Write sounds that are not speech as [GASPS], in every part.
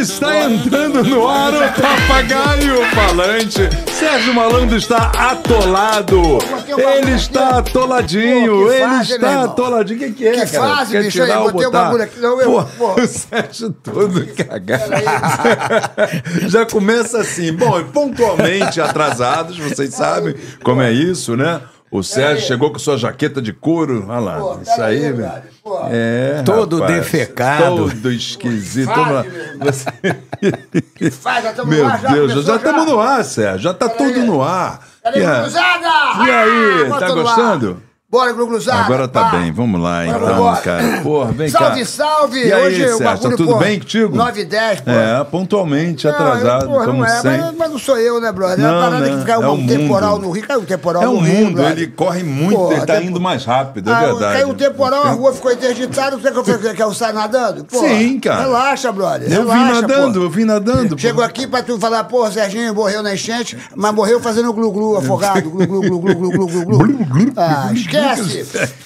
Está entrando no ar o papagaio falante. Sérgio Malandro está atolado. Ele está atoladinho. Ele está atoladinho. O que, que é, Que cara? fase, Quer bicho, aí? tirar ou Botei o botar? bagulho aqui. Não, eu- Pô, pô. O Sérgio todo cagado. Já começa assim. Bom, pontualmente atrasados, vocês sabem como é isso, né? O Sérgio chegou com sua jaqueta de couro. Olha lá, Pô, isso pera aí, aí, velho. É, Todo rapaz, defecado. Todo esquisito. irmão. Você- [LAUGHS] Faz, já estamos Meu já Deus, já estamos no ar, Sérgio. Já tá Pera tudo aí. no ar. E a? E aí, Ah, tá ar. gostando? Bora, Gluzada. Agora tá pá. bem, vamos lá Bora, então, bora. cara. Porra, vem salve, cá. salve! E aí, Hoje o Sérgio, bagulho, tá tudo pô, bem contigo? 9 e 10, pô. É, pontualmente Não, atrasado, eu, porra, como não é, sempre. Mas, mas não sou eu, né, brother? Não, é uma parada não, que caiu é o um temporal mundo. no Rio. Caiu um temporal É no o Rio, mundo, brother. ele corre muito, Pô, ele tá tempo- indo mais rápido, é Ah, verdade. Caiu um temporal, a rua ficou interditada. Você quer que eu- eu saia nadando? Pô, Sim, cara. Relaxa, brother. Eu vim nadando, eu vim nadando. Chegou aqui pra tu falar, pô, Serginho morreu na enchente, mas morreu fazendo glu-glu, afogado. Glu-glu, glu-glu, glu-glu, glu-glu. Ah, esquece.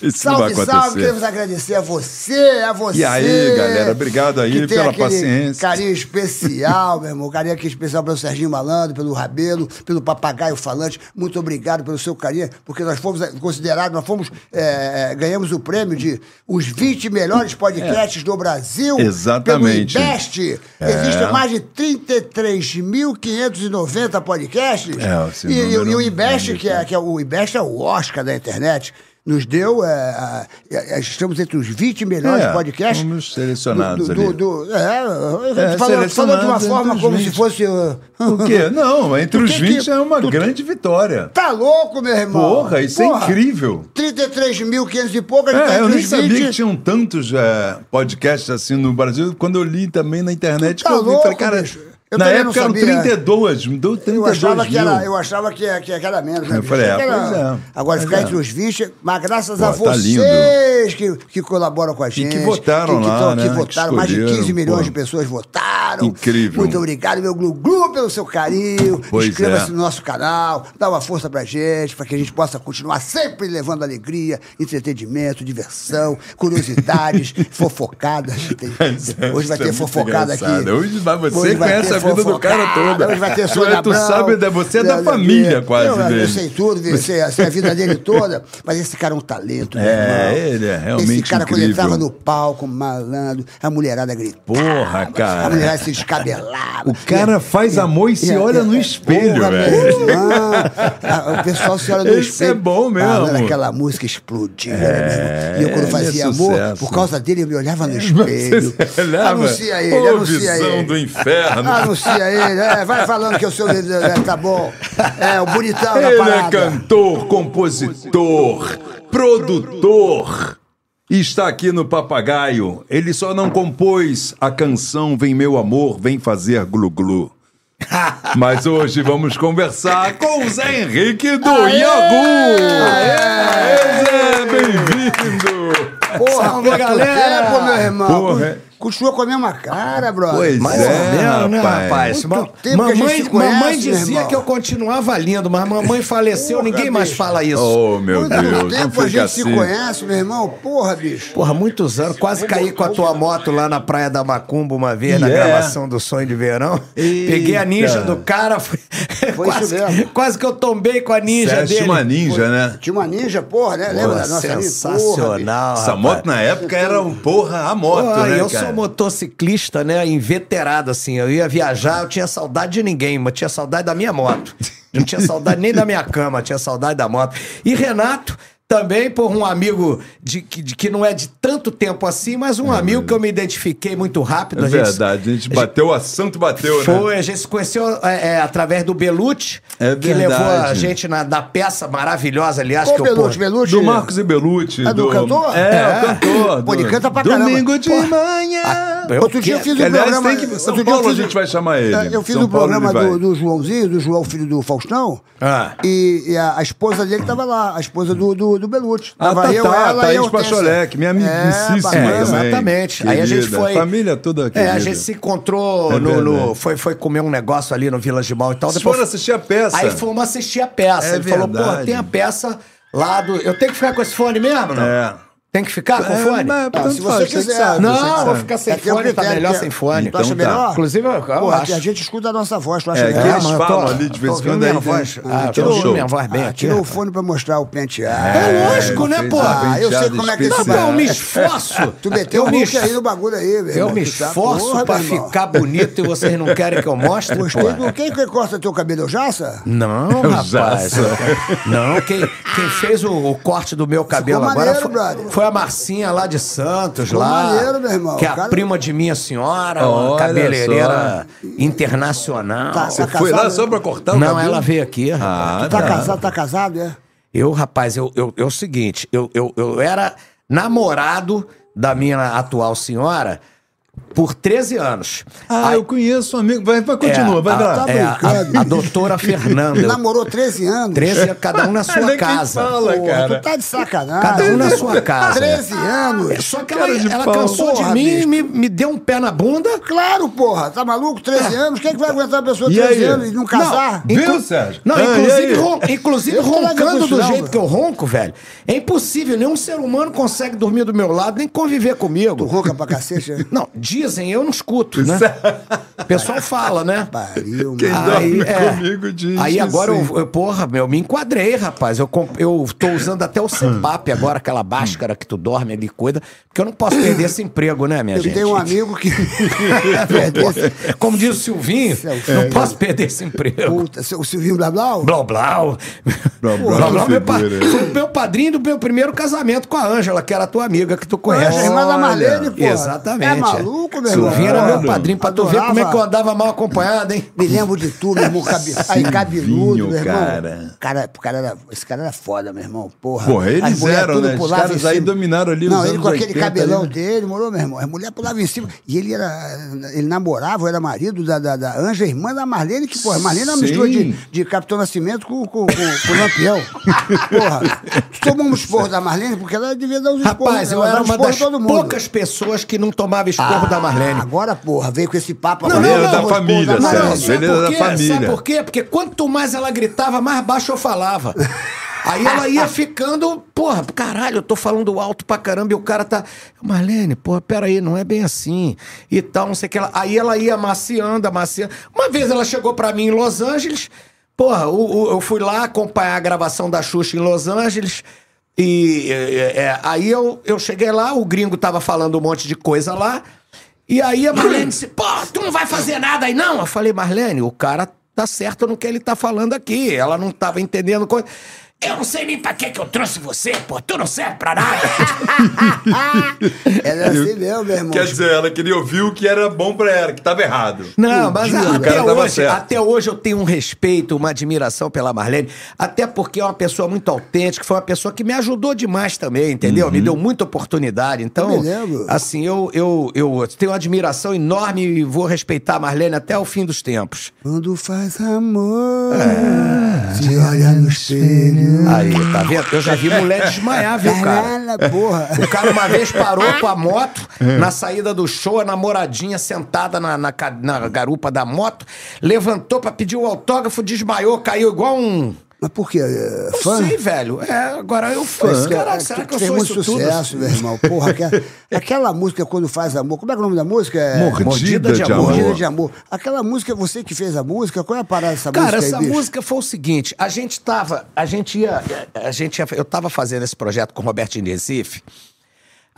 Isso salve, salve. Queremos agradecer a você, a você. E aí, galera, obrigado aí pela paciência. Carinho especial, [LAUGHS] meu irmão. Carinho aqui especial pelo Serginho Malandro, pelo Rabelo, pelo Papagaio Falante. Muito obrigado pelo seu carinho, porque nós fomos eh, considerados, nós fomos, eh, ganhamos o prêmio de os 20 melhores podcasts do Brasil. Exatamente. Pelo Ibest. É. Existem mais de 33.590 podcasts. É, e, e- o Ibest, é que é, que é o Ibest é o Oscar da internet. Nos deu. é, a- a- estamos entre os 20 melhores É, podcasts. fomos selecionados do, do, ali. do- do- é, É, falou, falou de uma forma como 20. se fosse. uh, O quê? [LAUGHS] Não, entre os tem 20 que- é uma tu- grande vitória. Tá louco, meu irmão? Porra, isso é incrível. 33.500 e pouco, a gente tá É, eu entre nem os sabia 20. que tinham tantos é, podcasts assim no Brasil. Quando eu li também na internet, Tá que eu vi, louco, falei, cara, bicho. Eu na época eram sabia. 32, deu 32 Eu achava, que mil. era, eu achava que, que era menos. né, Eu falei, é, Que era- é. Agora, ficar é. entre os 20, mas graças Pô, a tá vocês que, que colaboram com a gente. que votaram que, que lá, tão- que né, que votaram, mais de 15 escolheram, milhões pô. de pessoas votaram. Incrível. Muito obrigado, meu Glu-Glu, pelo seu carinho. Inscreva-se é. no nosso canal, dá uma força pra gente, para que a gente possa continuar sempre levando alegria, entretenimento, diversão, curiosidades, [LAUGHS] fofocadas. Hoje vai é ter fofocada aqui. Hoje vai- você Hoje conhece a vida do cara toda. Hoje vai ter Sônia tu sabe, né, você é da Léo família quase eu, dele. Eu sei tudo, sei, sei a vida dele toda, mas esse cara é um talento, meu É, irmão. ele é realmente Esse cara, quando ele incrível. entrava no palco, malandro, a mulherada gritava. Porra, cara. A mulherada se descabelava. O cara faz amor e se olha no espelho, Porra, velho. irmão. O pessoal se olha no Esse espelho. é bom mesmo. Falando aquela música explodia, né, meu irmão? E eu, quando ele fazia é amor, sucesso. por causa dele, eu me olhava no [LAUGHS] espelho. Você olhava? Anuncia ele, Ô, anuncia visão ele. do inferno. [LAUGHS] Anuncia ele, é, vai falando que eu sou. É, tá bom. É, o bonitão da Ele é parada. cantor, compositor, produtor. E está aqui no Papagaio. Ele só não compôs a canção Vem Meu Amor, Vem Fazer Glu-Glu. Mas hoje vamos conversar com o Zé Henrique do Iagu. Aê, Zé, bem-vindo. Porra, Salve, galera! tempo, meu irmão. Porra. Continua com a mesma cara, brother. Pois Mais é, ou menos, né, rapaz. Muito Ma- tempo que a gente mamãe, se conhece, mamãe dizia que eu continuava lindo, mas mamãe faleceu, Porra, ninguém mais bicho. fala isso. Oh, meu Muito Deus, não tempo a gente assim. se conhece, meu irmão. Porra, bicho. Porra, muitos anos. Quase caí com a tua moto lá na Praia da Macumba uma vez, E na é? gravação do Sonho de Verão. Eita. Peguei a ninja do cara. Fui... Foi [LAUGHS] quase, isso mesmo. quase que eu tombei com a ninja Você dele. é uma ninja, né? Tinha uma ninja, porra, né? Lembra Pô, da nossa ninja? sensacional. Essa rapaz. moto na época era um porra a moto, né, eu cara? Sou motociclista, né? Inveterado, assim. Eu ia viajar, eu tinha saudade de ninguém, mas tinha saudade da minha moto. Não tinha saudade nem da minha cama, tinha saudade da moto. E Renato. Também por um amigo de, que- de que não é de tanto tempo assim, mas um amigo que eu me identifiquei muito rápido. É a gente- verdade, a gente bateu, a santo bateu, né? Foi, a gente se conheceu é, é, através do Belucci, É que levou a gente na, na peça maravilhosa, aliás. Qual que eu, pô, Belucci? Belucci? Do Marcos e Belucci. Ah, do cantor? É, É. o cantor. Pô, ele do- canta pra caramba. Domingo de Pô. manhã. Ah, eu Outro dia eu fiz um aliás, programa... tem que- São outro dia eu Paulo a fiz- gente vai chamar ele. É, Eu fiz São um Paulo programa do, do Joãozinho, do João, filho do Faustão. Ah. E, e a, a esposa dele tava lá, a esposa do, do, do Belucci. Ah, Tava tá, eu, tá, ela Thaís e a Hortência. Pacholec, minha amicíssima É. É, exatamente. Aí a gente querida. foi. Família toda É, querida. a gente se encontrou É no, no- foi, foi comer um negócio ali no Vila de Mal e tal. Vocês Depois- foram assistir a peça. Aí fomos assistir a peça. É Ele falou, verdade. pô, tem a peça lá do. Eu tenho que ficar com esse fone mesmo, não? É. Tem que ficar com É, fone? mas, tanto se faz, você que quiser. sabe, Não, você que vou sabe. ficar sem É fone, tá critério, melhor que- sem fone. Tu acha Então tá. melhor? Inclusive, eu, eu Porra, acho. a gente escuta a nossa voz, tu acha É, que eles mas eu falam ali de vez em quando aí minha tem- voz. Ah, Ah, então ouvindo show. minha voz bem Ah, aqui. tirou o rapaz. fone pra mostrar o penteado. É lógico, né, fez pô? a Ah, eu sei como é que especial. esse Não, eu me esforço. [LAUGHS] Tu meteu eu o me look aí no bagulho aí, velho. Eu me Tu tá- esforço porra, pra meu irmão. ficar bonito e vocês não querem que eu mostre, pô. Gostei do... Quem que corta teu cabelo? É o Jaça? Não, rapaz. Jaça. Não, quem, quem fez o, o corte do meu cabelo agora maneiro, foi, brother. foi a Marcinha lá de Santos, Ficou lá. maneiro, meu irmão. Que é a cara- prima de minha senhora, uma cabeleireira internacional. Tá, Você Tá foi lá só pra cortar o Não, cabelo? ela veio aqui. Ah, Tu tá casado, tá casado, é? Eu, rapaz, eu, eu, eu é o seguinte, eu, eu, eu era namorado da minha atual senhora por 13 anos. Ah, Aí- eu conheço um amigo. Vai, vai continua, é, vai a, lá. Tá é, a- a, doutora Fernanda. [LAUGHS] Namorou 13 anos. 13, cada um na [LAUGHS] sua casa. fala, Porra, cara. tu tá de sacanagem. Cada um na sua casa. 13 anos. Só que Cara ela, de ela cansou Porra, de mim e me, me deu um pé na bunda. Claro, porra. Tá maluco? 13 anos? Quem é que vai aguentar uma pessoa de E 13 aí? anos e não casar? Viu, Inclu- Sérgio? Não, Ah, inclusive, ron- inclusive roncando do jeito que eu ronco, velho. É impossível, nenhum ser humano consegue dormir do meu lado, nem conviver Tu comigo. ronca pra cacete, né? Não, de dizem, eu não escuto, né? O pessoal fala, né? Pariu, Quem dorme é. comigo diz Aí agora, eu, eu- porra, meu, me enquadrei, rapaz. Eu, eu tô usando até o CEPAP agora, aquela máscara que tu dorme ali, cuida, porque eu não posso perder esse emprego, né, minha Eu gente? tenho um amigo que. [LAUGHS] [LAUGHS] Como diz o Silvinho, Celso. não posso perder esse emprego. Puta, o Silvinho Blá Blá? Blá, blá. Blá, blá, Blá, blá, meu, pa- o meu padrinho do meu primeiro casamento com a Ângela, que era tua amiga, que tu É conhece. a irmã da Marlene, pô. Exatamente. É maluco, meu irmão? Silvinho era meu Claro. padrinho, pra tu ver Adorava. como é que eu andava mal acompanhado, hein? Me lembro de tu, meu irmão. Cabe... Aí, cabeludo, meu irmão. cara. Cara, o cara era... Esse cara era foda, meu irmão. Porra. Porra, eles As mulher eram, tudo né? Os pulava caras em aí cima. dominaram ali os Não, ele anos com aquele 80 cabelão ali, né? dele, morou, meu irmão. As mulher pulava em cima. E ele era. Ele namorava, era marido da, da, da Anja, irmã da Marlene, que, porra, Marlene era uma Sim. mistura de, de Capitão Nascimento com, com, com, com Lampião. [LAUGHS] Porra. Tomamos esporro da Marlene porque ela devia dar os esporros. Rapaz, eu ela era dava uma esporro das todo mundo. poucas pessoas que não tomava esporro da Marlene. Agora, porra, veio com esse papo. Não, não, eu não, da família, por da família. Sabe por quê? Porque quanto mais ela gritava, mais baixo eu falava. Aí ela ia [LAUGHS] ficando, porra, caralho, eu tô falando alto pra caramba e o cara tá. Marlene, porra, peraí, não é bem assim. E tal, não sei o que. Ela... Aí ela ia amaciando, amaciando. Uma vez ela chegou pra mim em Los Angeles, porra, o- o- eu fui lá acompanhar a gravação da Xuxa em Los Angeles. E é, é, aí eu, eu cheguei lá, o gringo tava falando um monte de coisa lá. E aí a Marlene [CLEARS THROAT] disse, pô, tu não vai fazer nada aí não? Eu falei, Marlene, o cara tá certo no que ele tá falando aqui. Ela não tava entendendo coisa. Eu não sei nem pra que que eu trouxe você, pô. Tu não serve pra nada. [LAUGHS] Era assim mesmo, meu irmão. Quer dizer, ela queria ouvir o que era bom pra ela, que tava errado. Não, mas O até cara tava hoje, certo. até hoje eu tenho um respeito, uma admiração pela Marlene, até porque é uma pessoa muito autêntica, foi uma pessoa que me ajudou demais também, entendeu? Uhum. Me deu muita oportunidade. Então, Eu me lembro. assim, eu, eu, eu tenho uma admiração enorme e vou respeitar a Marlene até o fim dos tempos. Quando faz amor, se olha no espelho. Aí, tá vendo? Eu já vi mulher desmaiar, viu, cara? Porra. O cara uma vez parou com a moto na saída do show, a namoradinha sentada na, na, na garupa da moto, levantou pra pedir o autógrafo, desmaiou, caiu igual um. Mas por quê? É, Fã? sei, velho. É, agora eu falei, caralho, será que eu fez sou muito isso tudo? sucesso, meu irmão. Porra, aquela, [LAUGHS] aquela música quando faz amor. Como é que é o nome da música? É... Mordida de amor. Mordida de amor. Aquela música, você que fez a música, qual é a parada dessa Cara, música essa aí, bicho? música foi o seguinte: a gente tava. A gente ia. A gente ia, eu tava fazendo esse projeto com o Robertinho de Recife.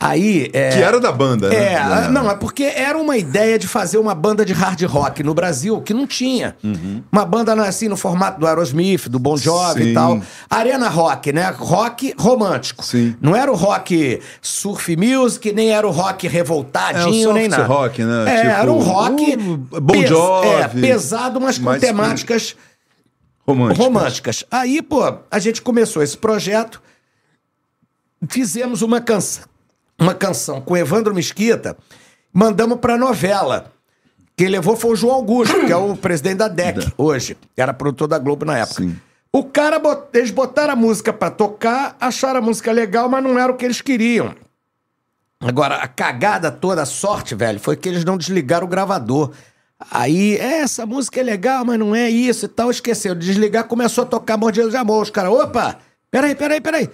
Aí. É, Que era da banda, né? É, É. não, é porque era uma ideia de fazer uma banda de hard rock no Brasil que não tinha. Uma banda assim no formato do Aerosmith, do Bon Jovi Sim. e tal. Arena rock, né? Rock romântico. Sim. Não era o rock surf music, nem era o rock revoltadinho, É, nem nada. rock, né? É, Tipo, era um rock o Bon Jovi. é, pesado, mas com temáticas Romântico. românticas. Aí, pô, a gente começou esse projeto, fizemos uma canção, uma canção com Evandro Mesquita, mandamos pra novela. Quem levou foi o João Augusto, que é o presidente da DEC hoje. Era produtor da Globo na época. Sim. O cara, bot- eles botaram a música pra tocar, acharam a música legal, mas não era o que eles queriam. Agora, a cagada toda, a sorte, velho, foi que eles não desligaram o gravador. Aí, é, essa música é legal, mas não é isso e tal. Esqueceram de desligar, começou a tocar Mordida de Amor. Os caras, opa, peraí, peraí, peraí.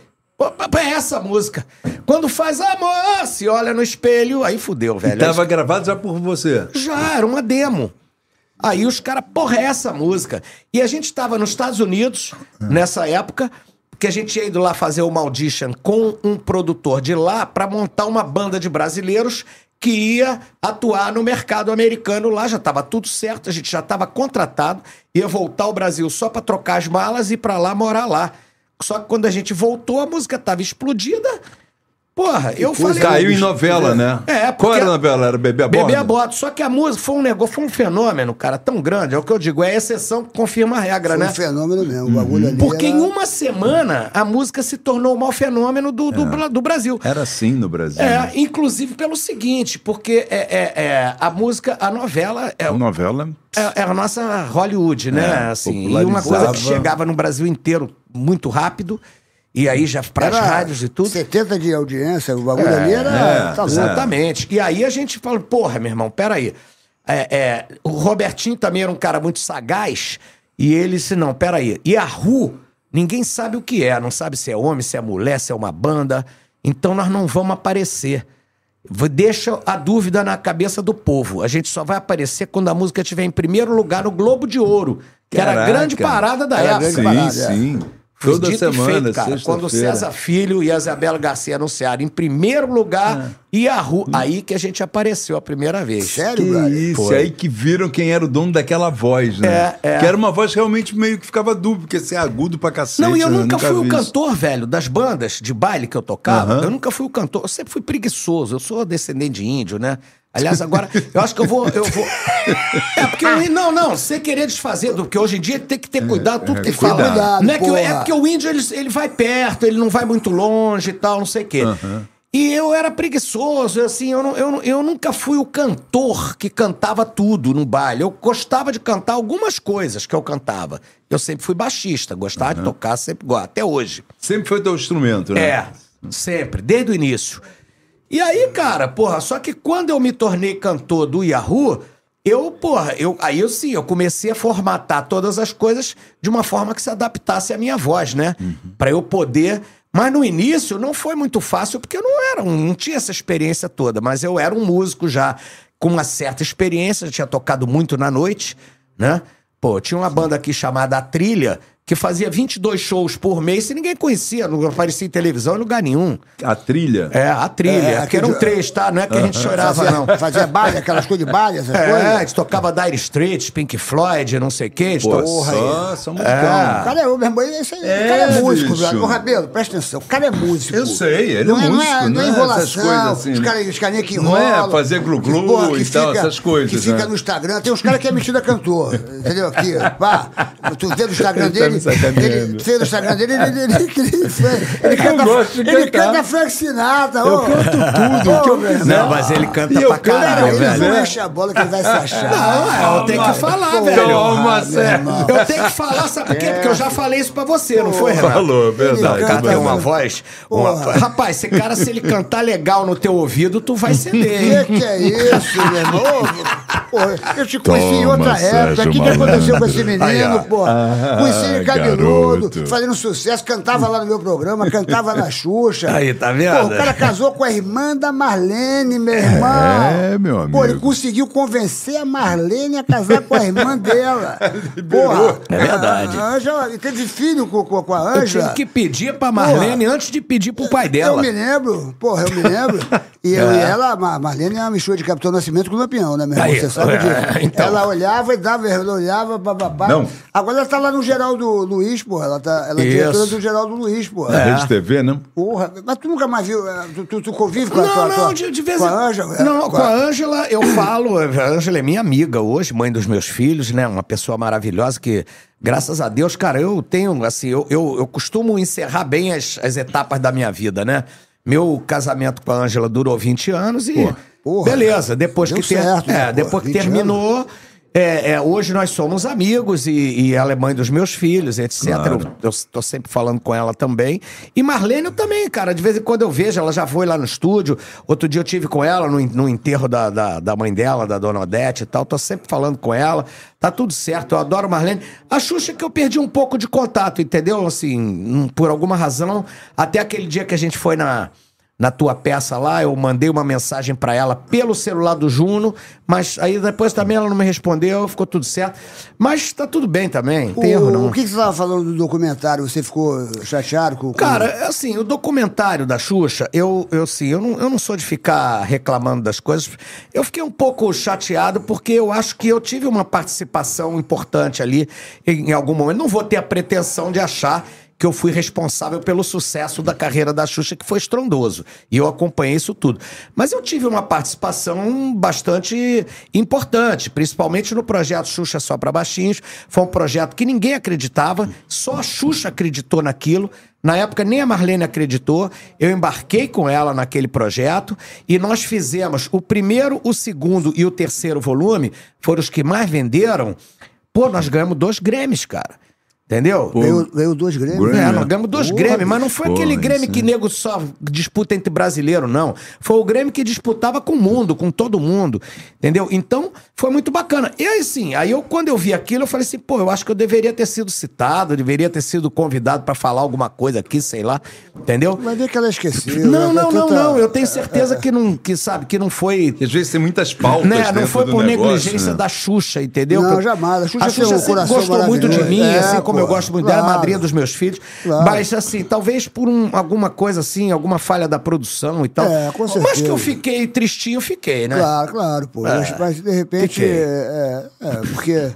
É essa música. Quando faz amor, se olha no espelho, aí fudeu, E velho. tava gravado já por você. Já, era uma demo. Aí os caras, porra, é essa música. E a gente tava nos Estados Unidos, nessa época, que a gente tinha ido lá fazer uma audition com um produtor de lá pra montar uma banda de brasileiros que ia atuar no mercado americano lá. Já tava tudo certo, a gente já tava contratado, ia voltar ao Brasil só pra trocar as malas e pra lá morar lá. Só que quando a gente voltou, a música tava explodida. Porra, eu falei. Caiu em novela, né? É, Qual porque- era a novela? Era Bebê a Bordo? Bebê a bordo. Só que a música foi um negócio, foi um fenômeno, cara, tão grande. É o que eu digo, é a exceção que confirma a regra, Foi né? um fenômeno mesmo. O bagulho ali Porque era... em uma semana a música se tornou o maior fenômeno do, do, Bra- do Brasil. Era assim no Brasil. É, né? inclusive pelo seguinte, porque é, é- é, a música, a novela é, A novela. é, é a nossa Hollywood, né? É, assim, e uma coisa que chegava no Brasil inteiro muito rápido, e aí já para as rádios e tudo. 70 de audiência, o bagulho ali era. é, tá. Exatamente. E aí a gente fala, porra, meu irmão, peraí. É, é, o Robertinho também era um cara muito sagaz, e ele disse, não, peraí. E a Ru, ninguém sabe o que é, não sabe se é homem, se é mulher, se é uma banda. Então nós não vamos aparecer. deixa a dúvida na cabeça do povo. A gente só vai aparecer quando a música estiver em primeiro lugar no Globo de Ouro, que era a Caraca. grande parada da Era época. grande Sim, parada, é. Foi Toda dito semana, feito, cara. Quando. César Filho e a Isabela Garcia anunciaram em primeiro lugar e a Ru, aí que a gente apareceu a primeira vez. Sério, Que brother? isso, Foi. aí que viram quem era o dono daquela voz, né? É, é. Que era uma voz realmente meio que ficava dúbia, porque ser agudo pra cacete. Não, e eu né? nunca fui o isso. cantor, velho, das bandas de baile que eu tocava. Aham. Eu nunca fui o cantor. Eu sempre fui preguiçoso. Eu sou descendente de índio, né? Aliás, agora, eu acho que eu vou. Eu vou... É porque eu, não, não, sem querer desfazer, do- porque hoje em dia tem que ter cuidado, tudo que fala. cuidado, não é, que, é porque o índio ele, ele vai perto, ele não vai muito longe e tal, não sei o quê. E eu era preguiçoso, assim, eu, não- eu, eu nunca fui o cantor que cantava tudo no baile. Eu gostava de cantar algumas coisas que eu cantava. Eu sempre fui baixista, gostava de tocar sempre igual, até hoje. Sempre foi teu instrumento, né? É, sempre, desde o início. E aí, cara, porra, só que quando eu me tornei cantor do Yahoo, eu, porra, eu, aí eu sim, eu comecei a formatar todas as coisas de uma forma que se adaptasse à minha voz, né? Pra eu poder. Mas no início não foi muito fácil, porque eu não era um, não tinha essa experiência toda, mas eu era um músico já com uma certa experiência, já tinha tocado muito na noite, né? Pô, tinha uma banda aqui chamada A Trilha, que fazia 22 shows por mês e ninguém conhecia, não aparecia em televisão em lugar nenhum. A trilha. É, a trilha. É, eram aquele- três, tá? Não é que a gente chorava, Fazia, não. fazia baile, aquelas coisas de baile, essas É, a coisas. gente tocava Dire Straits, Pink Floyd, não sei o quê. a Pô, to- só, só musicão. O cara é, o meu irmão, esse aí, É, o cara é músico, brother. Ô, Rabelo, presta atenção. O cara é músico. Eu sei, ele é não é, músico, Não é, não não é é enrolação. essas coisas assim, os né? caras os carinha que Não é enrolam. fazer glu-glu porra, e tal, fica- essas coisas, Que fica né? no Instagram. Tem uns caras que é metido a cantor. Entendeu? Aqui, pá. Tu vê no Instagram tá dele. Me sacaneando. ele, ele, ele, ele, canta, ele canta Frank Sinatra. Eu canto tudo. Não, mas ele canta eu pra caralho, pra ele velho. não enche a bola que ele vai se achar. Não, é, eu tenho que falar, velho. Toma, Sérgio. Eu tenho que falar, sabe por quê? Porque eu já falei isso pra você, não foi, Renato? Falou, verdade. O cara tem canta- uma voz. Rapaz, esse cara, se ele cantar legal no teu ouvido, tu vai ceder? [LAUGHS] Que que é isso, meu irmão? Porra, eu te conheci em outra época. O que, que aconteceu com esse menino, porra? conheci ele cabeludo, garoto. fazendo sucesso, cantava lá no meu programa, cantava na Xuxa. [LAUGHS] Aí, tá vendo? Pô, o cara casou com a irmã da Marlene, meu irmão. É, meu Pô, ele amigo. conseguiu convencer a Marlene a casar com a irmã dela. [LAUGHS] Porra, É verdade. A Ângela, teve filho com, com, com a Eu Ângela. tive que pedir pra Marlene antes de pedir pro pai Eu dela. me lembro, porra, eu me lembro. [LAUGHS] E eu É. e ela, a Marlene é uma mistura de Capitão Nascimento com Lampião, né, meu irmão? Aí, Você sabe é, disso. então. Ela olhava e dava, ela olhava, bababá. Não. Agora ela tá lá no Geraldo Luiz, porra. Ela, tá, ela é Isso. diretora do Geraldo Luiz, porra. A Rede TV, né? Porra, mas tu nunca mais viu, eh, tu, tu, tu convive com a Não, tua, não, de, de vez em Ângela? Não, É, com a Ângela eu [COUGHS] falo. A Ângela é minha amiga hoje, mãe dos meus filhos, né? Uma pessoa maravilhosa que, graças a Deus, cara, eu tenho, assim, eu, eu, eu costumo encerrar bem as, as etapas da minha vida, né? Meu casamento com a Ângela durou 20 anos e. porra. beleza, depois que, ter- certo, né, é, pô, depois que 20 terminou. É, é, hoje nós somos amigos e, e ela é mãe dos meus filhos, etc. Claro. Eu, tô sempre falando com ela também. E Marlene eu também, cara. De vez em quando eu vejo, ela já foi lá no estúdio. Outro dia eu tive com ela no, no enterro da, da, da mãe dela, da dona Odete e tal. Tô sempre falando com ela. Tá tudo certo, eu adoro Marlene. A Xuxa é que eu perdi um pouco de contato, entendeu? Assim, por alguma razão. Até aquele dia que a gente foi na na tua peça lá, eu mandei uma mensagem pra ela pelo celular do Juno, mas aí depois também ela não me respondeu, ficou tudo certo. Mas tá tudo bem também, não tem erro O, não. o que, que você estava falando do documentário? Você ficou chateado com... com- Cara, assim, o documentário da Xuxa, eu, eu assim, eu não, eu não sou de ficar reclamando das coisas. Eu fiquei um pouco chateado porque eu acho que eu tive uma participação importante ali em, em algum momento. Não vou ter a pretensão de achar que eu fui responsável pelo sucesso da carreira da Xuxa, que foi estrondoso. E eu acompanhei isso tudo. Mas eu tive uma participação bastante importante, principalmente no projeto Xuxa Só para Baixinhos. Foi um projeto que ninguém acreditava, só a Xuxa acreditou naquilo. Na época, nem a Marlene acreditou. Eu embarquei com ela naquele projeto e nós fizemos o primeiro, o segundo e o terceiro volume, foram os que mais venderam. Pô, nós ganhamos dois Grêmios, cara. Entendeu? Ganhou, ganhou dois Grêmios. Grêmio. É, nós ganhamos dois Grêmios, mas não foi porra, aquele Grêmio isso que é. nego só disputa entre brasileiro, não. Foi o Grêmio que disputava com o mundo, com todo mundo, entendeu? Então, foi muito bacana. E aí, assim, aí eu, quando eu vi aquilo, eu falei assim, pô, eu acho que eu deveria ter sido citado, deveria ter sido convidado pra falar alguma coisa aqui, sei lá, entendeu? Vai ver que ela esqueceu. Não, né? não, não, Tanta- não, eu tenho certeza que não, que sabe, que não foi... Às vezes tem muitas pautas Né, não foi por negócio, negligência né? da Xuxa, entendeu? Não, jamais. A Xuxa tem um sempre coração gostou muito de mim, É, assim como eu gosto muito dela, é a claro. madrinha dos meus filhos. Claro. Mas, assim, talvez por um- alguma coisa assim, alguma falha da produção e tal. É, com Mas certeza. que eu fiquei tristinho, fiquei, né? Claro, claro, pô. É. Mas, mas, de repente, Fiquei. é, é, porque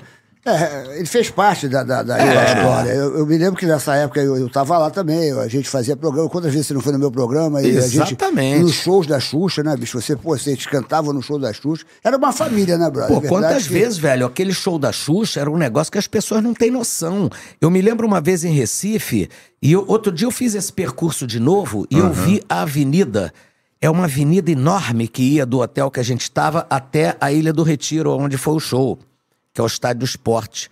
é, ele fez parte da, da, da- É. história. Eu, eu me lembro que nessa época eu, eu tava lá também, a gente fazia programa. Quantas vezes você não foi no meu programa? E Exatamente. A gente, nos shows da Xuxa, né, bicho? Você, pô, você cantava no show da Xuxa. Era uma família, né, brother? Pô, É verdade quantas que- vezes, velho, aquele show da Xuxa era um negócio que as pessoas não têm noção. Eu me lembro uma vez em Recife, e eu- outro dia eu fiz esse percurso de novo, e eu vi a avenida. É uma avenida enorme que ia do hotel que a gente estava até a Ilha do Retiro, onde foi o show, que é o Estádio do Esporte.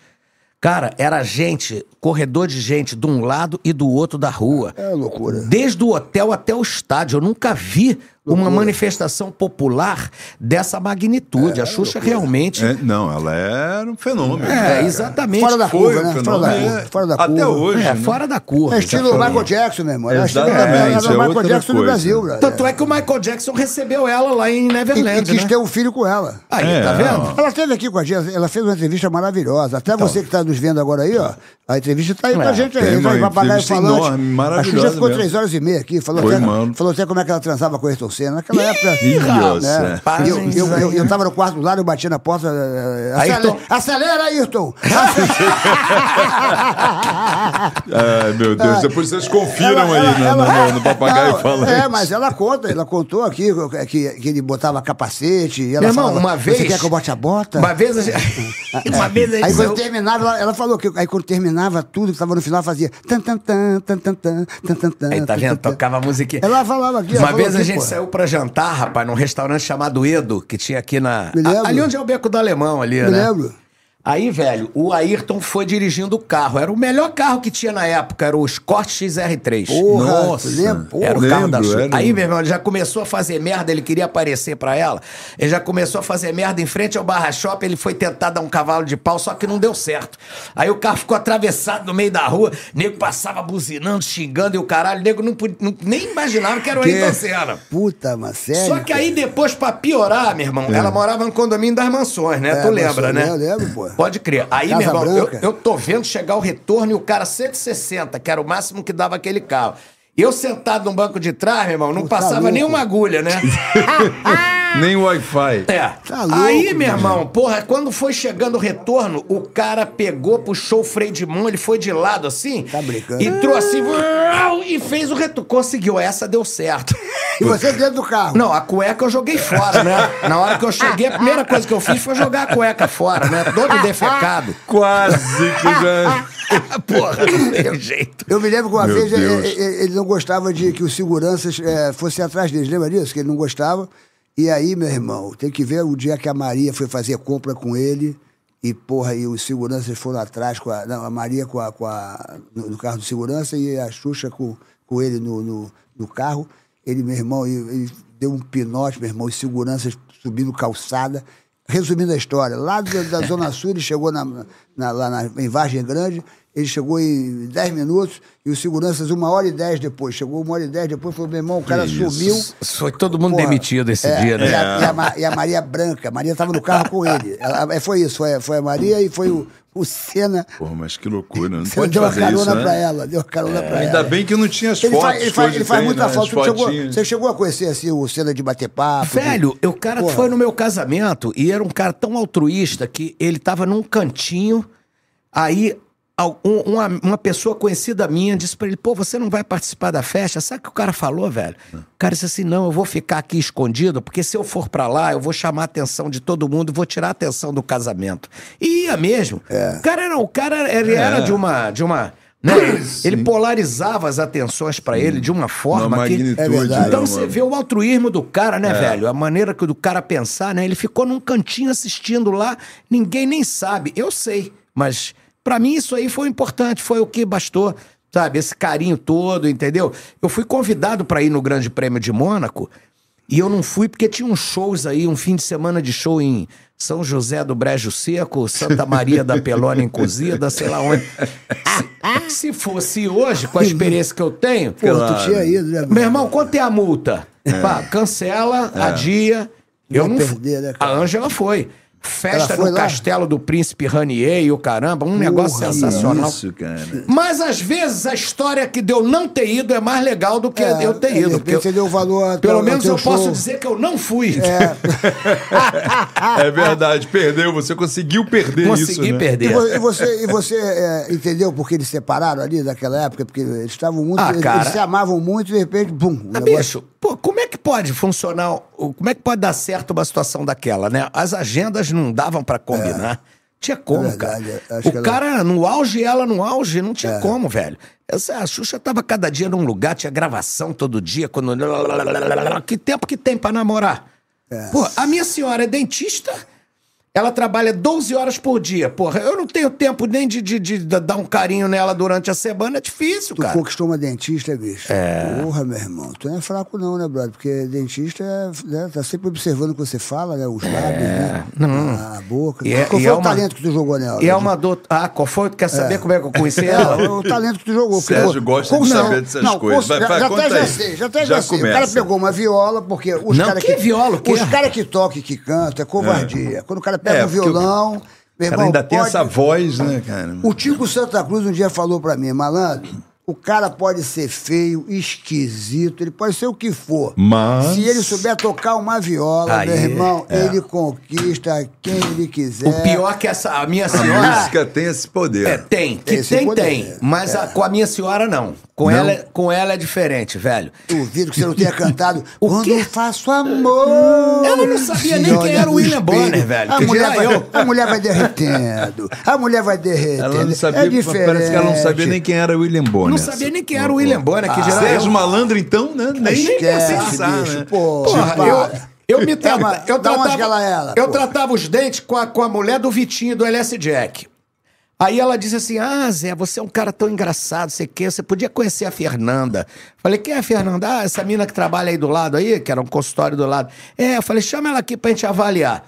Cara, era gente, corredor de gente de um lado e do outro da rua. É loucura. Desde o hotel até o estádio. Eu nunca vi uma manifestação popular dessa magnitude. a Xuxa realmente. É, não, ela era um fenômeno. É, exatamente. Fora da Foi curva, um né? Fora da fenômeno. curva. Fora da Até curva. hoje. É, né? fora da curva. É estilo. Michael Jackson. Era estilo- Exatamente, Era, era é o Michael outra Jackson no coisa. Brasil, brother. Tanto é que o Michael Jackson recebeu ela lá em E, e Neverland. quis né? ter um filho com ela. Aí, É, tá vendo? Ela esteve aqui com a gente, ela fez uma entrevista maravilhosa. Até Então. você que está nos vendo agora aí, ó. A entrevista está aí com a É, gente tem aí. uma Vai entrevista falante. enorme, a maravilhosa Xuxa ficou três horas e meia aqui. Falou, até, falou até como é que ela transava com o Ayrton cena. Naquela época. Ih, né? É. Eu, eu, eu, eu tava no quarto do lado, eu bati na porta. Eh, eh, acelera, acelera Ayrton! [LAUGHS] [LAUGHS] Ai, meu Deus, é. depois vocês confiram ela, aí ela, no, ela, no, no, papagaio falando. É, mas ela conta, ela contou aqui eh, que, que ele botava capacete. E ela Meu falava, irmão, uma vez. Você quer que eu bote a bota? Uma vez a gente. [LAUGHS] uma é. vez aí. Aí quando eu... terminava, ela, ela, falou que aí quando terminava tudo, que tava no final, fazia. Tan, tan, tan, tan, tan, tan, tan, tan, aí tá vendo? Tocava a musiquinha. Ela falava aqui. Uma vez a gente saiu pra jantar, rapaz, num restaurante chamado Edo, que tinha aqui na. Me lembro. ali onde é o Beco do Alemão, ali, Me né? lembro. Aí, velho, o Ayrton foi dirigindo o carro. Era o melhor carro que tinha na época, era o Escort XR3. Porra, Nossa. lembra? Porra. Era o carro da lembro, Xuxa. era. Aí, meu irmão, ele já começou a fazer merda, ele queria aparecer pra ela. Ele já começou a fazer merda em frente ao Barra Shopping, ele foi tentar dar um cavalo de pau, só que não deu certo. Aí o carro ficou atravessado no meio da rua, nego passava buzinando, xingando e o caralho, nego não, podia- não- nem imaginava que era o Ayrton Senna. Puta, mas sério. Só que aí depois, pra piorar, meu irmão, ela morava no condomínio das mansões, né? É, tu lembra, né? eu lembro, pô. Pode crer. Aí, Casa meu irmão, eu, eu tô vendo chegar o retorno e o cara 160, que era o máximo que dava aquele carro. Eu sentado no banco de trás, meu irmão, não Puta passava louco. nem uma agulha, né? [LAUGHS] Nem Wi-Fi. É. Tá louco, Aí, meu mano. irmão, porra, quando foi chegando o retorno, o cara pegou, puxou o freio de mão, ele foi de lado assim. Tá brincando. Entrou assim e fez o retorno. Conseguiu, essa deu certo. E você dentro do carro. Não, a cueca eu joguei fora, né? Na hora que eu cheguei, a primeira coisa que eu fiz foi jogar a cueca fora, né? Todo defecado. Quase que já. [LAUGHS] Porra, não tem jeito. Eu me lembro que uma Meu vez ele, ele- ele não gostava de que os seguranças eh, fossem atrás deles. Lembra disso? Que ele não gostava. E aí, meu irmão, tem que ver o dia que a Maria foi fazer compra com ele. E, porra, e os seguranças foram atrás com a. Não, a Maria com a, com a, no, no carro de segurança e a Xuxa com, com ele no, no, no carro. Ele, meu irmão, ele, ele deu um pinote, meu irmão, os seguranças subindo calçada. Resumindo a história, lá da, da Zona Sul, ele chegou na, na- lá na, em Vargem Grande, ele chegou em 10 minutos e os seguranças, uma hora e 10 depois. Chegou uma hora e 10 depois, falou: meu irmão, o cara isso. sumiu. Foi todo mundo Porra, demitido esse é, dia, E né? a, e a Ma- e a Maria Branca. A Maria estava no carro com ele. Ela- é, foi isso, foi, foi a Maria e foi o, o Senna. Porra, mas que loucura. Não Senna pode deu uma fazer carona isso, pra né? ela, deu uma carona pra ela. Ainda bem que não tinha as Ele fotos. faz, ele faz, ele faz tem, muita né? falta. Você chegou, você chegou a conhecer assim, o Senna de bater papo? de- Velho, o cara Porra. foi no meu casamento e era um cara tão altruísta que ele tava num cantinho, aí uma, uma pessoa conhecida minha disse pra ele, pô, você não vai participar da festa? Sabe o que o cara falou, velho? O cara disse assim, não, eu vou ficar aqui escondido, porque se eu for pra lá, eu vou chamar a atenção de todo mundo, vou tirar a atenção do casamento. E ia mesmo. O cara era, o cara ele era É. de uma... De uma né? [COUGHS] Ele, polarizava as atenções pra ele de uma forma Uma que... É verdade. Então né, você mano? vê o altruísmo do cara, né, velho? A maneira que do cara pensar, né? Ele ficou num cantinho assistindo lá, ninguém nem sabe. Eu sei, mas Pra mim, isso aí foi importante, foi o que bastou, sabe? Esse carinho todo, entendeu? Eu fui convidado pra ir no Grande Prêmio de Mônaco e eu não fui porque tinha uns shows aí, um fim de semana de show em São José do Brejo Seco, Santa Maria da Pelona Encozida, sei lá onde. Se, se fosse hoje, com a experiência que eu tenho, Pô, tu tinha ido, né? meu irmão, quanto é a multa? Pá, cancela, adia. Eu Vai não perder, né, A cara? Ângela foi. Festa no lá? Castelo do Príncipe Ranier e o caramba, um negócio Porra, sensacional. Isso, cara. Mas às vezes a história que deu não ter ido é mais legal do que É, eu ter de ido. porque eu- você deu valor pelo menos eu teu posso show. dizer que eu não fui. É [LAUGHS] verdade, perdeu. Você conseguiu perder Consegui isso, né? E, perder. e você, e você é, entendeu por que eles separaram ali naquela época? Porque eles estavam muito. Ah, eles, eles se amavam muito e de repente, bum. o Ah, negócio- bicho, pô, como é que pode funcionar, como é que pode dar certo uma situação daquela, né? As agendas não davam pra combinar. Tinha como, É verdade, cara. O que ela- cara no auge e ela no auge, não tinha como, velho. Essa, a Xuxa tava cada dia num lugar, tinha gravação todo dia. Quando... Que tempo que tem pra namorar? Pô, a minha senhora é dentista, ela trabalha 12 horas por dia. Porra, eu não tenho tempo nem de, de, de dar um carinho nela durante a semana, é difícil, Tu cara. conquistou uma dentista, bicho. É. Porra, meu irmão. Tu não é fraco, não, né, brother? Porque dentista é, né, tá sempre observando o que você fala, né? Os lábios, né? A, a boca. E é- Qual e foi é o uma- talento que tu jogou nela? E é uma dor. Ah, qual foi? Tu quer saber como é que eu conheci [LAUGHS] É, ela? o talento que tu jogou. porque- Sérgio gosta de Como saber não? dessas não, coisas. Vai, vai, já, conta até já aí. sei, já até Já já, sei. O cara pegou uma viola, porque os Não, caras que viola, o quê? Os caras que tocam e que cantam é covardia. Quando o cara pega É, um violão, meu O cara irmão, ainda tem pode- essa voz, né, cara? O Tico Santa Cruz um dia falou pra mim, malandro, o cara pode ser feio, esquisito, ele pode ser o que for. Mas- Se ele souber tocar uma viola, Aí, meu irmão, é. ele conquista quem ele quiser. O pior é que essa, a minha A senhora. música tem esse poder. É, tem. Que tem, poder. tem. Mas a- com a minha senhora, não. Com, Não? Ela, é- com ela é diferente, velho. Duvido que você não tenha [LAUGHS] cantado O Quando quê? eu faço amor. Ela não sabia nem quem era o William. Bonner, velho, A mulher, vai, eu. a mulher vai derretendo. A mulher vai derretendo. Ela não sabia, é diferente. parece que ela não sabia nem quem era William Bonner. Não sabia nem quem era o William Bonner, que geral. Sérgio Malandro, então, né? Nem, nem Esquece, pensar, bicho. né? Porra, para. eu, eu me tra... eu dá umas tratava, eu pô. tratava os dentes com a, com a mulher do Vitinho, do LS Jack. Aí ela disse assim: Ah, Zé, você é um cara tão engraçado, você quer, você podia conhecer a Fernanda. Falei, quem é a Fernanda? Ah, essa mina que trabalha aí do lado aí, que era um consultório do lado. É, eu falei, chama ela aqui pra gente avaliar.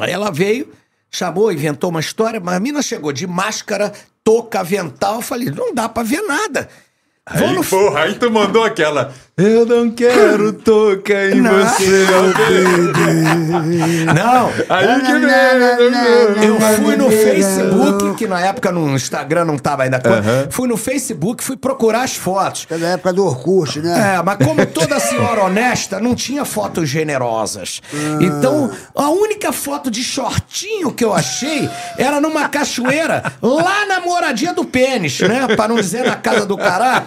Aí ela veio, chamou, inventou uma história, mas a mina chegou de máscara, touca, avental. Eu falei, não dá pra ver nada. Vou Aí, no porra, aí tu mandou aquela. Eu não quero [LAUGHS] tocar em Não. você, baby. Não, Aí que Eu fui no Facebook, que na época no Instagram não tava ainda. Fui no Facebook, fui procurar as fotos. Da época do Orkut, né? É, mas como toda senhora honesta, não tinha fotos generosas. Então, a única foto de shortinho que eu achei era numa cachoeira, lá na moradia do pênis, né? Pra não dizer na casa do caralho.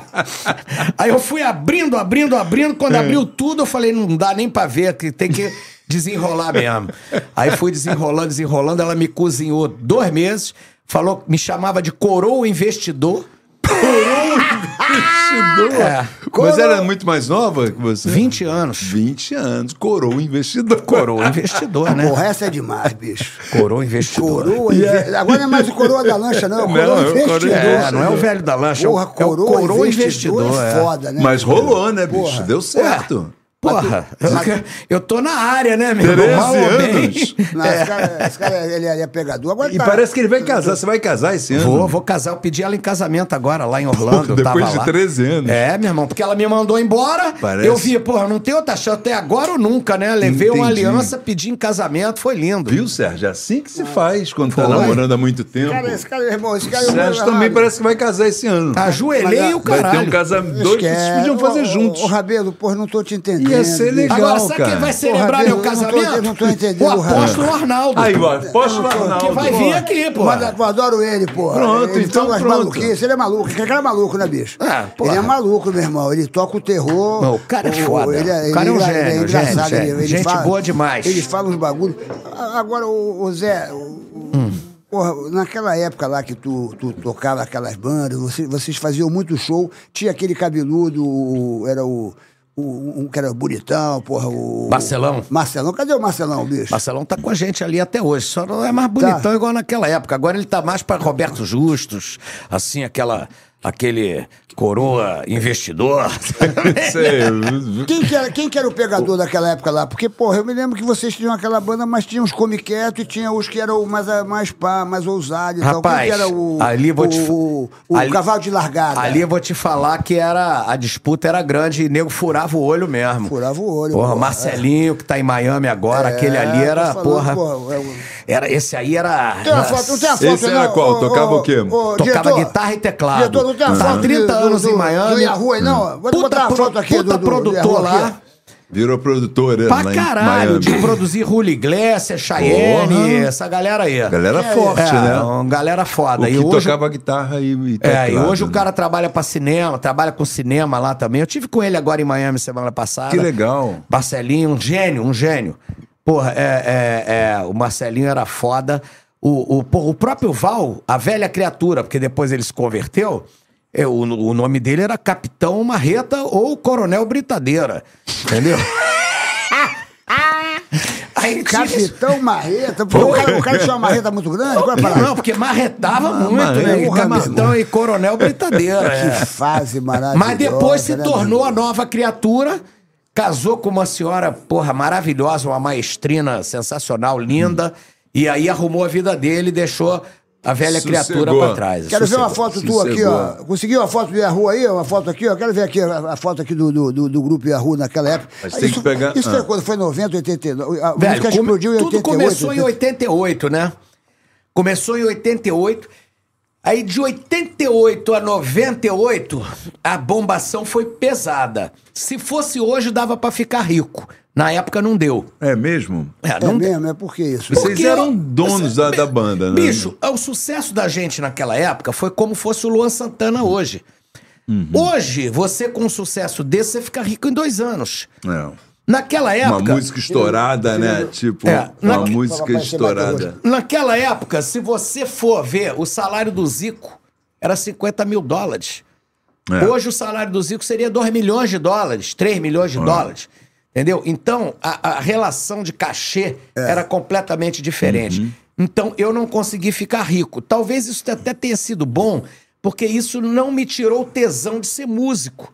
Aí eu fui abrindo, abrindo, abrindo. Quando abriu tudo, eu falei, não dá nem pra ver, que tem que desenrolar mesmo. [LAUGHS] Aí fui desenrolando, desenrolando. Ela me cozinhou dois meses, falou, me chamava de coroa investidor. [LAUGHS] Investidor. É. Mas ela é muito mais nova que você? 20 anos. 20 anos. Coroa investidor. Coroa investidor, né? Porra, essa é demais, bicho. Coroa investidor. Coroa, inve- agora não é mais o coroa da lancha, não. É o Não, coroa é o coroa- investidor. É, não é o velho da lancha, é o- Porra, é o coroa, coroa investidor, investidor, é é. foda, né? Mas rolou, né, bicho? Porra. Deu certo. Porra, eu, eu tô na área, né, meu irmão? 13 Mal ou bem. anos. Não, esse cara, esse cara, ele, ele é pegador. Agora E tá- parece que ele vai casar. Você vai casar esse ano? Vou, vou casar. Eu pedi ela em casamento agora, lá em Orlando. eu Depois tava de lá. 13 anos. É, meu irmão, porque ela me mandou embora. Parece. Eu vi, porra, não tem outra chance até agora ou nunca, né? Levei uma Entendi. aliança, pedi em casamento, foi lindo. Viu, Sérgio? É assim que se faz quando tá namorando há muito tempo. Cara, esse cara, irmão, esse cara... O Sérgio também parece que vai casar esse ano. Ajoelhei Mas, o Vai ter caralho. um casamento. Dois que vocês podiam fazer juntos. Ô, Rabelo, porra, não tô te entendendo. Ia ser legal. Agora, sabe cara. quem vai celebrar meu eu não tô- casamento? eu não tô entendendo, o apóstolo. Arnaldo. Aí, ó, apóstolo Arnaldo. Que vai vir aqui, pô. Mas eu adoro ele, pô. Pronto, ele então pronto. maluquices, ele é maluco. Cara é maluco, né, bicho? É, porra. ele é maluco, meu irmão. Ele toca o terror. Não, o cara é foda. Ele O cara é um ele gênio, ele gênio, engraçado, gênio. ele- ele Gente fala- boa demais. Ele fala uns bagulhos. Agora, o, o Zé... o- Hum. Porra, naquela época lá que tu, tu tocava aquelas bandas, você- vocês faziam muito show, tinha aquele cabeludo, o- era o, o- um que era bonitão, porra, o. Marcelão? Marcelão, cadê o Marcelão, bicho? Marcelão tá com a gente ali até hoje. Só não é mais bonitão Tá. igual naquela época. Agora ele tá mais pra Roberto Justus, assim, aquela. Aquele coroa investidor. [LAUGHS] Sei. Quem que, era, quem que era o pegador daquela época lá? Porque, porra, eu me lembro que vocês tinham aquela banda, mas tinha os come quieto e tinha os que eram mais, mais pá, mais ousados e tal. Quem Rapaz, que era o, ali vou o, te o, o ali- cavalo de largada? Ali eu vou te falar que era a disputa era grande e nego furava o olho mesmo. Furava o olho, Porra, porra, Marcelinho, que tá em Miami agora, É, aquele ali era, falando, porra. porra, é o- Era, esse aí era. Tem foto, não tem Esse foto, era não? qual? Ô, Tocava o quê? Tocava diretor, guitarra e teclado. Tem uma Tá foto 30 do- anos do, em Miami. Do Yahoo aí, não? Vou botar uma foto aqui puta do, do, produtor lá. aqui. Virou produtora Pra lá em caralho, Miami. de produzir Julio Iglesias, Cheyenne, Porra. essa galera aí. Galera forte, é, né? galera O foda. que e hoje, tocava guitarra e, e é, e hoje o né? cara trabalha pra cinema, trabalha com cinema lá também. Eu tive com ele agora em Miami semana passada. Que legal. Marcelinho, um gênio, um gênio. Porra, é, é, é, o Marcelinho era foda. O, o, o próprio Val, a velha criatura, porque depois ele se converteu, é, o, o nome dele era Capitão Marreta ou Coronel Britadeira. Entendeu? [LAUGHS] Aí Capitão Marreta. Pô, o, cara, o cara tinha uma marreta muito grande? Qual é a parada? Não, porque marretava muito, marreta, né? E Capitão e Coronel Britadeira. Que fase maravilhosa. Mas depois se né, tornou a nova criatura, casou com uma senhora, porra, maravilhosa, uma maestrina sensacional, linda, e aí arrumou a vida dele e deixou a velha Sossegou. criatura pra trás. Quero ver uma Sossegou. foto tua aqui, ó. Sossegou. Conseguiu uma foto do Yahoo aí? Uma foto aqui, ó. Quero ver aqui a, a foto aqui do, do, do, do grupo Yahoo naquela época. Mas tem que pegar- Isso ah. foi quando? Foi 90, 89? A Velho, música come- explodiu em tudo 88. começou em 80. 88, né? Começou em 88. Aí de 88 a 98, a bombação foi pesada. Se fosse hoje, dava pra ficar rico. Na época não deu. É mesmo? É, É não mesmo? É por que isso? Vocês Porque eram eu- donos da, da banda, né? Bicho, o sucesso da gente naquela época foi como fosse o Luan Santana hoje. Uhum. Hoje, você com um sucesso desse, você fica rico em dois anos. É. Naquela Uma época. música estourada, né? Tipo, É, uma na- música estourada. Naquela época, se você for ver, o salário do Zico era 50 mil dólares. É. Hoje o salário do Zico seria 2 milhões de dólares, 3 milhões de dólares. Entendeu? Então, a, a relação de cachê era completamente diferente. Então, eu não consegui ficar rico. Talvez isso até tenha sido bom, porque isso não me tirou o tesão de ser músico.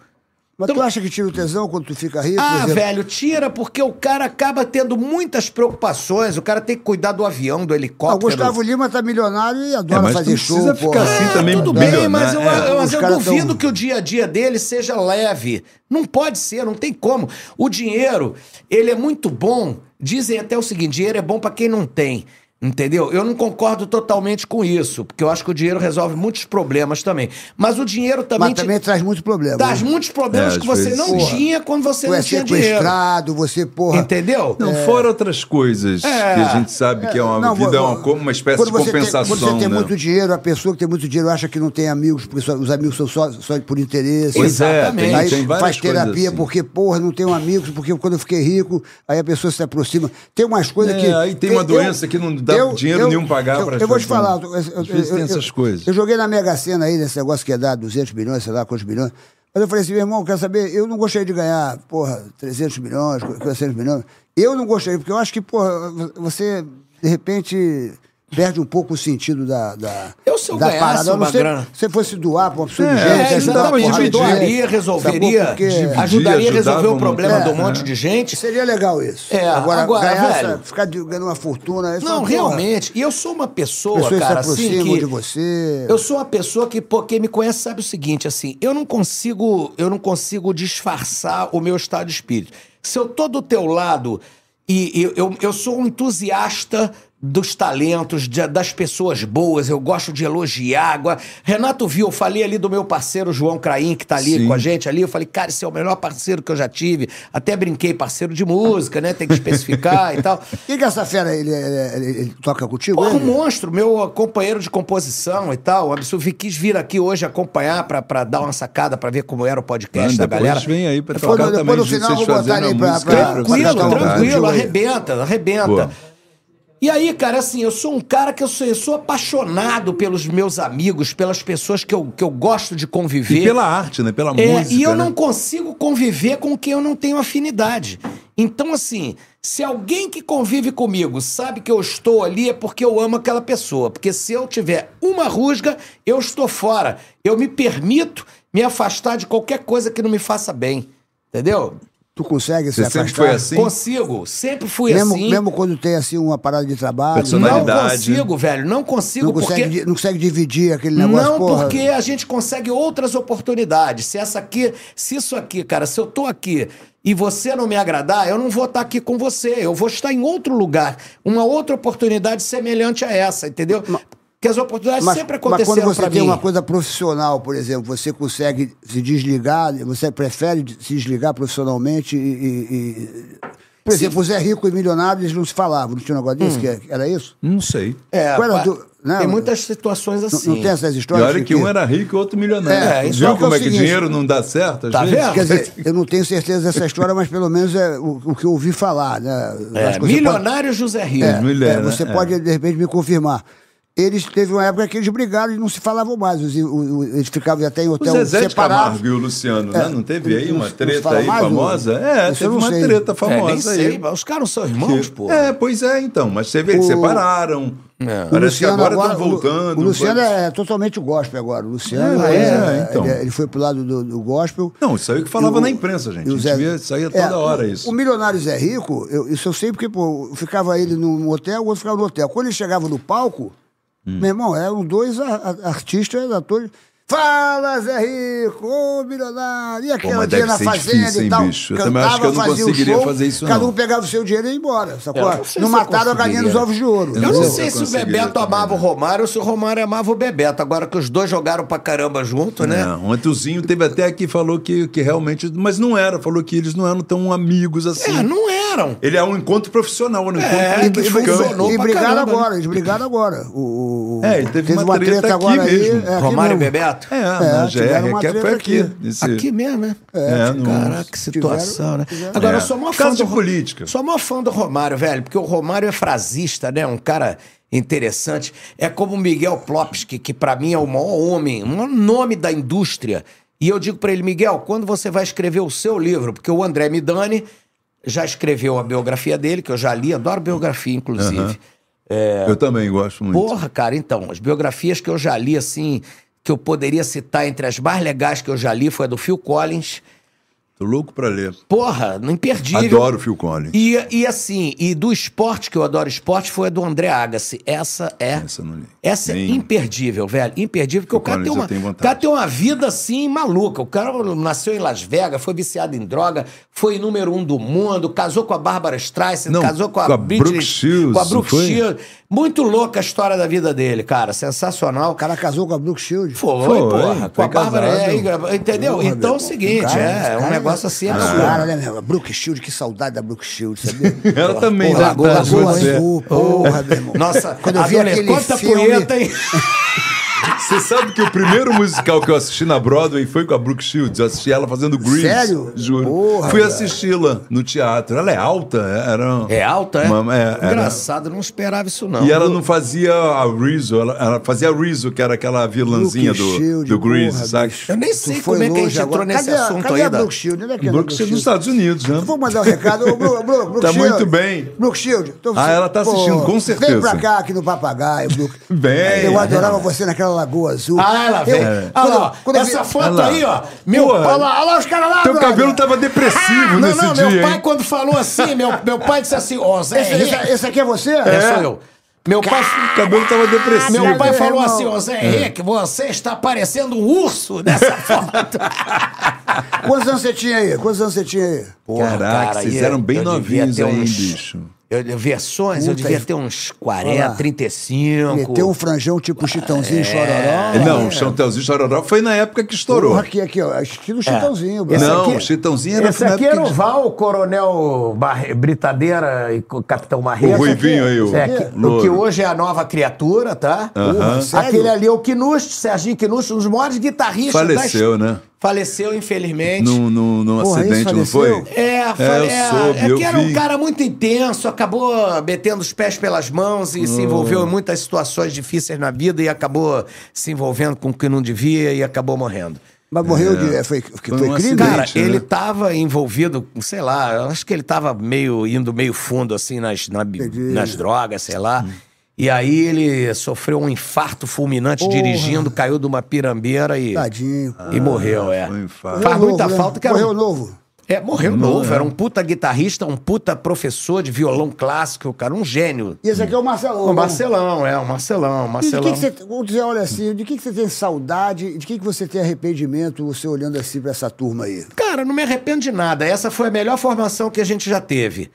Mas tu acha que tira o tesão quando tu fica rico? Ah, exemplo? velho, tira, porque o cara acaba tendo muitas preocupações. O cara tem que cuidar do avião, do Ah, o helicóptero. Gustavo Lima tá milionário e adora É, mas fazer show, precisa porra. ficar assim também, Tudo bem, mas eu, É, eu- mas eu duvido tão- que o dia a dia dele seja leve. Não pode ser, não tem como. O dinheiro, ele é muito bom. Dizem até o seguinte: dinheiro é bom pra quem não tem. Entendeu? Eu não concordo totalmente com isso, porque eu acho que o dinheiro resolve muitos problemas também. Mas o dinheiro também, Mas também traz muitos problemas. traz né? muitos problemas É, que você vezes não sim. tinha quando você não é tinha dinheiro. sequestrado, você, porra. Entendeu? Não, fora outras coisas É. que a gente sabe que é uma Não, vida, é uma, uma espécie quando de você tem- compensação, quando você tem né? muito dinheiro, a pessoa que tem muito dinheiro acha que não tem amigos, porque só- os amigos são só, só por interesse. Pois é, Exatamente. tem, Aí tem faz terapia assim. porque, porra, não tenho amigos, porque quando eu fiquei rico, aí a pessoa se aproxima. Tem umas coisas É, que. aí tem uma doença que não dá dinheiro nenhum pagar eu, pra Eu vou te falar. eu- eu- eu- eu- essas coisas. Eu joguei na Mega Sena aí, nesse negócio que ia dar 200 milhões, sei lá quantos milhões. Mas eu falei assim, meu irmão, quer saber? Eu não gostaria de ganhar, porra, 300 milhões, 400 milhões. Eu não gostaria, porque eu acho que, porra, você, de repente, perde um pouco o sentido da, da, Eu, se eu da ganhasse parada. Uma sei grana- se você fosse doar pra uma pessoa É, de é, gente, dividir. gente, Ajudaria, resolveria. Porque Dividir, Ajudaria a resolver o problema muito, de um né? monte de gente. Seria legal isso. É, agora, agora, ganhar velho- essa, ficar de- ganhando uma fortuna. isso é Não, uma realmente. E eu sou uma pessoa, Pessoas cara, se assim, que... de você. Eu sou uma pessoa que, pô, quem me conhece sabe o seguinte, assim, eu não consigo, eu não consigo disfarçar o meu estado de espírito. Se eu tô do teu lado e eu, eu, eu sou um entusiasta dos talentos, de- das pessoas boas, eu gosto de elogiar. Agora, Renato viu, eu falei ali do meu parceiro João Craim, que tá ali Sim. com a gente ali, eu falei, cara, esse é o melhor parceiro que eu já tive. Até brinquei, parceiro de música, né? Tem que especificar e tal. Quem [LAUGHS] que essa fera? Ele, ele- ele- toca contigo? Porra, um ele? monstro, meu companheiro de composição e tal. O absurdo. Quis vir aqui hoje acompanhar pra, pra dar uma sacada pra ver como era o podcast da galera. depois vem aí pra Depois tocar no- também, depois no final vou botar ali pra- pra- pra Tranquilo, cantarem. tranquilo, arrebenta, arrebenta. Boa. E aí, cara, assim, eu sou um cara que eu sou, eu sou apaixonado pelos meus amigos, pelas pessoas que eu, que eu gosto de conviver. E pela arte, né? Pela É, música. e eu né? não consigo conviver com quem eu não tenho afinidade. Então, assim, se alguém que convive comigo sabe que eu estou ali, é porque eu amo aquela pessoa. Porque se eu tiver uma rusga, eu estou fora. Eu me permito me afastar de qualquer coisa que não me faça bem. Entendeu? Tu consegue se Você sempre afastar? foi assim? Consigo. Sempre fui Mesmo, assim. mesmo quando tem assim uma parada de trabalho, Personalidade. Não Personalidade. consigo, velho. Não consigo não consegue, porque... di- não consegue dividir aquele negócio, Não, porra. porque a gente consegue outras oportunidades. Se essa aqui, se isso aqui, cara, se eu tô aqui e você não me agradar, eu não vou estar aqui com você. Eu vou estar em outro lugar, uma outra oportunidade semelhante a essa, entendeu? Porque as oportunidades Mas, sempre mas quando aconteceram você tem mim. uma coisa profissional, por exemplo, você consegue se desligar, você prefere se desligar profissionalmente e. e- e- Por exemplo, o Zé Rico e Milionário, eles não se falavam, não tinha um negócio Hum. disso? Que era isso? Não sei. É, Qual era do- né? tem muitas situações Não- assim. Não, tem essas E histórias? olha que um era rico e outro milionário. É, isso Viu é o como é que seguinte- dinheiro não dá certo? Tá vezes? vendo? Quer dizer, eu não tenho certeza dessa história, mas pelo menos é o, o que eu ouvi falar, né? É, que milionário José Rio. pode, é, Mulher, é, né? você É. pode, de repente, me confirmar. Eles teve uma época que eles brigaram e não se falavam mais. Os- o- o- eles ficavam até em O hotel Zezé de separados. Camargo e o Luciano, né? É. Não teve aí uma treta aí mais, famosa? É, Isso teve uma sei. treta É, famosa nem aí. sei, mas os caras são irmãos, pô. É, pois é, então. Mas você vê, eles O- separaram. É. O Parece que agora o- estão voltando. O Luciano foi- é totalmente gospel agora. O Luciano Ah, é, é, então. ele, ele foi pro lado do, do gospel. Não, isso aí que falava o- na imprensa, gente. o Zé- via, saía É, toda hora o- isso. O milionário Zé Rico, eu- isso eu sei porque, pô, ficava ele num hotel, o outro ficava no hotel. Quando ele chegava no palco, Hum. meu irmão, eram dois a- a- artistas, atores. Fala, Zé Rico, ô milionário, e aquela dia na fazenda difícil, e tal. bicho? Eu também acho que eu não fazia o conseguiria fazer isso, Cada não. um pegava o seu dinheiro e ia embora, sacou? Eu não não mataram a galinha dos ovos de ouro. Eu Eu não não sei sei se o Bebeto também, amava o né? Romário ou se o Romário amava o Bebeto. Agora que os dois jogaram pra caramba junto, né? É, ontem o Zinho teve até aqui falou que, que realmente. Mas não era, falou que eles não eram tão amigos assim. É, não eram. Ele é um encontro profissional, um encontro É, E, de que funcionou e brigaram caramba, agora, eles brigaram agora. O, o- É, ele teve uma treta aqui mesmo. é, aqui Romário e mesmo. Bebeto? É, É, na tiveram GR, uma que treta foi aqui. aqui. Esse- Aqui mesmo, né? É, no- Caraca, que situação, né? Agora, É. eu sou maior Caso fã de do política. Sou maior fã do Romário, velho, porque o Romário é frasista, né? Um cara interessante. É como o Miguel Plopski, que pra mim é o maior homem, o maior nome da indústria. E eu digo pra ele, Miguel, quando você vai escrever o seu livro? Porque o André Midani já escreveu a biografia dele, que eu já li, adoro biografia, inclusive. Eu também gosto muito. Porra, cara, então, as biografias que eu já li, assim, que eu poderia citar entre as mais legais que eu já li foi a do Phil Collins. Tô louco pra ler. Porra, não imperdível. Adoro o Phil Collins. E, e assim, e do esporte, que eu adoro esporte, foi a do André Agassi. Essa é. Essa eu não li. Essa é Nem- imperdível, velho. Imperdível, porque o cara, Collins tem uma, o cara tem uma vida assim maluca. O cara nasceu em Las Vegas, foi viciado em droga, foi número um do mundo, casou com a Bárbara Streisand, Não, casou com a, com a Britney- Brooke Shields, Com a Brooke? Shields. Muito louca a história da vida dele, cara. Sensacional. O cara casou com a Brooke Shield. Foi, Foi, porra. Com foi a Bárbara, é, entendeu? Porra, então é o seguinte. Cara, é, um cara negócio assim é o absurdo. cara, né, meu? Brooke Shield, que saudade da Brooke Shield, sabia? [LAUGHS] Ela também Porra, já Lagoa, tá, Lagoa. Azul, porra, meu irmão. Nossa, Quando eu vi aquele quanta filme... punheta, hein? [LAUGHS] Você sabe que o primeiro musical que eu assisti na Broadway foi com a Brooke Shields. Eu assisti ela fazendo Grease. Sério? Juro. Porra, Fui assisti-la no teatro. Ela é alta, era. É alta, é? Uma- é, era- Engraçado, não esperava isso não. E ela não fazia a Rizzo, ela, ela fazia a Rizzo, que era aquela vilãzinha Brooke do, Shield, do Grease, porra, sabe? Eu nem sei foi como é que a gente longe entrou agora. nesse Cadê a- assunto cadê aí. a da- Brooke Shield? Onde é que é a Brooke Shield dos Estados Unidos, né? Vou mandar um recado. Ô, Bru- Bru- Brooke Tá Shield. muito bem. Brooke Shield. tô- Ah, ela tá assistindo, com Vem certeza. pra cá aqui no Papagaio, Brooke. Vem. Eu adorava você naquela Lagoa Azul. Ah, ela vem. Eu- Olha lá, quando- quando essa vi- foto Olha lá. aí, ó. Meu Porra. Olha lá, olha lá os caras lá, Teu cabelo tava depressivo Não, nesse não, dia, meu pai, hein? quando falou assim, meu, meu pai disse assim, ó, Zé Esse, esse, esse aqui é você? É, sou eu. Meu pai, O cabelo tava depressivo. meu pai meu falou irmão. assim, ó, Zé Henrique, você está parecendo um urso nessa [LAUGHS] foto. Quantos anos você tinha aí? Quantos anos você tinha aí? Caraca, cara, vocês eram bem novinhos aí, uns- bicho. Eu, versões, eu Puta, devia e- ter uns Olha 40, lá. 35. Meteu um franjão tipo Chitãozinho É. Chororó. Não, o Chantelzinho Chororó foi na época que estourou. Porra, aqui, aqui, ó. Estilo Chitãozinho, bro. Esse não, aqui- o Chitãozinho era Esse aqui era o Val, o Coronel Barre- Britadeira e Capitão Marreta. O Ruivinho aí, o É, que, o que hoje é a nova criatura, tá? Porra, sério? Aquele ali é o Knust, Serginho Knust, um dos maiores guitarristas Faleceu, da né? Faleceu, infelizmente. Num, num, num Porra, acidente, não foi? É, fa- eu é, soube, é eu que era um vi. cara muito intenso, acabou metendo os pés pelas mãos e se envolveu em muitas situações difíceis na vida e acabou se envolvendo com o que não devia e acabou morrendo. Mas morreu de. Foi, foi, Foi foi um crime? Cara, Gente, ele né? tava envolvido, sei lá, acho que ele tava meio indo meio fundo assim nas, na- nas drogas, sei lá. E aí ele sofreu um infarto fulminante Porra. dirigindo, caiu de uma pirambeira e, Tadinho. e morreu, é. foi um. Faz Morreu muita novo, né? falta que era Morreu um- novo. É, morreu novo, era um puta guitarrista, um puta professor de violão clássico, cara, um gênio. E esse aqui é o Marcelão. O né? Marcelão, é, o Marcelão, o E de Marcelão. que, que você. Vamos dizer, olha assim, de que, que você tem saudade? De que, que você tem arrependimento, você olhando assim pra essa turma aí? Cara, não me arrependo de nada. Essa foi a melhor formação que a gente já teve.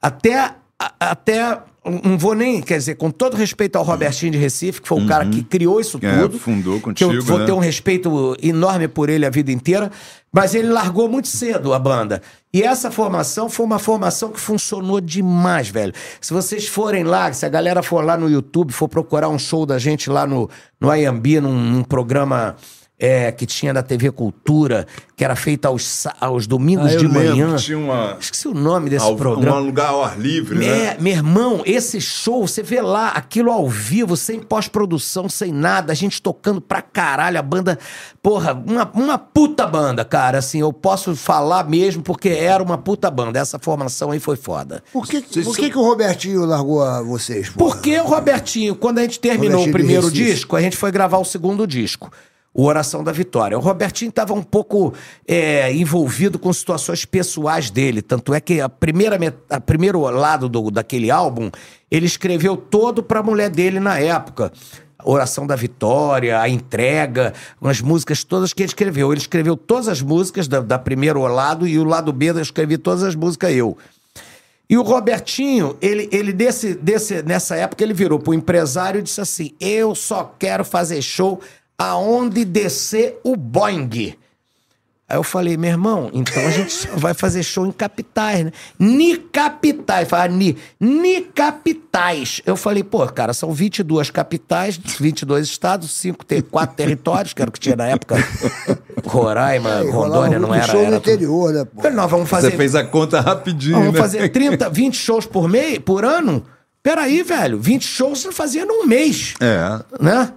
Até. a- até não vou nem, quer dizer, com todo respeito ao Robertinho de Recife, que foi o cara que criou isso É, tudo. fundou que contigo, eu vou né? ter um respeito enorme por ele a vida inteira. Mas ele largou muito cedo a banda. E essa formação foi uma formação que funcionou demais, velho. Se vocês forem lá, se a galera for lá no YouTube, for procurar um show da gente lá no, no IMB, num, num programa é, que tinha da TV Cultura, que era feito aos, aos domingos Ah, eu de lembro manhã. que tinha uma- Esqueci o nome desse Ao- programa. Um lugar ao ar livre, né? É, meu irmão, esse show, você vê lá, aquilo ao vivo, sem pós-produção, sem nada, a gente tocando pra caralho, a banda, porra, uma, uma puta banda, cara, assim, eu posso falar mesmo porque era uma puta banda, essa formação aí foi foda. Por que, por são- que, que o Robertinho largou a vocês? porra? Porque o Robertinho, quando a gente terminou Robertinho o primeiro disco, a gente foi gravar o segundo disco. O Oração da Vitória. O Robertinho estava um pouco é, envolvido com situações pessoais dele. Tanto é que a primeira, a primeiro lado do, daquele álbum, ele escreveu todo para a mulher dele na época. Oração da Vitória, A Entrega, umas músicas todas que ele escreveu. Ele escreveu todas as músicas da, da primeiro lado e o lado B eu escrevi todas as músicas eu. E o Robertinho, ele, ele desse, desse, nessa época, ele virou pro empresário e disse assim: Eu só quero fazer show aonde descer o Boeing. Aí eu falei, meu irmão, então a gente só vai fazer show em capitais, né? Ni capitais. Fala, ni, ni capitais. Eu falei, pô, cara, são 22 capitais, 22 estados, 5, ter, 4 territórios, que era o que tinha na época. [LAUGHS] Roraima, Rondônia não era. show no era tudo. interior, né, pô? Falei, nós vamos fazer Você fez a conta rapidinho, Vamos né? fazer 30, 20 shows por mês, por ano? Peraí, velho, 20 shows você fazia num mês. É. Né?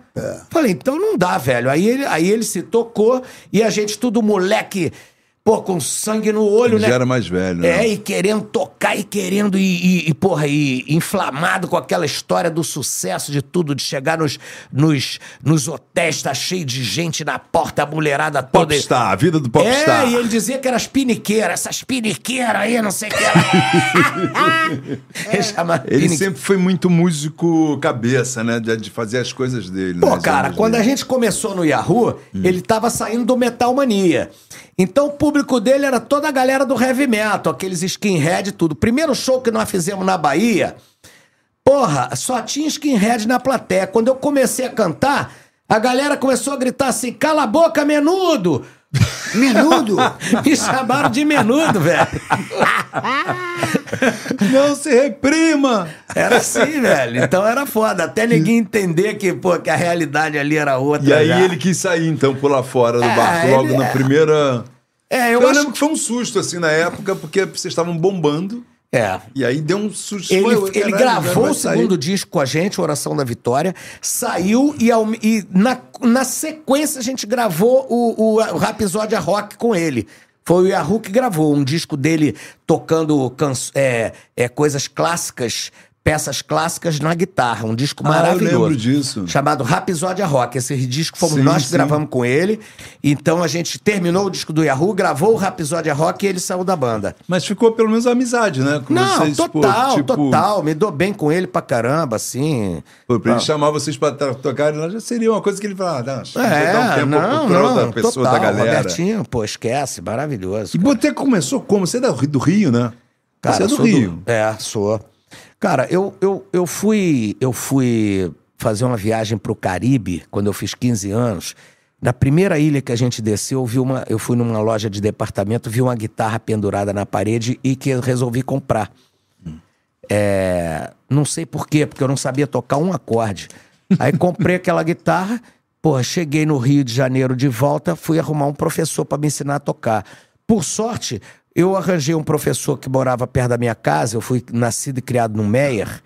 Falei, então não dá, velho. Aí ele, aí ele se tocou e a gente, tudo moleque, pô, com sangue no olho, Já né? era mais velho, né? É, e querendo tocar e querendo, e, e, e, porra, e inflamado com aquela história do sucesso de tudo, de chegar nos, nos, nos hotéis, tá cheio de gente na porta, a mulherada toda. Popstar, a vida do popstar. É, e ele dizia que era as piniqueiras, essas piniqueiras aí, não sei o que [LAUGHS] ele chamava Ele pinique- sempre foi muito músico cabeça, né? De, de fazer as coisas dele. Pô, né? cara, quando a dele. gente começou no Yahoo, Hum. ele tava saindo do Metal Mania. Então o público dele era toda a galera do heavy metal, aqueles skinhead e tudo. Primeiro show que nós fizemos na Bahia, porra, só tinha skinhead na plateia. Quando eu comecei a cantar, a galera começou a gritar assim: cala a boca, menudo! [LAUGHS] Menudo? [LAUGHS] Me chamaram de menudo, velho. [LAUGHS] Não se reprima! Era assim, velho. Então era foda. Até ninguém entender que, pô, que a realidade ali era outra. E aí já. ele quis sair, então, pular fora do É, barco logo ele na é- primeira. É, eu, Eu, acho lembro que foi um susto, assim, na época, porque vocês estavam bombando. É. E aí deu um susto. Ele, Foi, ele caralho, gravou o sair. segundo disco com a gente, Oração da Vitória, saiu e, e na, na sequência a gente gravou o, o, o Rapisódia Rock com ele. Foi o Yahoo que gravou um disco dele tocando é, é, coisas clássicas, peças clássicas na guitarra. Um disco Ah, eu maravilhoso. lembro disso. Chamado Rapisódia Rock. Esse disco fomos Sim, nós que sim. gravamos com ele. Então a gente terminou o disco do Yahoo, gravou o Rapisódia Rock e ele saiu da banda. Mas ficou pelo menos amizade, né? Com Não, vocês, pô, total, tipo, total. Me dou bem com ele pra caramba, assim. Pô, pra ele Ah. chamar vocês pra to- tocarem lá já seria uma coisa que ele falava, ah, não, eu dar um É, tempo não, procurar não, outra pessoa total. da galera. Robertinho, pô, esquece, maravilhoso. E cara. você começou como? Você é da- do Rio, né? Cara, você é do Rio. é, sou. Cara, eu, eu, eu fui eu fui fazer uma viagem pro Caribe quando eu fiz 15 anos. Na primeira ilha que a gente desceu, eu, vi uma, eu fui numa loja de departamento, vi uma guitarra pendurada na parede e que eu resolvi comprar. É, não sei por quê, porque eu não sabia tocar um acorde. Aí comprei aquela guitarra Porra, cheguei no Rio de Janeiro de volta, fui arrumar um professor para me ensinar a tocar. Por sorte, eu arranjei um professor que morava perto da minha casa, eu fui nascido e criado no Meyer.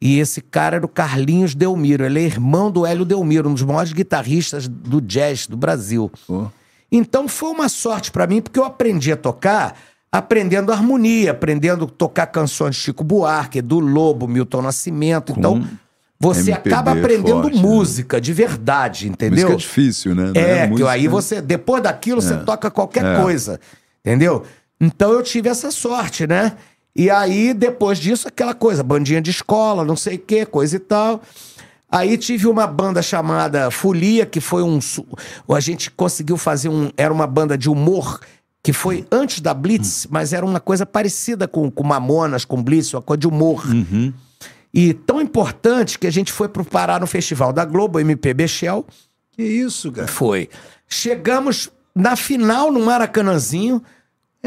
E esse cara era o Carlinhos Delmiro. Ele é irmão do Hélio Delmiro, um dos maiores guitarristas do jazz do Brasil. Então foi uma sorte pra mim, porque eu aprendi a tocar aprendendo harmonia, aprendendo a tocar canções de Chico Buarque, do Lobo, Milton Nascimento. Então você MPB acaba aprendendo forte, né? música de verdade, entendeu? Música é difícil, né? Não É, que música- aí você, depois daquilo, você toca qualquer É. coisa. Entendeu? Então eu tive essa sorte, né? E aí, depois disso, aquela coisa, bandinha de escola, não sei o quê, coisa e tal. Aí tive uma banda chamada Folia, que foi um. A gente conseguiu fazer um. Era uma banda de humor, que foi antes da Blitz, mas era uma coisa parecida com, com Mamonas, com Blitz, uma coisa de humor. E tão importante que a gente foi pro parar no Festival da Globo, MPB Shell. Que isso, cara? Foi. Chegamos na final no Maracanãzinho,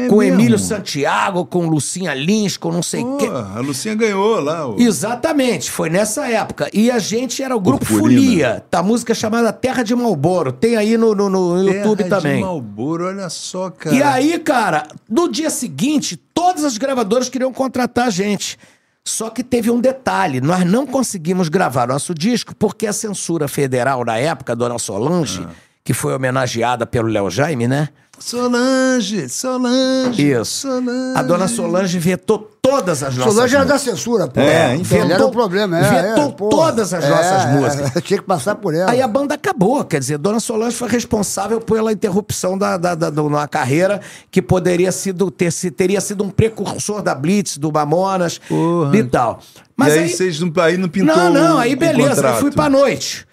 É com mesmo? Emílio Santiago, com Lucinha Lins, com não sei quê. a Lucinha ganhou lá. o- Exatamente, foi nessa época. E a gente era o grupo Purpurina. Folia, da música chamada Terra de Malboro. Tem aí no, no, no YouTube Terra também. De Malboro, olha só, cara. E aí, cara, no dia seguinte, todas as gravadoras queriam contratar a gente. Só que teve um detalhe: nós não conseguimos gravar nosso disco porque a censura federal na época, Dona Solange, Ah. Que foi homenageada pelo Léo Jaime, né? Solange, Solange. Isso. Solange. A dona Solange vetou todas as nossas Solange era da músicas. censura, pô. É, então. Era o problema, é. Vetou é, todas as nossas músicas. [LAUGHS] Tinha que passar por ela. Aí a banda acabou, quer dizer, Dona Solange foi responsável pela interrupção da, da, da, de uma carreira que poderia sido, ter, teria sido um precursor da Blitz, do Mamonas Porra. e tal. E Mas aí, aí, vocês não, aí não pintou não, não, o- aí o beleza, aí contrato. fui pra noite.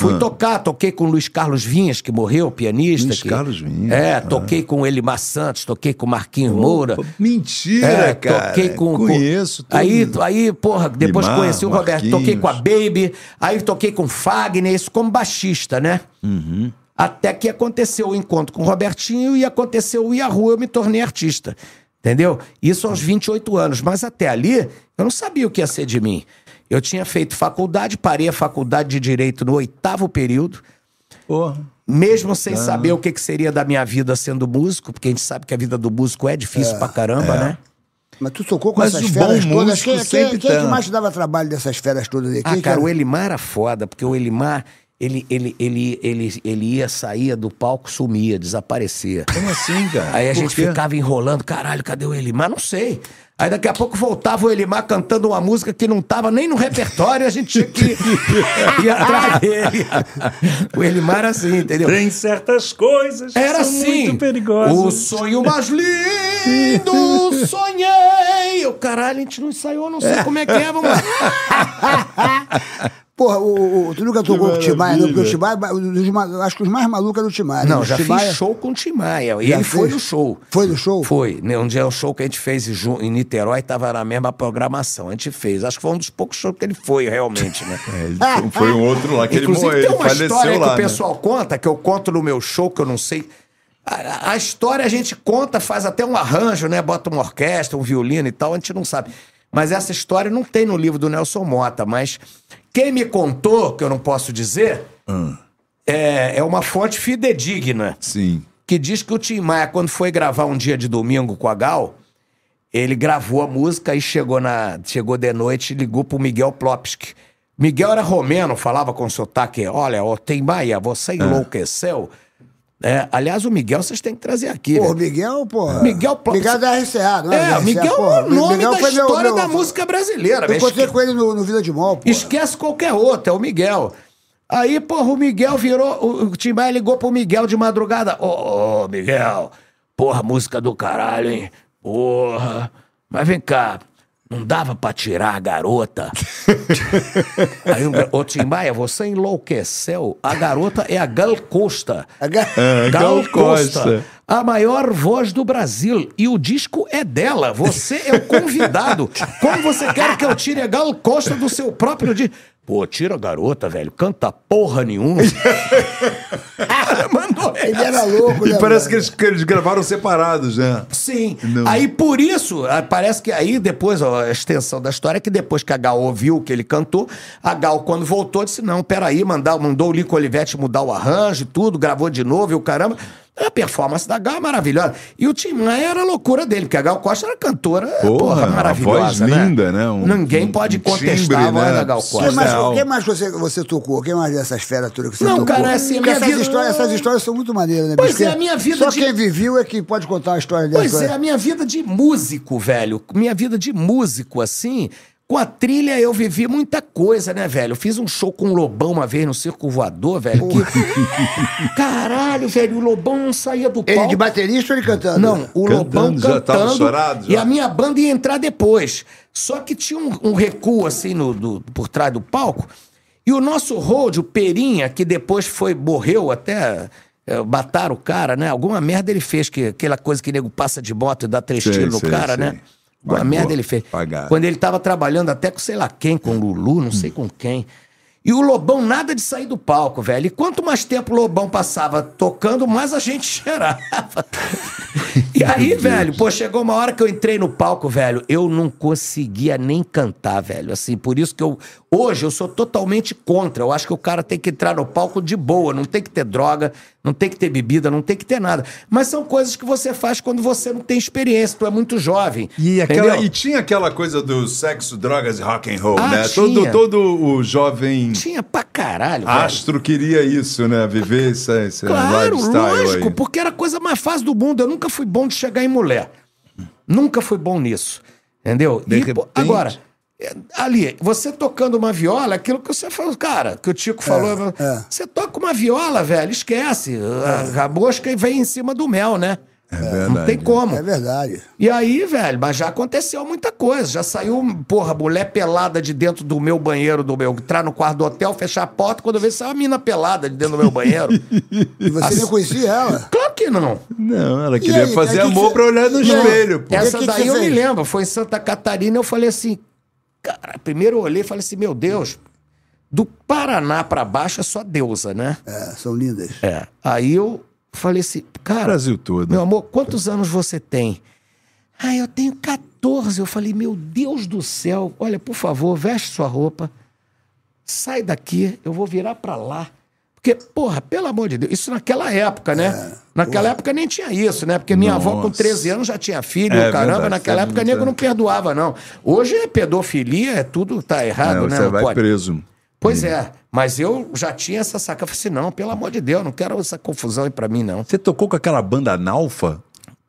Fui Ah. tocar, toquei com o Luiz Carlos Vinhas, que morreu, pianista. Luiz que- Carlos Vinhas, É, ah. toquei com o Elimar Santos, toquei com o Marquinhos Moura. Pô, Mentira, É, cara. toquei com. com- Conheço. todo Aí, aí, porra, depois Guimar, conheci o Roberto. Marquinhos. Toquei com a Baby, aí toquei com o Fagner, isso como baixista, né? Uhum. Até que aconteceu o encontro com o Robertinho e aconteceu o Yahoo, eu me tornei artista. Entendeu? Isso aos 28 anos. Mas até ali, eu não sabia o que ia ser de mim. Eu tinha feito faculdade, parei a faculdade de Direito no oitavo período. Porra. Mesmo Ah. sem saber o que, que seria da minha vida sendo músico, porque a gente sabe que a vida do músico é difícil pra caramba, né? Mas tu tocou com Mas essas o bom feras todas. músico Quem, quem, sempre quem é que mais te dava trabalho dessas feras todas aí? Ah, cara, era? o Elimar era foda, porque o Elimar, ele, ele, ele, ele, ele ia, saía do palco, sumia, desaparecia. Como assim, cara? Aí a Por gente quê? ficava enrolando, caralho, cadê o Elimar? Não sei. Aí daqui a pouco voltava o Elimar cantando uma música que não tava nem no repertório, a gente tinha que [LAUGHS] ir atrás dele. O Elimar era assim, entendeu? Tem certas coisas que Era são assim. muito perigosas. O sonho mais lindo, [LAUGHS] sonhei. O caralho, a gente não ensaiou, não sei como é que é, vamos lá. [LAUGHS] Porra, o, o- tu nunca tocou com o Timaya, não? Porque o. Timaya, um acho que os mais malucos eram o Timaya. né? Não, já Timaya- fiz show com o Tim Maia. E Já ele foi fez? no show. Foi no show? Foi. né, Um dia o show que a gente fez em Niterói tava na mesma programação. A gente fez. Acho que foi um dos poucos shows que ele foi, realmente, né? [LAUGHS] É, ele foi- foi um outro lá que Inclusive, ele morreu. tem uma história lá. que o né? pessoal conta, que eu conto no meu show, que eu não sei. A, a história a gente conta, faz até um arranjo, né? Bota uma orquestra, um violino e tal, a gente não sabe. Mas essa história não tem no livro do Nelson Mota, mas quem me contou, que eu não posso dizer, é, é uma fonte fidedigna Sim. que diz que o Tim Maia, quando foi gravar um dia de domingo com a Gal, ele gravou a música e chegou, na, chegou de noite e ligou pro Miguel Plopski. Miguel era romeno, falava com sotaque, olha, ô Tim Maia, você enlouqueceu? É, aliás, o Miguel vocês têm que trazer aqui. Pô, né? o Miguel, porra. Miguel Plo- Miguel é da RCA, não é? É, o RCA, Miguel porra. é o nome Miguel da foi meu- história meu- da música brasileira. Eu encontrei Esque- com ele no, no Vila de Mol, pô. Esquece qualquer outro, é o Miguel. Aí, porra, o Miguel virou. O, o Tim Maia ligou pro Miguel de madrugada. Ô, ô, Miguel, porra, música do caralho, hein? Porra. Mas vem cá, não dava pra tirar a garota? [LAUGHS] Aí o, ô, Tim Maia, você enlouqueceu. A garota é a Gal Costa. A ga- É, Gal Costa. A maior voz do Brasil. E o disco é dela. Você é o convidado. Como você quer que eu tire a Gal Costa do seu próprio disco? Pô, tira a garota, velho. Canta porra nenhuma. [LAUGHS] Mandou Ele essa. era louco, E né? parece velho? que eles, que eles gravaram separados, né? Sim. Não. Aí por isso, ah, parece que aí depois, ó, a extensão da história é que depois que a Gal ouviu que ele cantou, a Gal, quando voltou, disse: não, peraí, mandar, mandou o Lico Olivetti mudar o arranjo e tudo, gravou de novo e o caramba. A performance da Gal é maravilhosa. E o Tim Maia era a loucura dele, porque a Gal Costa era cantora, porra, Porra, uma maravilhosa. voz né? linda, né? Um- Ninguém pode um contestar a timbre, voz né? da Gal Costa. mais, Real. quem mais você, você tocou? Quem mais dessas feras todas que você Não, tocou? cara, assim, a Porque minha essas, vida- histórias, essas histórias são muito maneiras, né? Pois bicho? é, a minha vida Só de- quem viveu é que pode contar uma história dessa. Pois é, né? a minha vida de músico, velho. Minha vida de músico, assim. Com a trilha eu vivi muita coisa, né, velho? Eu fiz um show com o Lobão uma vez no Circo Voador, velho. Que... [LAUGHS] Caralho, velho, o Lobão não saía do palco. Ele de baterista ou ele cantando? Não, o Cantando, Lobão já tava cantando. estourado, já? E a minha banda ia entrar depois. Só que tinha um, um recuo, assim, no, do- por trás do palco. E o nosso road, o Perinha, que depois foi, morreu até. É, mataram o cara, né? Alguma merda ele fez, que, aquela coisa que nego passa de moto e dá três Sei, tiros no sei, cara, sei. né? Pagou, merda ele fez. pagaram. Quando ele tava trabalhando até com sei lá quem, com o Lulu, não sei com quem. E o Lobão nada de sair do palco, velho. E quanto mais tempo o Lobão passava tocando, mais a gente [LAUGHS] cheirava. E aí, velho, pô, chegou uma hora que eu entrei no palco, velho, eu não conseguia nem cantar, velho. Assim, por isso que eu. Hoje eu sou totalmente contra. Eu acho que o cara tem que entrar no palco de boa, não tem que ter droga, não tem que ter bebida, não tem que ter nada. Mas são coisas que você faz quando você não tem experiência, tu é muito jovem. E, aquela, entendeu? e tinha aquela coisa do sexo, drogas e rock and roll, Ah, né? tinha. Todo, todo o jovem Tinha pra caralho, velho. astro queria isso, né? Viver esse, esse Claro, lifestyle lógico, aí. porque era a coisa mais fácil do mundo. Eu nunca fui bom de chegar em mulher. Nunca fui bom nisso. Entendeu? De E, repente- agora, é, ali, você tocando uma viola, aquilo que você falou, cara, que o Tico falou. é. Você toca uma viola, velho, esquece. A, a mosca vem em cima do mel, né? É Não verdade. tem como. É verdade. E aí, velho, mas já aconteceu muita coisa. Já saiu, porra, mulher pelada de dentro do meu banheiro, do meu. Entrar no quarto do hotel, fechar a porta, quando eu vejo saiu uma mina pelada de dentro do meu banheiro. [LAUGHS] E você nem conhecia ela? claro que não. Não, ela queria aí, fazer que amor que pra olhar no aí? espelho, pô. É. Essa que que daí eu me fez? lembro. Foi em Santa Catarina, eu falei assim. Cara, primeiro eu olhei e falei assim: meu Deus, do Paraná pra baixo é só deusa, né? É, são lindas. É. Aí eu falei assim, cara, Brasil todo. meu amor, quantos anos você tem? Ah, eu tenho 14. Eu falei, meu Deus do céu, olha, por favor, veste sua roupa, sai daqui, eu vou virar pra lá. Porque, porra, pelo amor de Deus, isso naquela época, né? naquela época nem tinha isso, né? Porque minha avó com Nossa. 13 anos já tinha filho, É caramba, verdade, naquela é época nego não perdoava, não. Hoje é pedofilia, é tudo tá errado, É, né? você Não vai pode. preso. Pois é, mas eu já tinha essa saca. Eu falei assim, não, pelo amor de Deus, não quero essa confusão aí pra mim, não. Você tocou com aquela banda Nalfa?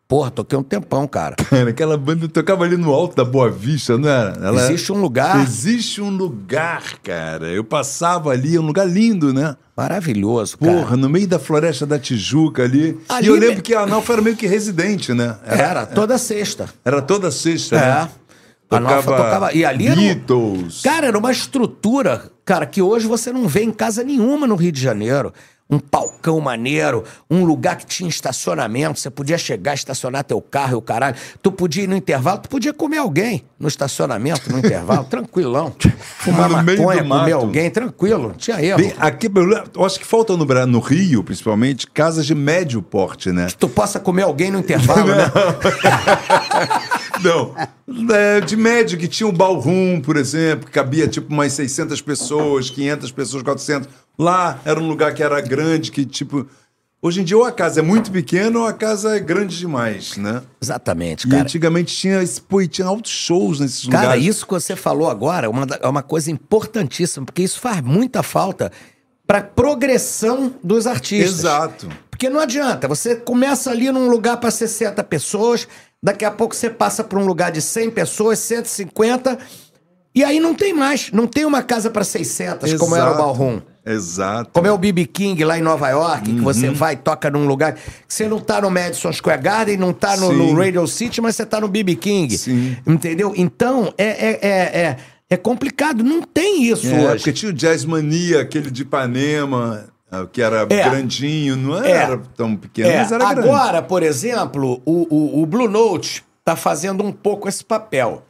Porra, toquei um tempão, cara. [LAUGHS] Cara, aquela banda tocava ali no alto da Boa Vista, não era? Ela- Existe um lugar Existe um lugar, cara. Eu passava ali, um lugar lindo, né? maravilhoso, cara. Porra, no meio da floresta da Tijuca ali. Ali e eu me- lembro que a Analfa era meio que residente, né? Era, toda sexta. Era toda sexta, É. né? A Nalfa tocava. E ali era um- Beatles. Cara, era uma estrutura, cara, que hoje você não vê em casa nenhuma no Rio de Janeiro. Um palcão maneiro, um lugar que tinha estacionamento, você podia chegar, estacionar teu carro e o caralho. Tu podia ir no intervalo, tu podia comer alguém no estacionamento, no intervalo, [LAUGHS] tranquilão. Fumar maconha, comer alguém, tranquilo, não tinha erro. Bem, aqui, eu acho que falta no, no Rio, principalmente, casas de médio porte, né? Tu possa comer alguém no intervalo, [LAUGHS] né? Não. É, de médio, que tinha um ballroom, por exemplo, que cabia tipo umas 600 pessoas, 500 pessoas, 400. Lá era um lugar que era grande, que tipo. Hoje em dia, ou a casa é muito pequena ou a casa é grande demais, né? Exatamente, E cara. antigamente tinha, esse- pô, e tinha altos shows nesses Cara, lugares. isso que você falou agora é uma, é uma coisa importantíssima, porque isso faz muita falta para progressão dos artistas. Exato. Porque não adianta, você começa ali num lugar para 60 pessoas, daqui a pouco você passa para um lugar de 100 pessoas, 150, e aí não tem mais, não tem uma casa para 600, como era o Exato. Ballroom. Exato. Como é o BB King lá em Nova York, que Uhum. você vai e toca num lugar. que Você não tá no Madison Square Garden, não tá no, no. Radio City, mas você tá no BB King. Sim. Entendeu? Então, é, é, é, é, é complicado. Não tem isso É, hoje. porque tinha o Jazz Mania, aquele de Ipanema, que era É. grandinho, não É. era tão pequeno, É, mas era grande. agora, por exemplo, o, o, o Blue Note tá fazendo um pouco esse papel.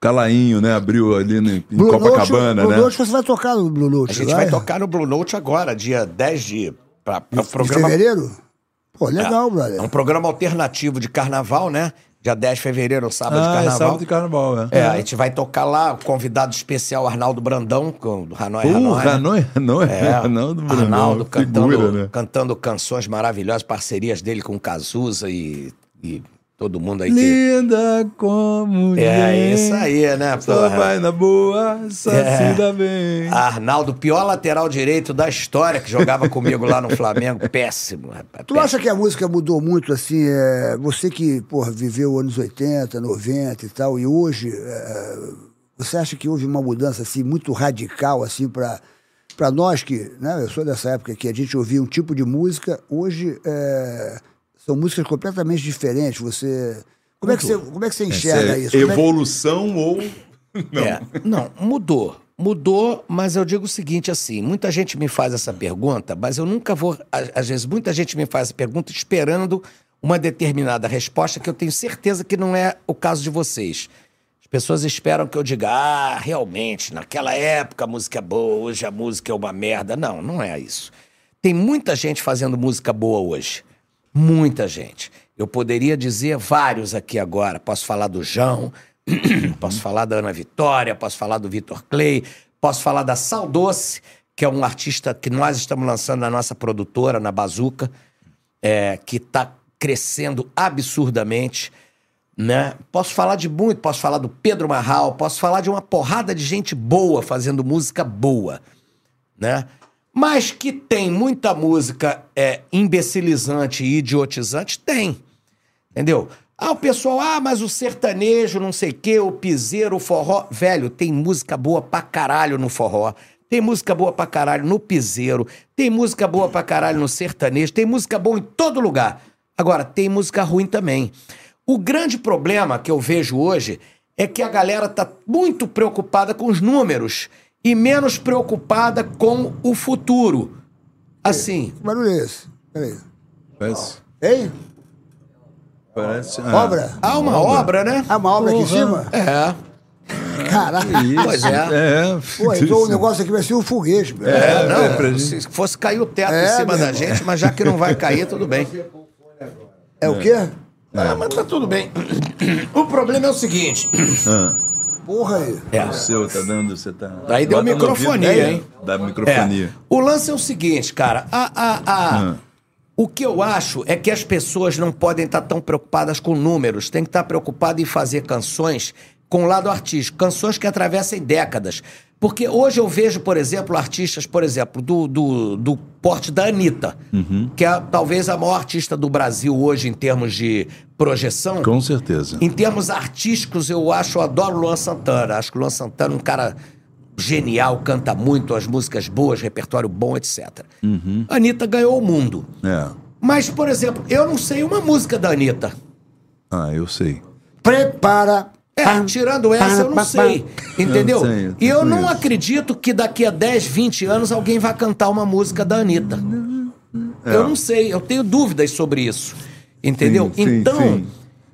Calainho, né? Abriu ali no, em Blue Copacabana, Note, Blue né? Note, você vai tocar no Blue Note. A gente vai tocar no Blue Note agora, dia 10 de. Pra, pra Em programa, fevereiro? Pô, legal, é brother. um programa alternativo de carnaval, né? Dia 10 de fevereiro, sábado de Ah, é carnaval. sábado de carnaval, né? É, a gente vai tocar lá, convidado especial Arnaldo Brandão, do Hanoi Pô, Hanoi. né? Hanoi, Hanoi, É, [LAUGHS] Arnaldo Brandão, Arnaldo cantando, figura, né? cantando canções maravilhosas, parcerias dele com Cazuza e, e todo mundo aí que. Linda como É ninguém, isso aí, né, Só porra? vai na boa, só É. se dá bem. Arnaldo, pior lateral direito da história, que jogava comigo lá no Flamengo. [LAUGHS] Péssimo, rapaz. Tu péssimo. acha que a música mudou muito, assim, é, você que, porra, viveu anos 80, 90 e tal, e hoje, é, você acha que houve uma mudança, assim, muito radical, assim, para para nós que, né, eu sou dessa época que a gente ouvia um tipo de música, hoje é, são músicas completamente diferentes, você... Como é que você, como é que você enxerga Essa é isso? É que- evolução ou... [LAUGHS] Não. É, não, mudou. Mudou, mas eu digo o seguinte assim, muita gente me faz essa pergunta, mas eu nunca vou, às vezes muita gente me faz essa pergunta esperando uma determinada resposta que eu tenho certeza que não é o caso de vocês. As pessoas esperam que eu diga, ah, realmente, naquela época a música é boa, hoje a música é uma merda. Não, não é isso. Tem muita gente fazendo música boa hoje. Muita gente. Eu poderia dizer vários aqui agora. Posso falar do João, [CLEARS THROAT] posso falar da Ana Vitória, posso falar do Vitor Clay, posso falar da Sal Doce, que é um artista que nós estamos lançando na nossa produtora, na Bazuca, é, que está crescendo absurdamente. Né? Posso falar de muito, posso falar do Pedro Marral, posso falar de uma porrada de gente boa fazendo música boa, né? Mas que tem muita música é, imbecilizante e idiotizante, tem. Entendeu? Ah, o pessoal, ah, mas o sertanejo, não sei o quê, o piseiro, o forró. Velho, tem música boa pra caralho no forró. Tem música boa pra caralho no piseiro. Tem música boa pra caralho no sertanejo. Tem música boa em todo lugar. Agora, tem música ruim também. O grande problema que eu vejo hoje é que a galera tá muito preocupada com os números e menos preocupada com o futuro. Assim, Que barulho é esse? Peraí. Parece... Hein? parece ah, Obra? há uma obra, né? Ah, uma obra aqui em Porra. cima? É. Caraca. Isso. Pois é. É. Pô, então o negócio aqui vai ser um foguete. velho. É, não, é, pra se fosse cair o teto É, em cima da irmão. gente, mas já que não vai cair, tudo bem. É o quê? Ah, mas tá tudo bem. O problema é o seguinte. Ah, Porra aí. É. o seu tá dando, você tá... Aí deu microfonia, ouvido, hein? Dá É. microfonia. O lance é o seguinte, cara. A, a, a- Ah. O que eu acho é que as pessoas não podem estar tão preocupadas com números, tem que estar preocupado em fazer canções com o lado artístico, canções que atravessem décadas. Porque hoje eu vejo, por exemplo, artistas, por exemplo, do, do, do porte da Anitta, Uhum. que é talvez a maior artista do Brasil hoje em termos de projeção. Com certeza. Em termos artísticos, eu acho, eu adoro o Luan Santana. Acho que o Luan Santana é um cara genial, canta muito, as músicas boas, repertório bom, etc. Uhum. A Anitta ganhou o mundo. É. Mas, por exemplo, eu não sei uma música da Anitta. Ah, eu sei. Prepara. É, Pá, tirando essa, eu não pá, sei. pá. Entendeu? Eu sei, eu e eu não conheço. acredito que daqui a 10, 20 anos alguém vai cantar uma música da Anitta. Eu não sei, eu tenho dúvidas sobre isso. Entendeu? Sim, sim, então. sim.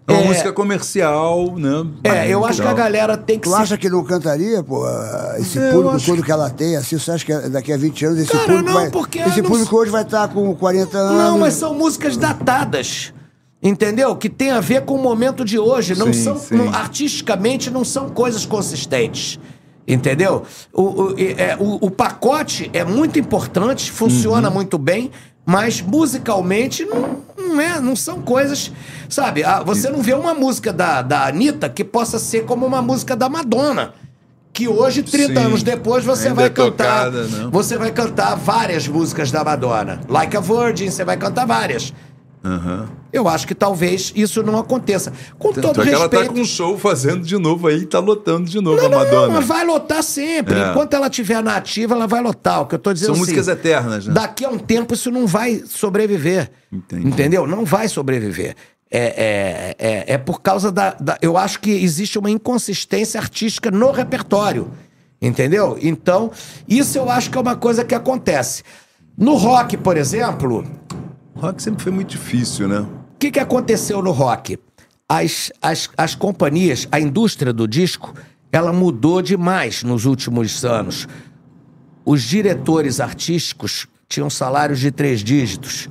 É uma é, música comercial, né? É, eu acho que a galera tem que Tu se acha que não cantaria, pô, esse eu público acho todo que ela tem, assim, você acha que daqui a 20 anos esse Cara, público não, vai... porque esse não- público hoje vai estar com 40 anos... Não, mas são músicas datadas. Entendeu? Que tem a ver com o momento de hoje. Não Sim, são, sim. não- artisticamente, não são coisas consistentes. Entendeu? O, o, é, o- o pacote é muito importante, funciona Uhum. muito bem, mas musicalmente não, não, é, não são coisas. Sabe? Ah, Você não vê uma música da, da Anitta que possa ser como uma música da Madonna. Que hoje, 30 Sim. anos depois, você vai é cantar. tocada? Você vai cantar várias músicas da Madonna. Like a Virgin, você vai cantar várias. Aham. Eu acho que talvez isso não aconteça. Com todo Tanto é que ela respeito. tá com um show fazendo de novo aí, tá lotando de novo Não, a não, Madonna. não, mas vai lotar sempre. É. Enquanto ela estiver na ativa, ela vai lotar. O que eu tô dizendo São assim, músicas eternas, né? Daqui a um tempo isso não vai sobreviver. Entendi. Entendeu? Não vai sobreviver. É, é, é, é por causa da, da- Eu acho que existe uma inconsistência artística no repertório. Entendeu? Então, isso eu acho que é uma coisa que acontece. No rock, por exemplo, Rock sempre foi muito difícil, né? o que, que aconteceu no rock? As, as, as companhias, a indústria do disco, ela mudou demais nos últimos anos. Os diretores artísticos tinham salários de três dígitos.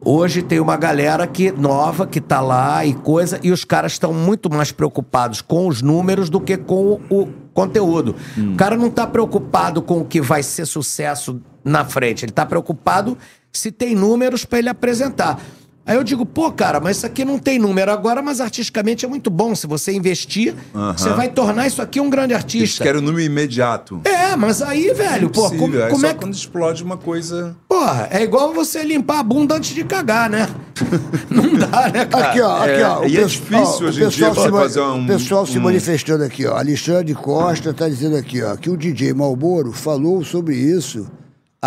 Hoje tem uma galera que nova que tá lá e coisa, e os caras estão muito mais preocupados com os números do que com o conteúdo. O cara não tá preocupado com o que vai ser sucesso na frente, ele tá preocupado se tem números para ele apresentar. Aí eu digo, pô, cara, mas isso aqui não tem número agora, mas artisticamente é muito bom. Se você investir, você vai tornar isso aqui um grande Eles artista. querem o número imediato. É, mas aí, velho, pô, como. Aí como só é que. quando explode uma coisa. Porra, é igual você limpar a bunda antes de cagar, né? [LAUGHS] não dá, né, cara? Aqui, ó, aqui, É, ó. o e é difícil ó, hoje em dia você se fazer um- O pessoal se um- manifestando aqui, ó. Alexandre Costa tá dizendo aqui, ó, que o DJ Malboro falou sobre isso.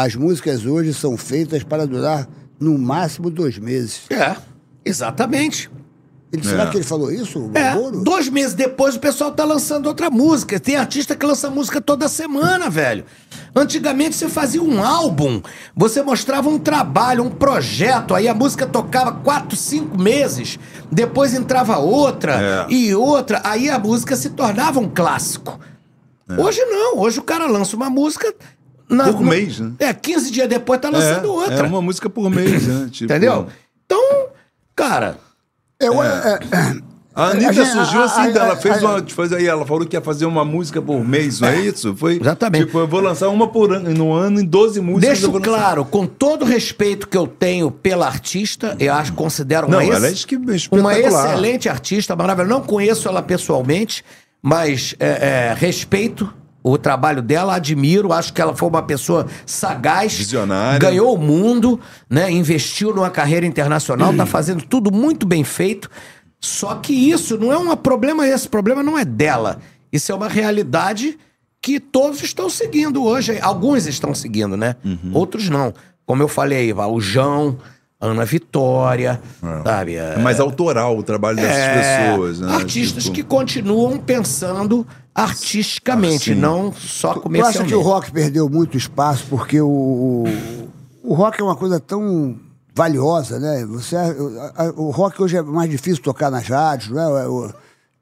As músicas hoje são feitas para durar no máximo dois meses. É, exatamente. Ele, Será É. que ele falou isso, o É, dois meses depois o pessoal tá lançando outra música. Tem artista que lança música toda semana, velho. Antigamente você fazia um álbum, você mostrava um trabalho, um projeto, aí a música tocava quatro, cinco meses, depois entrava outra É. e outra, aí a música se tornava um clássico. Hoje não, hoje o cara lança uma música. Na- Por no- mês, né? É, 15 dias depois tá lançando é, outra. é uma música por mês, né? [LAUGHS] Tipo, Entendeu? Então, cara, Eu, é, é, A Anitta A gente- surgiu assim, a- ela a- fez a- uma. Fez aí, ela falou que ia fazer uma música por mês, não é isso? Foi, Exatamente. Tipo, eu vou lançar uma por ano, no ano, em 12 músicas. eu Deixo claro, com todo o respeito que eu tenho pela artista, eu acho considero uma, Não, ex- ela é uma excelente artista, maravilhosa. Não conheço ela pessoalmente, mas é, é, respeito o trabalho dela, admiro, acho que ela foi uma pessoa sagaz, Visionária. ganhou o mundo, né? Investiu numa carreira internacional, Hum. tá fazendo tudo muito bem feito. Só que isso não é um problema, esse problema não é dela. Isso é uma realidade que todos estão seguindo hoje. Alguns estão seguindo, né? Uhum. Outros não. Como eu falei, o João, Ana Vitória, sabe? É mais autoral o trabalho dessas É, pessoas, né? Artistas Tipo, que continuam pensando artisticamente, Ah, sim. não só Tu acha comercialmente. que o rock perdeu muito espaço porque o, o, rock é uma coisa tão valiosa, né? Você, a- o rock hoje é mais difícil tocar nas rádios, não é?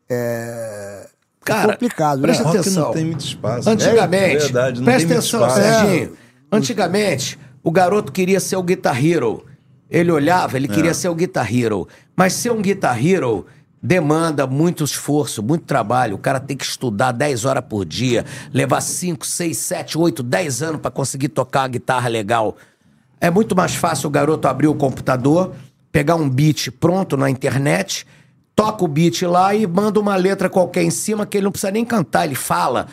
É, Cara, é complicado, presta né? rock atenção. não tem muito espaço. Antigamente, É verdade, não presta atenção. Serginho. Antigamente, o garoto queria ser o Guitar Hero. Ele olhava, ele É. queria ser o Guitar Hero. Mas ser um Guitar Hero demanda muito esforço, muito trabalho. O cara tem que estudar 10 horas por dia, levar 5, 6, 7, 8, 10 anos para conseguir tocar uma guitarra legal. É muito mais fácil o garoto abrir o computador, pegar um beat pronto na internet, toca o beat lá e manda uma letra qualquer em cima que ele não precisa nem cantar, ele fala.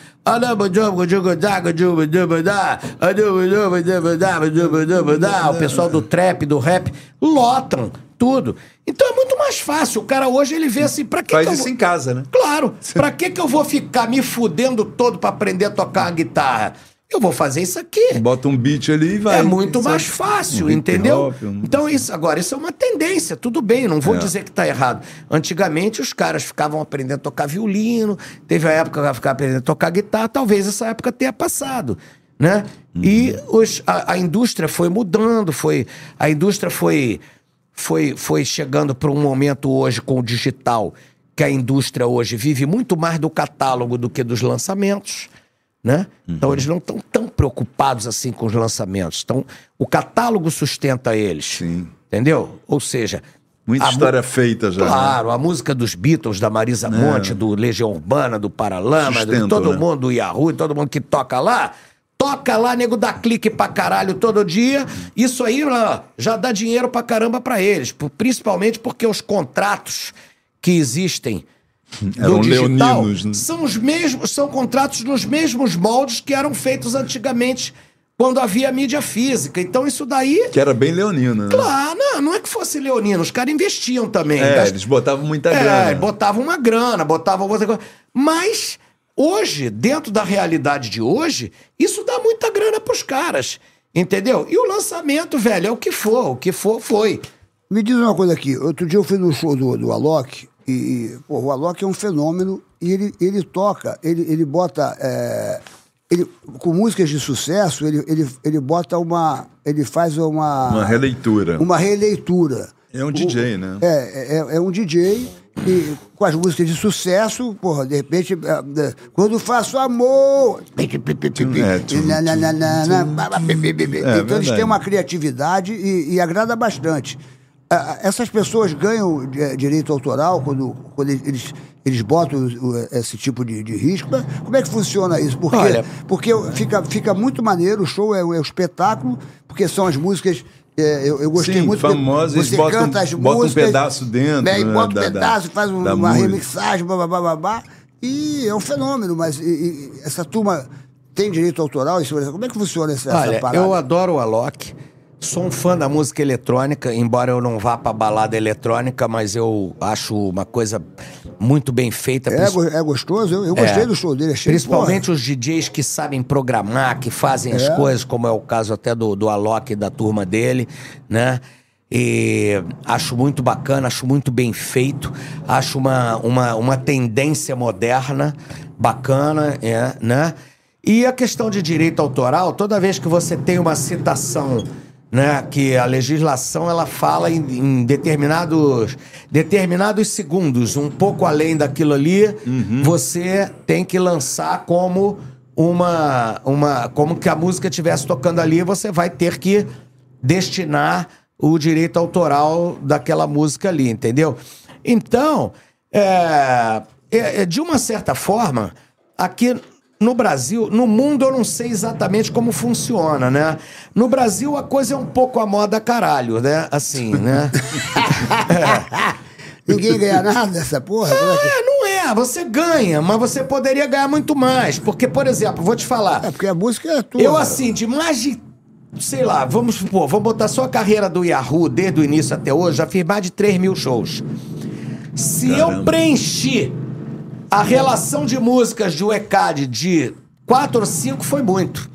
O pessoal do trap, do rap, lotam tudo. Então é muito mais fácil. O cara hoje ele vê assim, pra que Faz que eu isso vou- em casa, né? Claro. [LAUGHS] Pra que que eu vou ficar me fudendo todo pra aprender a tocar uma guitarra? Eu vou fazer isso aqui. Bota um beat ali e vai. É muito Sabe? mais fácil, Um entendeu? hop, um- Então, isso agora, isso é uma tendência, tudo bem, não vou É. dizer que tá errado. Antigamente, os caras ficavam aprendendo a tocar violino, teve a época que ficar aprendendo a tocar guitarra, talvez essa época tenha passado. Né? E Uhum. os- a, a indústria foi mudando, foi, a indústria foi, foi, foi chegando para um momento hoje com o digital, que a indústria hoje vive muito mais do catálogo do que dos lançamentos né? Então Uhum. eles não estão tão preocupados assim com os lançamentos. Então, o catálogo sustenta eles. Sim. Entendeu? Ou seja. Muita história feita já. né? Claro, a música dos Beatles, da Marisa Monte, do Legião Urbana, do Paralama, de Sustento, todo né? mundo do Yahoo, todo mundo que toca lá. Toca lá, nego dá clique pra caralho todo dia. Isso aí ó, já dá dinheiro pra caramba pra eles. Principalmente porque os contratos que existem Eram do digital leoninos, né? são os mesmos, são contratos nos mesmos moldes que eram feitos antigamente quando havia mídia física. Então isso daí, Que era bem leonino, né? claro, não, não é que fosse leonino, os caras investiam também. É, Gast- eles botavam muita é, grana. botavam uma grana, botavam outra coisa. Mas hoje, dentro da realidade de hoje, isso dá muita grana pros caras. Entendeu? E o lançamento, velho, é o que for, o que for, foi. Me diz uma coisa aqui. Outro dia eu fui no show do, do Alok e, pô, o Alok é um fenômeno e ele, ele toca, ele, ele bota. é, ele, com músicas de sucesso, ele, ele, ele bota uma. Ele faz uma. Uma releitura. Uma releitura. É um DJ, né? É, é, é um DJ E com as músicas de sucesso, porra, de repente, eh, eh, quando faço amor. É. É, então eles têm uma criatividade e, e agrada bastante. Essas pessoas ganham eh, direito autoral quando, quando eles, eles botam esse tipo de, de risco. Como é que funciona isso? Porque, Olha- porque fica, fica muito maneiro, o show é, o- é o espetáculo, porque são as músicas. eh, eu, eu gostei Sim, muito. famosas, eles você botam- canta as botam um músicas, pedaço dentro, né, e né, bota um da- da- pedaço, faz um- uma música. remixagem, babá, babá. E é um fenômeno, mas e- e essa turma tem direito autoral? Como é que funciona essa, essa Olha, parada? eu adoro o Alok. Sou um fã da música eletrônica, embora eu não vá pra balada eletrônica, mas eu acho uma coisa muito bem feita. É, go- é gostoso? Eu, eu gostei É. do show dele. Achei, Principalmente os DJs que sabem programar, que fazem as É. coisas, como é o caso até do, do Alok e da turma dele, né? E acho muito bacana, acho muito bem feito, acho uma, uma, uma tendência moderna, bacana, é, né? E a questão de direito autoral, toda vez que você tem uma citação né, que a legislação ela fala em, em determinados, determinados segundos, um pouco além daquilo ali, você tem que lançar como uma, uma, como que a música estivesse tocando ali, você vai ter que destinar o direito autoral daquela música ali, entendeu? Então, é, é- é, de uma certa forma, aqui no Brasil, no mundo eu não sei exatamente como funciona, né? No Brasil a coisa é um pouco a moda caralho, né? Assim, né? [LAUGHS] Ninguém ganha nada dessa porra? É É, não é, você ganha, mas você poderia ganhar muito mais. Porque, por exemplo, vou te falar. É, porque a música é tua. Eu, assim, de mais de. Sei lá, vamos supor, vamos botar só a carreira do Yahoo desde o início até hoje, já fiz mais de 3 mil shows. Se eu Caramba. preenchi a relação de músicas do ECAD de 4 ou 5, foi muito.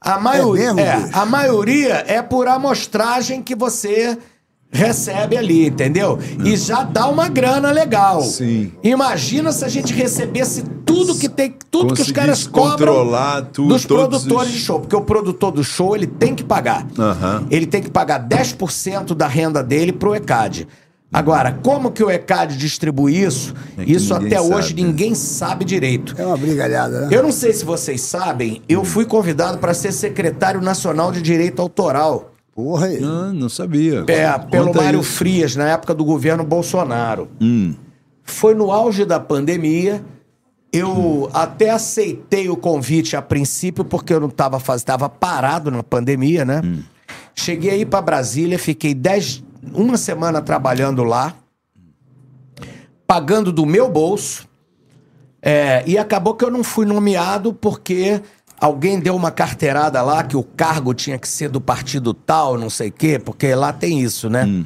A maioria, mesmo, é, a maioria é por amostragem que você recebe ali, entendeu? E já dá uma grana legal. Sim. Imagina se a gente recebesse tudo que tem, tudo que os caras cobram controlar tudo, dos produtores os- de show, porque o produtor do show ele tem que pagar. Aham. Ele tem que pagar 10% da renda dele pro ECAD. Agora, como que o ECAD distribui isso? É isso até hoje sabe, né? ninguém sabe direito. É uma brigalhada, né? Eu não sei se vocês sabem, eu fui convidado para ser secretário nacional de direito autoral. Porra aí. Ah, não sabia. É, pelo Conta Mário isso. Frias, na época do governo Bolsonaro. Hum. Foi no auge da pandemia. Eu até aceitei o convite a princípio, porque eu não estava fazendo, estava parado na pandemia, né? Cheguei aí para Brasília, fiquei dez, uma semana trabalhando lá, pagando do meu bolso. É, e acabou que eu não fui nomeado porque alguém deu uma carteirada lá que o cargo tinha que ser do partido tal, não sei o quê, porque lá tem isso, né?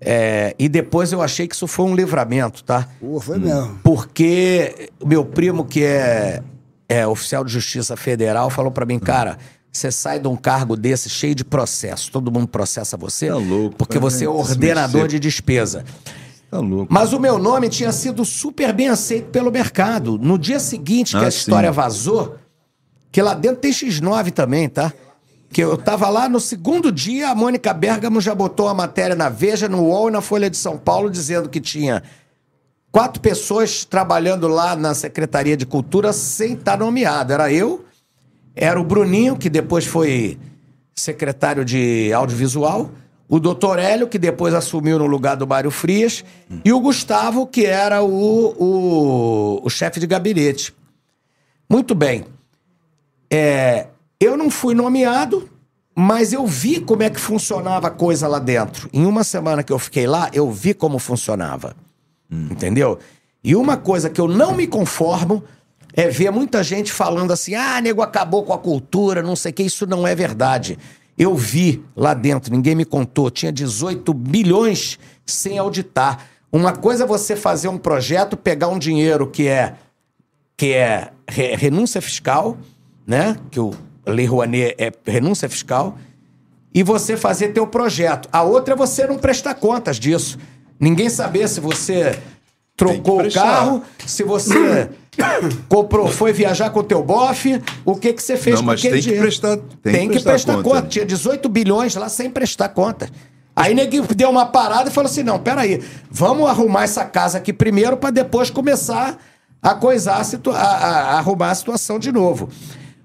É, e depois eu achei que isso foi um livramento, tá? Pô, foi mesmo. Porque o meu primo, que é, é oficial de justiça federal, falou pra mim, cara, você sai de um cargo desse cheio de processo, todo mundo processa você, Tá louco, porque cara, você é ordenador de despesa. Tá louco. Mas o meu nome tinha sido super bem aceito pelo mercado. No dia seguinte que Ah, a sim. história vazou, que lá dentro tem X9 também, tá? Que eu tava lá no segundo dia, a Mônica Bergamo já botou a matéria na Veja, no UOL e na Folha de São Paulo, dizendo que tinha quatro pessoas trabalhando lá na Secretaria de Cultura sem estar nomeado. Era eu, era o Bruninho, que depois foi secretário de audiovisual, o doutor Hélio, que depois assumiu no lugar do Mário Frias, e o Gustavo, que era o, o, o chefe de gabinete. Muito bem. É, eu não fui nomeado, mas eu vi como é que funcionava a coisa lá dentro. Em uma semana que eu fiquei lá, eu vi como funcionava. Entendeu? E uma coisa que eu não me conformo é ver muita gente falando assim: ah, nego acabou com a cultura, não sei o que. Isso não é verdade. Eu vi lá dentro, ninguém me contou, tinha 18 bilhões sem auditar. Uma coisa é você fazer um projeto, pegar um dinheiro que é que é re- renúncia fiscal, né? Que o Lei Rouanet é renúncia fiscal, e você fazer teu projeto. A outra é você não prestar contas disso. Ninguém saber se você trocou o carro, se você [CLEARS THROAT] [COUGHS] comprou, foi viajar com o teu bofe, o que que você fez Não, com mas aquele tem que dinheiro. prestar- tem que tem que prestar prestar conta. conta. Tinha 18 bilhões lá sem prestar conta. Aí neguinho deu uma parada e falou assim: não, peraí, vamos arrumar essa casa aqui primeiro pra depois começar a coisar, a- a- a arrumar a situação de novo.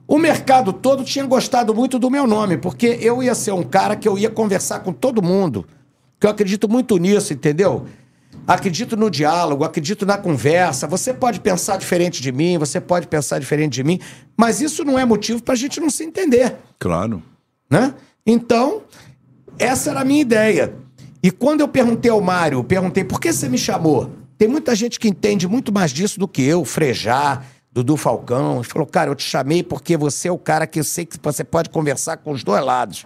O mercado todo tinha gostado muito do meu nome, porque eu ia ser um cara que eu ia conversar com todo mundo. Que eu acredito muito nisso, entendeu? Acredito no diálogo, acredito na conversa. Você pode pensar diferente de mim, você pode pensar diferente de mim, mas isso não é motivo pra gente não se entender Claro. né? Então, essa era a minha ideia. E quando eu perguntei ao Mário, perguntei por que você me chamou? Tem muita gente que entende muito mais disso do que eu, Frejá, Dudu Falcão. Ele falou, cara, eu te chamei porque você é o cara que eu sei que você pode conversar com os dois lados.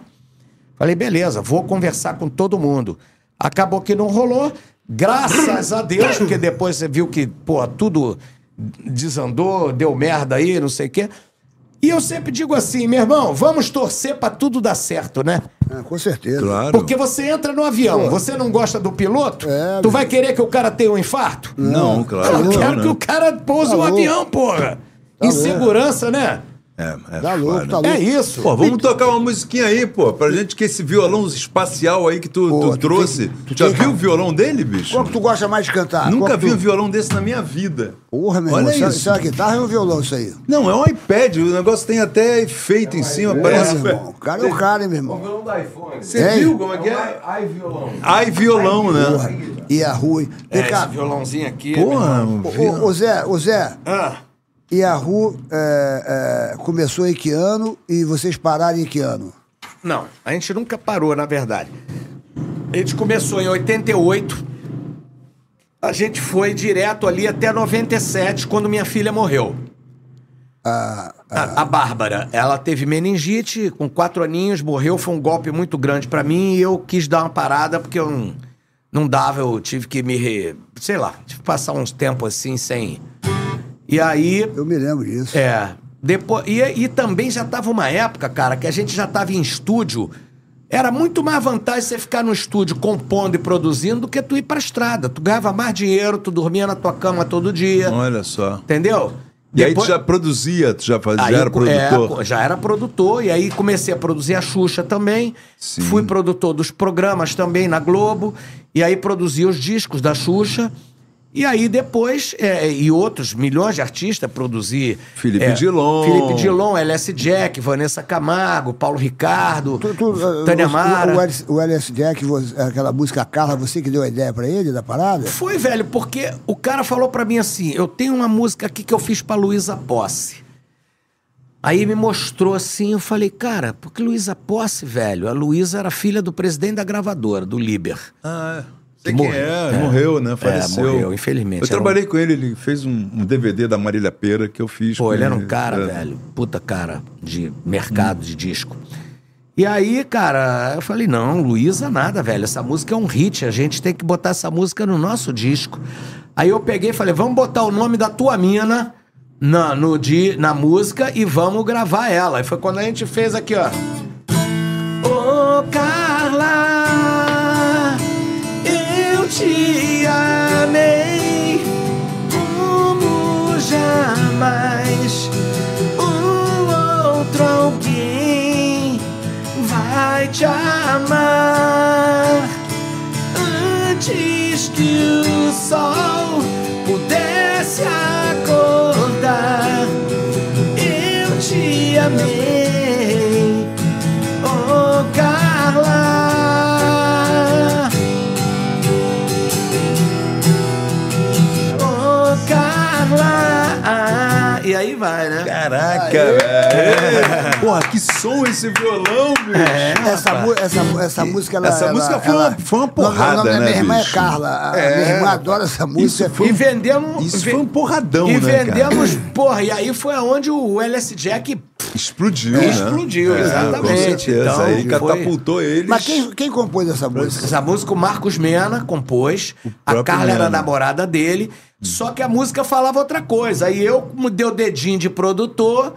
Falei, beleza, vou conversar com todo mundo. Acabou que não rolou, graças a Deus, porque depois você viu que, pô, tudo desandou, deu merda aí, não sei o quê. E eu sempre digo assim, meu irmão, vamos torcer pra tudo dar certo, né? Ah, com certeza. Claro. Porque você entra no avião, você não gosta do piloto, É, tu meu. vai querer que o cara tenha um infarto? Não, claro. Eu não, quero né? que o cara pouse Tá o louco. avião, porra. Tá Insegurança, né? É, é Tá louco, foda. tá louco. É isso. Pô, vamos tocar uma musiquinha aí, pô, pra gente que esse violão espacial aí que tu, Pô, tu tu trouxe. tem- tu Já tem- viu o violão dele, bicho? Qual que tu gosta mais de cantar? Nunca Qual vi tu... um violão desse na minha vida. Porra, meu Olha irmão. Isso, é- isso. isso é uma guitarra ou um violão, isso aí? Não, é um iPad, o negócio tem até efeito em cima, Porra, parece. meu irmão. O cara é o cara, hein, meu irmão. violão do iPhone. Você viu como é que é? Ai, violão. Ai, violão, Porra. né? E a Rui. Vem É, cá. esse violãozinho aqui. Porra, ô, Zé, ô Zé, Ah, e a Ru é, é, começou em que ano e vocês pararam em que ano? não, a gente nunca parou, na verdade. A gente começou em 88. A gente foi direto ali até 97, quando minha filha morreu. Ah, A, a Bárbara, ela teve meningite, com quatro aninhos, morreu, foi um golpe muito grande pra mim e eu quis dar uma parada porque eu não, não dava, eu tive que me, re- sei lá, tive que passar uns tempos assim sem... E aí, eu me lembro disso. é, depois, e, e também já tava uma época, cara, que a gente já tava em estúdio, era muito mais vantagem você ficar no estúdio compondo e produzindo do que tu ir pra estrada. Tu ganhava mais dinheiro, tu dormia na tua cama todo dia, Olha só. entendeu? E aí tu Depois- já produzia, tu já, fazia, Aí já era é, produtor. co- já era produtor, e aí comecei a produzir a Xuxa também. Sim. Fui produtor dos programas também na Globo. E aí produzi os discos da Xuxa. E aí depois, é, e outros milhões de artistas, produzi. Felipe é, Dilon. Felipe Dilon, LS Jack, Vanessa Camargo, Paulo Ricardo, Tu, tu, uh, Tânia o- Mara. O, LS, o LS Jack, aquela música Carla, você que deu a ideia pra ele da parada? Foi, velho, porque o cara falou pra mim assim: eu tenho uma música aqui que eu fiz pra Luísa Posse. Aí me mostrou assim, eu falei, cara, porque Luísa Posse, velho, a Luísa era filha do presidente da gravadora, do Liber. Ah, sei quem é, É. morreu, né? Faleceu. morreu, infelizmente. Eu um- trabalhei com ele, ele fez um, um DVD da Marília Pera que eu fiz. Pô, ele era um cara, É. velho, puta cara de mercado de disco. E aí, cara, eu falei, não, Luísa nada, velho, essa música é um hit, a gente tem que botar essa música no nosso disco. Aí eu peguei e falei, vamos botar o nome da tua mina na, no, di, na música e vamos gravar ela. E foi quando a gente fez aqui, ó. Ô, Carla, amei como jamais um outro alguém vai te amar antes que o sol pudesse acordar. Eu te amei, vai, né? Caraca, velho. Porra, que som esse violão, bicho. essa, mu- essa, essa música, ela. Essa ela- música foi ela- uma- foi uma O nome- porrada, o nome da né, Minha irmã bicho? é Carla. A É, minha irmã adora essa música. E vendemos. Isso foi um porradão, E né, cara? vendemos, porra, e aí foi aonde o LS Jack Explodiu, né? Explodiu, exatamente. Com certeza. Então, aí foi- catapultou eles. Mas quem, quem compôs essa música? Essa música o Marcos Mena compôs. A próprio Carla era Mena. namorada dele. Só que a música falava outra coisa. Aí eu, como dei o dedinho de produtor,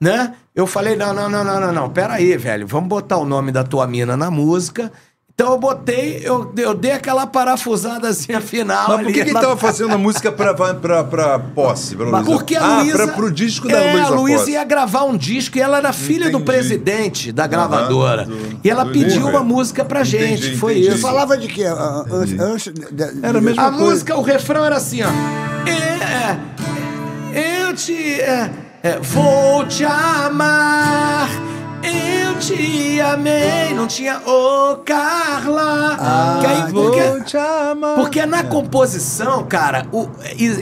né? Eu falei: não, não, não, não, não, não. Pera aí, velho. Vamos botar o nome da tua mina na música. Então eu botei, eu, eu dei aquela parafusadazinha final Mas ali. por que, que ele na- tava fazendo a música pra, pra, pra posse? Pra Mas Luísa? Porque a ah, Luísa... pra, pro disco da é, Luísa a Luísa ia gravar um disco e ela era filha do Entendi. presidente da gravadora. do- e ela do pediu uma música pra gente, Entendi, foi entendi. Você isso. falava de quê? Ah, Antes, Era a mesma A coisa. música, o refrão era assim, ó. É, eu te... é, é, vou te amar... Eu te amei, não tinha ô Carla. Ah, que aí, porque, Vou te amar. porque na composição, cara, o-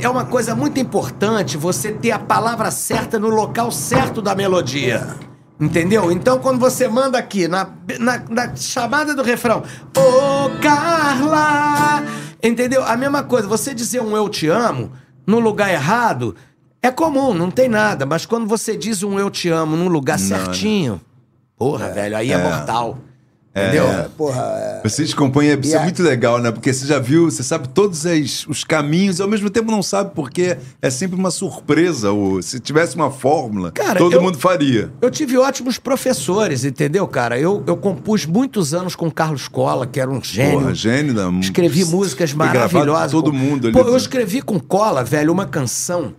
é uma coisa muito importante você ter a palavra certa no local certo da melodia. Entendeu? Então, quando você manda aqui, na, na, na chamada do refrão, Ô Carla! Entendeu? A mesma coisa, você dizer um eu te amo no lugar errado é comum, não tem nada. Mas quando você diz um eu te amo num lugar certinho, porra, velho, aí é, mortal. Entendeu? É, porra, é, Vocês compõem, isso é muito legal, né? Porque você já viu, você sabe todos as- os caminhos, e ao mesmo tempo não sabe porque é sempre uma surpresa. Ou, se tivesse uma fórmula, Cara, todo eu- mundo faria. Eu tive ótimos professores, entendeu, cara? Eu, eu compus muitos anos com o Carlos Cola, que era um gênio. Porra, gênio da Escrevi músicas maravilhosas. Todo mundo ali. Pô, eu escrevi com Cola, velho, uma canção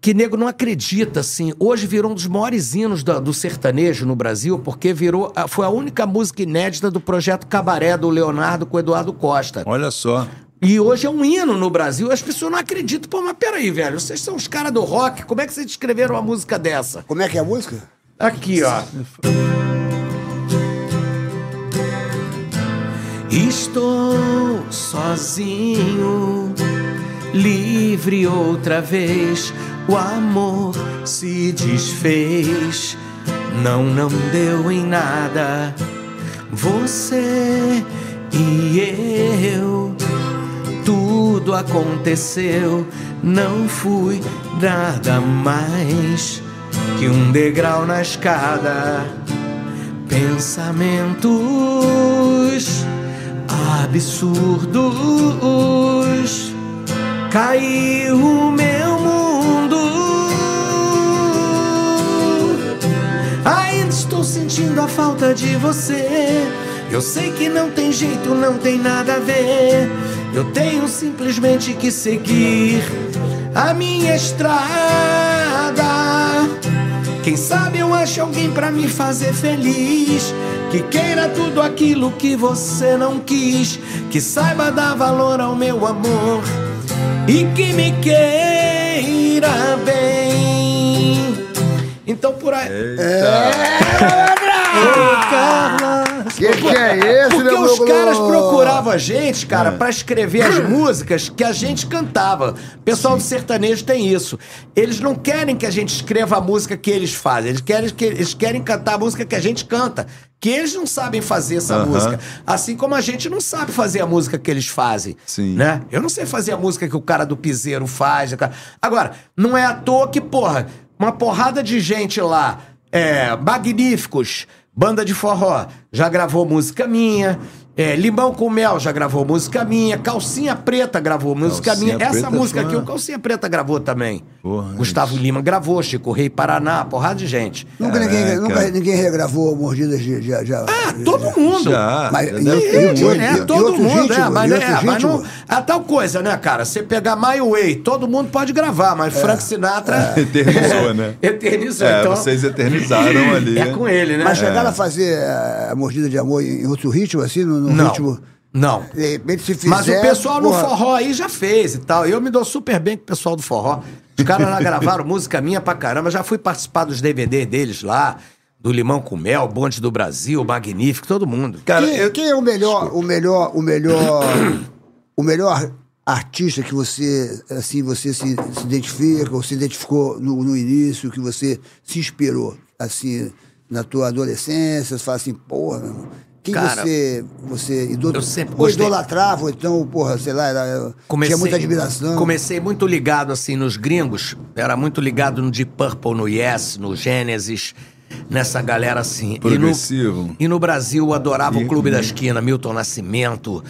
que nego não acredita, assim. Hoje virou um dos maiores hinos da- do sertanejo no Brasil, porque virou. a- Foi a única música inédita do projeto Cabaré do Leonardo com o Eduardo Costa. Olha só. E hoje é um hino no Brasil. As pessoas não acreditam. Pô, mas peraí, velho. Vocês são os caras do rock. Como é que vocês escreveram uma música dessa? como é que é a música? Aqui, ó. Estou sozinho, livre outra vez. O amor se desfez, não, não deu em nada. Você e eu, tudo aconteceu. Não fui nada mais que um degrau na escada. Pensamentos absurdos. Caiu o meu sentindo a falta de você. Eu sei que não tem jeito, não tem nada a ver. Eu tenho simplesmente que seguir a minha estrada. Quem sabe eu acho alguém pra me fazer feliz. Que queira tudo aquilo que você não quis. Que saiba dar valor ao meu amor. E que me queira bem. Então por aí. Que que é esse, Porque meu os caras procuravam a gente, É. cara, pra escrever as [LAUGHS] músicas que a gente cantava. O pessoal do sertanejo tem isso. Eles não querem que a gente escreva a música que eles fazem. Eles querem, que, eles querem cantar a música que a gente canta. Que eles não sabem fazer essa Aham. música. Assim como a gente não sabe fazer a música que eles fazem. Sim. Né? Eu não sei fazer a música que o cara do piseiro faz. Agora, não é à toa que, porra, uma porrada de gente lá, é, magníficos, banda de forró, já gravou música minha. É, Limão com Mel já gravou música minha. Calcinha Preta gravou música Calcinha minha. Essa Preta música aqui, o Calcinha Preta gravou também. Porra, Gustavo Lima gravou, Chico Rei Paraná, porrada de gente. Nunca ninguém, nunca ninguém regravou Mordidas de... de, de Ah, todo mundo. Já. Mas- e- e- e- muito. e- É, todo mundo, é, mas, é, mas não, ritmos. é tal coisa, né, cara? Você pegar My Way, todo mundo pode gravar, mas Frank Sinatra [LAUGHS] Eternizou, né? eternizou. É, então, vocês eternizaram [LAUGHS] ali. é com ele, né? Mas chegaram a fazer eh, a Mordida de Amor em outro ritmo, assim, no, no Não, ritmo... não. De repente, se fizer... Mas o pessoal no porra, forró aí já fez e tal. Eu me dou super bem com o pessoal do forró. Os caras lá gravaram [LAUGHS] música minha pra caramba. Já fui participar dos DVD deles lá. Do Limão com Mel, Bonde do Brasil, Magnífico, todo mundo. Cara, quem, eu- quem é o melhor, o melhor, o melhor, o melhor artista que você, assim, você se, se identifica ou se identificou no, no início, que você se inspirou, assim, na tua adolescência, você fala assim, porra, meu irmão, quem Cara, você, você idol... eu sempre ou idolatrava, ou então, porra, sei lá, era, tinha muita admiração. Comecei muito ligado, assim, nos gringos. Era muito ligado no Deep Purple, no Yes, no Genesis, nessa galera assim. Progressivo. E no, e no Brasil eu adorava E- o Clube da Esquina, Milton Nascimento,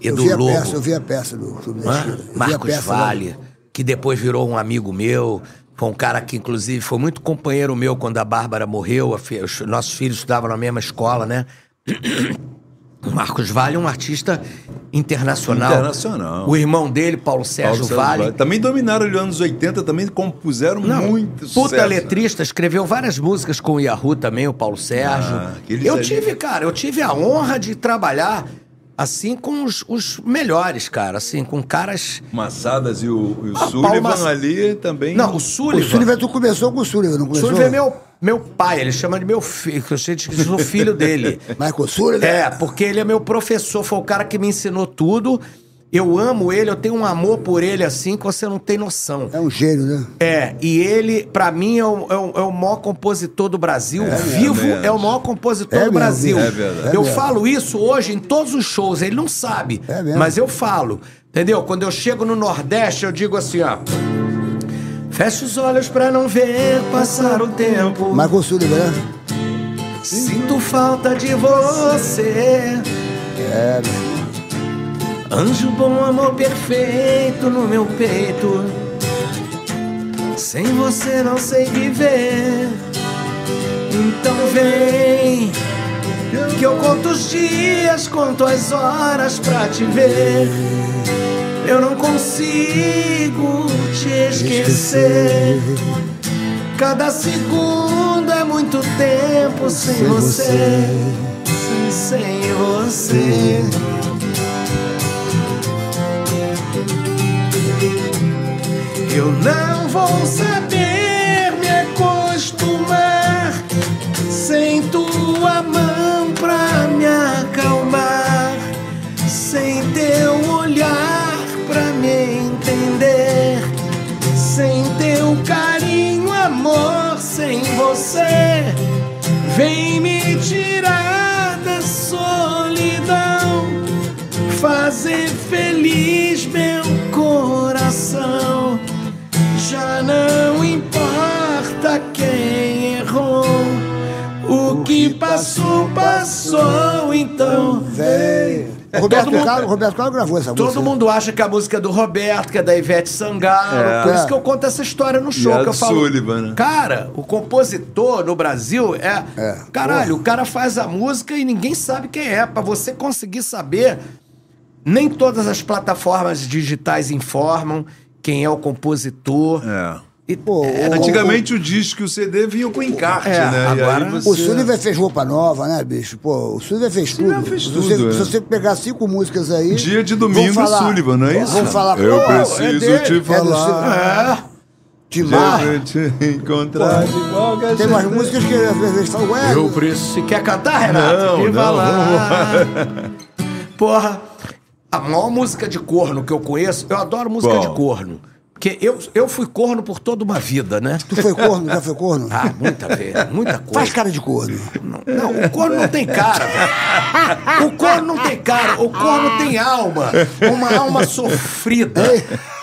eu Edu Lobo. peça, eu vi a peça do Clube da? Esquina. Eu vi a Marcos peça. Vale, que depois virou um amigo meu. Foi um cara que, inclusive, foi muito companheiro meu quando a Bárbara morreu. a fi- Os nossos filhos estudavam na mesma escola, né? O Marcos Vale é um artista internacional. Internacional. O irmão dele, Paulo Sérgio Paulo Sérgio Vale. Também dominaram os anos 80, também compuseram Não, muito puta sucesso. letrista, escreveu várias músicas com o Yahoo também, o Paulo Sérgio. Ah, eu ali- tive, cara, eu tive a honra de trabalhar assim com os, os melhores, cara, assim, com caras. Massadas e o, e o Ah, Sullivan ali também. Não, o O Sullivan. Sullivan, tu começou com o Sullivan, não O começou? Sullivan é meu, meu pai, ele chama de meu filho, que eu sou filho dele. [LAUGHS] Michael Sullivan? É, porque ele é meu professor, foi o cara que me ensinou tudo. Eu amo ele, eu tenho um amor por ele assim que você não tem noção. É um gênio, né? É, e ele, pra mim, é o, é o- é o maior compositor do Brasil. Vivo mesmo. é o maior compositor É do mesmo, Brasil. é verdade. eu É falo isso hoje em todos os shows, ele não sabe. É mesmo. Mas eu falo. Entendeu? Quando eu chego no Nordeste, eu digo assim, ó. Fecha os olhos pra não ver passar o tempo. Michael Sullivan, né? Sinto falta de você. É, Anjo bom, amor perfeito no meu peito. Sem você não sei viver. Então vem, que eu conto os dias, conto as horas pra te ver. Eu não consigo te esquecer. Cada segundo é muito tempo sem, Sem você. você. Sem, sem você. Eu não vou saber você. Vem me tirar da solidão, fazer feliz meu coração. Já não importa quem errou, o que passou, passou, então. Vem. O Roberto mundo- Carlos, Roberto Carlos gravou essa música. Todo mundo acha que a música é do Roberto, que é da Ivete Sangalo. É. Por isso É. que eu conto essa história no show. E a que eu falo, Sullivan, né? Cara, o compositor no Brasil é. É. Caralho, o cara faz a música e ninguém sabe quem é. Pra você conseguir saber, nem todas as plataformas digitais informam quem é o compositor. É. E- Pô, é, o- Antigamente o disco e o CD vinham com encarte, É, né? agora- aí você... O Sullivan fez roupa nova, né, bicho? Pô, o Sullivan fez Sullivan tudo. fez se, tudo, você, é. se você pegar cinco músicas aí. Dia de domingo, falar- Sullivan, não é isso? Vamos falar. Eu pô, preciso é te é falar. É. Timar. Eu te encontrar de qualquer Tem umas músicas que às vezes falam, ué. Eu preciso. Você quer cantar, Renato? Não, Que não, lá. Porra, a maior música de corno que eu conheço, eu adoro música Qual? de corno. Porque eu, eu fui corno por toda uma vida, né? Tu foi corno? Já foi corno? Ah, muita vez, muita coisa. Faz cara de corno. Não, não, o corno não tem cara, velho. O corno não tem cara, o corno tem alma. Uma alma sofrida.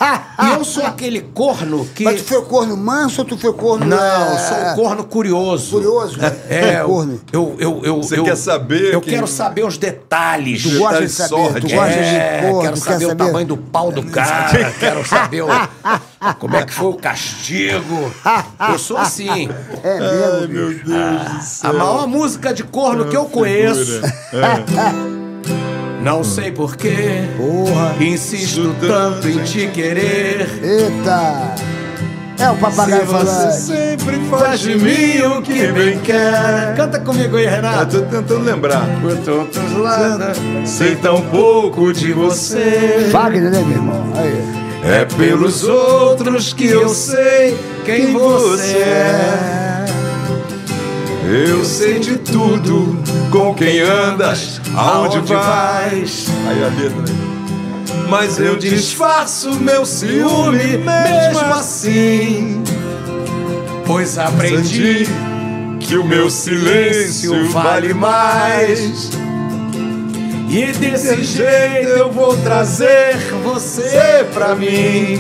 [LAUGHS] E eu sou aquele corno que. Mas tu foi corno manso ou tu foi corno. Não, é, sou um corno curioso. Curioso? É, eu, corno. eu, eu, eu, Você eu- quer saber Eu quem- quero saber os detalhes. Tu gosta de saber, tu gosta É, de corno, quero saber, quer o saber. tamanho do pau do cara, quero saber o- [LAUGHS] como é que foi o castigo. Eu sou assim. É mesmo. Meu bicho. Deus. A maior música de corno que eu conheço. [LAUGHS] Não sei porquê. Porra. Insisto tanto em te querer. Eita! É o papagaio Você falando. sempre faz de mim o que bem quer. Canta comigo aí, Eu Renato. tô tentando lembrar. Por tantos lados, sei tão pouco de você. Wagner, né, meu irmão? Aí. É pelos outros que eu sei quem você é. Eu sei de tudo, com quem andas, aonde vais. Aí a letra. Mas eu disfarço meu ciúme mesmo assim. Pois aprendi que o meu silêncio vale mais. e desse jeito eu vou trazer você pra mim.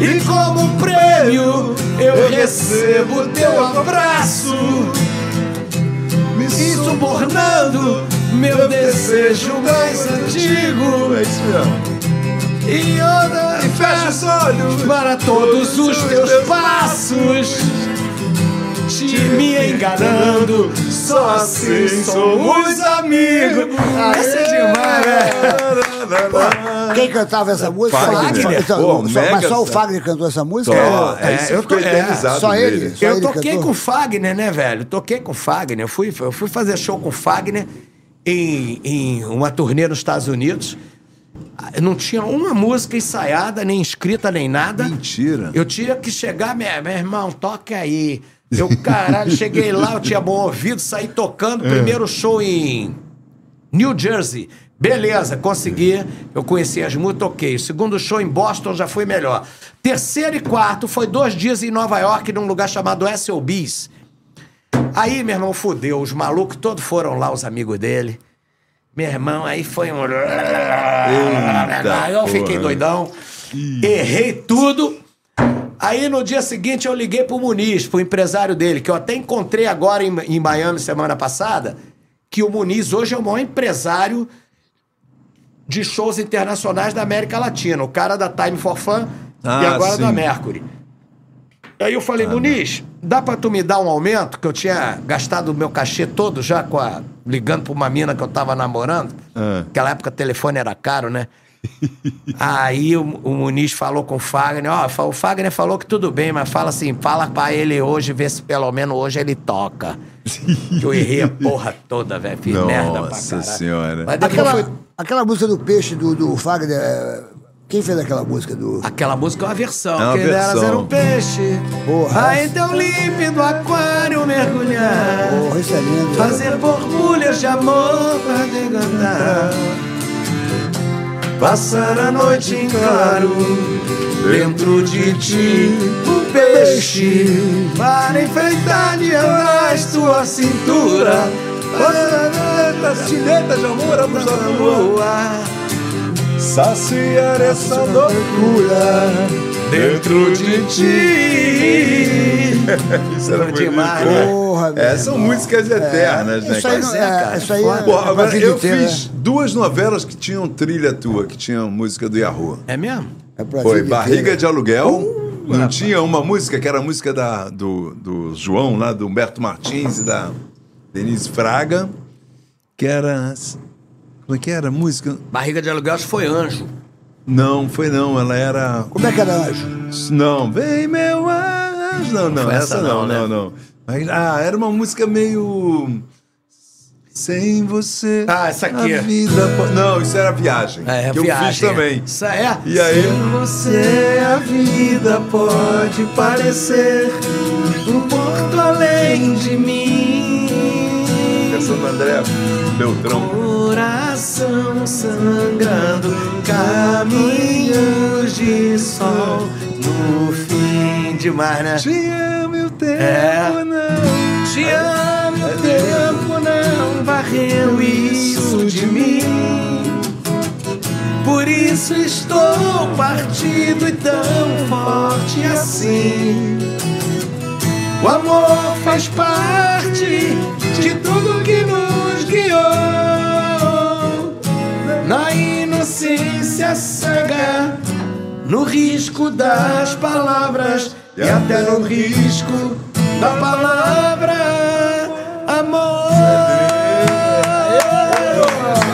E como prêmio eu recebo teu abraço, me subornando meu desejo mais antigo. É isso mesmo. E anda E fecha os olhos para todos os teus passos, te me enganando só assim somos amigos. Essa é demais, velho. Quem cantava essa música? Fagner. Então, Pô, só- mas só o Fagner cantou essa música? É, aí você eu tô- é, só ele. Só Eu ele toquei cantou? com o Fagner, né, velho? Toquei com o Fagner. Eu fui, eu fui fazer show com o Fagner em, em uma turnê nos Estados Unidos. Ah, Não tinha uma música ensaiada, nem escrita, nem nada. Mentira. Eu tinha que chegar, meu, meu irmão, toca aí. Eu, caralho, cheguei lá, eu tinha bom ouvido, saí tocando. Primeiro show em New Jersey. Beleza, consegui. Eu conheci as músicas, toquei. O segundo show em Boston já foi melhor. Terceiro e quarto foi dois dias em Nova York, num lugar chamado SOBs. Aí, meu irmão, fudeu. Os malucos todos foram lá, os amigos dele. Meu irmão, aí foi um. aí eu fiquei porra. doidão. Errei tudo. Aí no dia seguinte eu liguei pro Muniz, pro empresário dele, que eu até encontrei agora em, em Miami semana passada, que o Muniz hoje é o maior empresário de shows internacionais da América Latina. O cara da Time for Fun e Ah, agora sim. da Mercury. Aí eu falei, Muniz, dá pra tu me dar um aumento? Que eu tinha gastado o meu cachê todo já com a, ligando pra uma mina que eu tava namorando. Ah. Naquela época o telefone era caro, né? [LAUGHS] Aí o, o Muniz falou com o Fagner, ó, fa- o Fagner falou que tudo bem, mas fala assim, fala pra ele hoje, vê se pelo menos hoje ele toca. que eu errei a porra toda, velho, fiz merda pra Nossa caralho. senhora. Mas depois Aquela, foi... aquela música do peixe do, do Fagner. é, Quem fez aquela música do. Aquela música é uma versão. É uma Quem dera versão. ser um peixe. Porra. Em teu límpido aquário mergulhar. Porra, isso é lindo. Fazer borbulhas de amor pra decantar. Passar a noite em claro dentro de ti, o peixe. Para enfeitar de atrás tua cintura. Eita, cileta de amor, Voar Saciar essa loucura dentro de ti. [LAUGHS] Isso era muito demais, bom. né? Porra, É, são irmão. músicas eternas, né, Isso aí, não, é, é, cara, isso aí é agora, eu fiz né? duas novelas que tinham trilha tua, que tinham música do Yahoo. É mesmo? É Foi Barriga de Aluguel. não tinha uma música que era a música da, do, do João, lá, do Humberto Martins e da Denise Fraga, que era. Como é que era a música? Barriga de aluguel acho que foi anjo. Não, foi não, ela era. Como é que era anjo? Não, vem meu anjo. Não, não, essa, essa não, não, né? não, não. Mas, ah, era uma música meio. Sem você. Ah, essa aqui. A vida. po- Não, isso era viagem. É, que viagem. eu fiz também. Isso é. E aí? Sem você a vida pode parecer um porto além de mim. É Santo André Beltrão. Coração sangrando, caminhos de sol no fim demais, né? Te amo e o tempo É. não. Te amo, o tempo não varreu isso de mim. Por isso estou partido e tão forte assim. O amor faz parte de tudo que nos inocência cega, no risco das palavras e até no risco da palavra amor.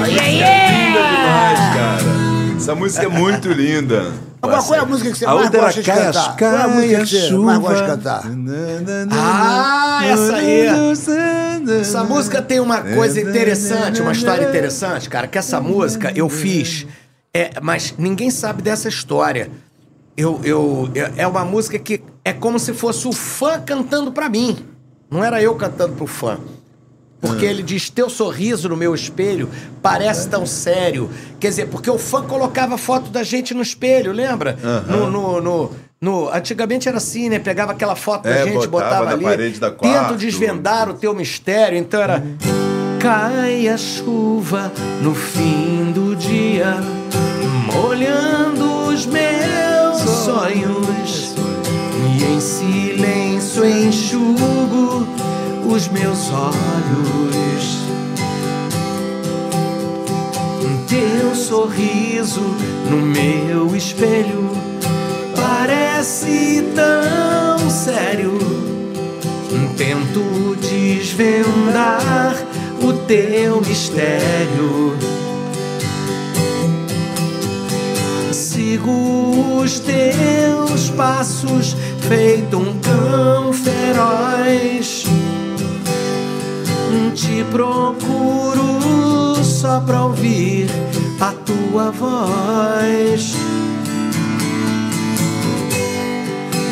Linda demais, cara. Essa música é muito linda. Agora, qual é a música que você A mais outra era gosta de Caia cantar? Qual é a música que você mais gosta de cantar? Ah, essa aí. Essa música tem uma coisa interessante, uma história interessante, cara. Que essa música eu fiz, é, mas ninguém sabe dessa história. Eu, eu, eu- é uma música que é como se fosse o fã cantando pra mim. Não era eu cantando pro fã. Porque ele diz: Teu sorriso no meu espelho parece tão sério. Quer dizer, porque o fã colocava foto da gente no espelho, lembra? No, no, no- no- antigamente era assim, né? Pegava aquela foto da É, gente, botava botava, ali. parede da Tento desvendar o teu mistério. Então era. Cai a chuva no fim do dia, molhando os meus sonhos. E em silêncio enxugo os meus olhos. Teu sorriso no meu espelho parece tão sério. Tento desvendar teu mistério. Sigo os teus passos, feito um cão feroz. Te procuro só pra ouvir a tua voz.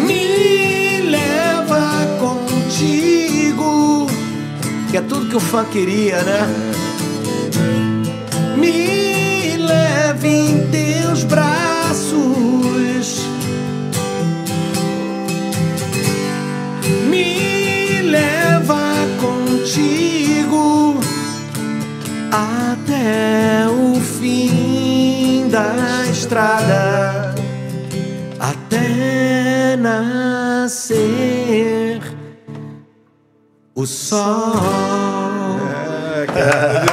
Me leva contigo, que é tudo que o fã queria, né? Me leve em teus braços. Até o fim da estrada, até nascer o sol. Eita, Era,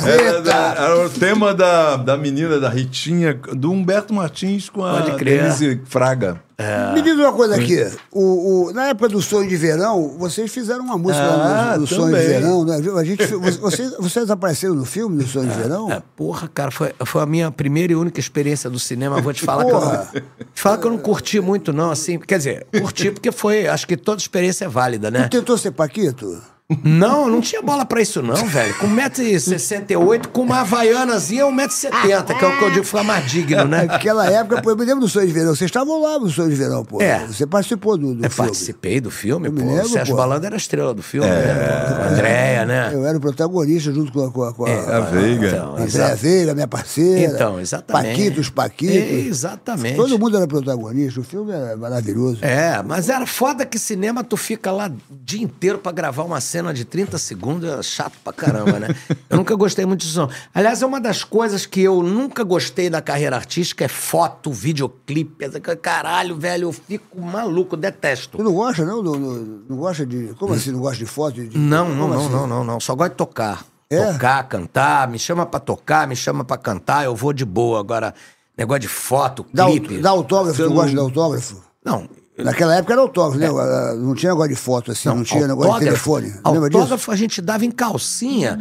eita! da- era o tema da, da menina, da Ritinha, do Humberto Martins com a. Denise Fraga. Me diz uma coisa aqui. O, o- na época do Sonho de Verão, vocês fizeram uma música Ah, no, no Sonho de. Verão, né? A gente, vocês, vocês apareceram no filme do Sonho de Verão? É, porra, cara, foi, foi a minha primeira e única experiência do cinema. Vou te falar que eu não, te falar que eu não curti muito, não, assim. Quer dizer, curti porque foi. Acho que toda experiência é válida, né? Tu tentou ser Paquito? Não, não tinha bola pra isso, não, velho. Com 1,68m, com uma havaianazinha, 1,70m, que é o que eu digo ficar mais digno, né? Naquela época, pô, eu me lembro do Sonho de Verão. Vocês estavam lá no Sonho de Verão, pô. É. Você participou do, do Eu filme. participei do filme, Eu me pô. lembro, o Sérgio pô. É. Balando era a estrela do filme, né? pô? Com a Andréia, né? Eu era o protagonista junto com a, com a, com a, A Veiga. Então, Andréa exa- Veiga, minha parceira. Então, exatamente. Paquitos, Paquitos. É, exatamente. Todo mundo era protagonista. O filme era maravilhoso. É, mas era foda que cinema tu fica lá o dia inteiro pra gravar uma cena de 30 segundos, é chato pra caramba, né? Eu nunca gostei muito disso. não. Aliás, é uma das coisas que eu nunca gostei da carreira artística é foto, videoclipe. Caralho, velho, eu fico maluco, detesto. Tu não gosta, não? Não, não, não gosta de. Como assim não gosta de foto? De- Não, não, não, assim? não, não, não. Só gosto de tocar. É? Tocar, cantar, me chama pra tocar, me chama pra cantar, eu vou de boa. Agora, negócio de foto, Dá, clipe. dá autógrafo, Você tu não- gosta de autógrafo? Não, Naquela época era autógrafo, né? Ah, Não tinha negócio de foto assim, não, tinha negócio de telefone. Autógrafo a gente dava em calcinha,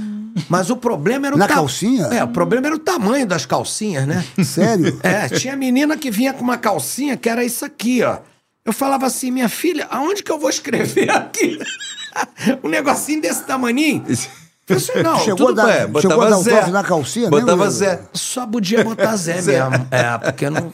mas o problema era o Na ta- calcinha? É, o problema era o tamanho das calcinhas, né? Sério? [LAUGHS] É, tinha menina que vinha com uma calcinha que era isso aqui, ó. Eu falava assim, minha filha, aonde que eu vou escrever [LAUGHS] aqui? um negocinho desse tamaninho. Não, Chegou tudo a dar- bem. É, chegou a botava dar Zé. na calcinha, Botava lembra? Zé. Só podia botar Zé [LAUGHS] mesmo. É, porque não.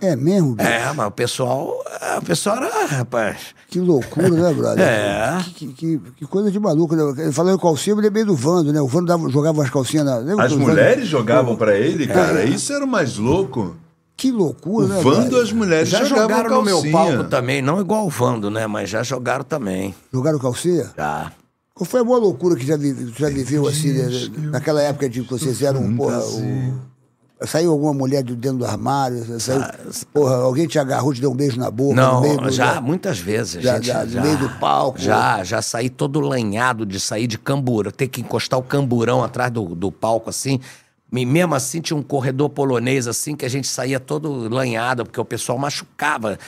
É mesmo, bicho? É, mas o pessoal. é, O pessoal era, rapaz. Que loucura, né, brother? É. Que, que- que- coisa de maluco, né? Falando em calcinha, eu lembrei do Vando, né? O Vando dava- jogava umas calcinhas na. lembra As do Vando? mulheres jogavam pra ele, cara. Isso era o mais louco. Que loucura, O né? Vando, as mulheres Já jogavam jogaram no meu calcinha. palco também, não igual o Vando, né? Mas já jogaram também. Jogaram calcinha? Já. Qual foi a maior loucura que já, vi- já viveu assim, né? naquela época de que vocês eram, porra, o... Saiu alguma mulher de dentro do armário? Saiu, porra, alguém te agarrou, te deu um beijo na boca? no meio Não, do- já, da- muitas vezes. Já- gente, já, no meio do palco. Já, já saí todo lanhado de sair de camburão, ter que encostar o camburão atrás do, do palco, assim. E mesmo assim tinha um corredor polonês, assim, que a gente saía todo lanhado, porque o pessoal machucava.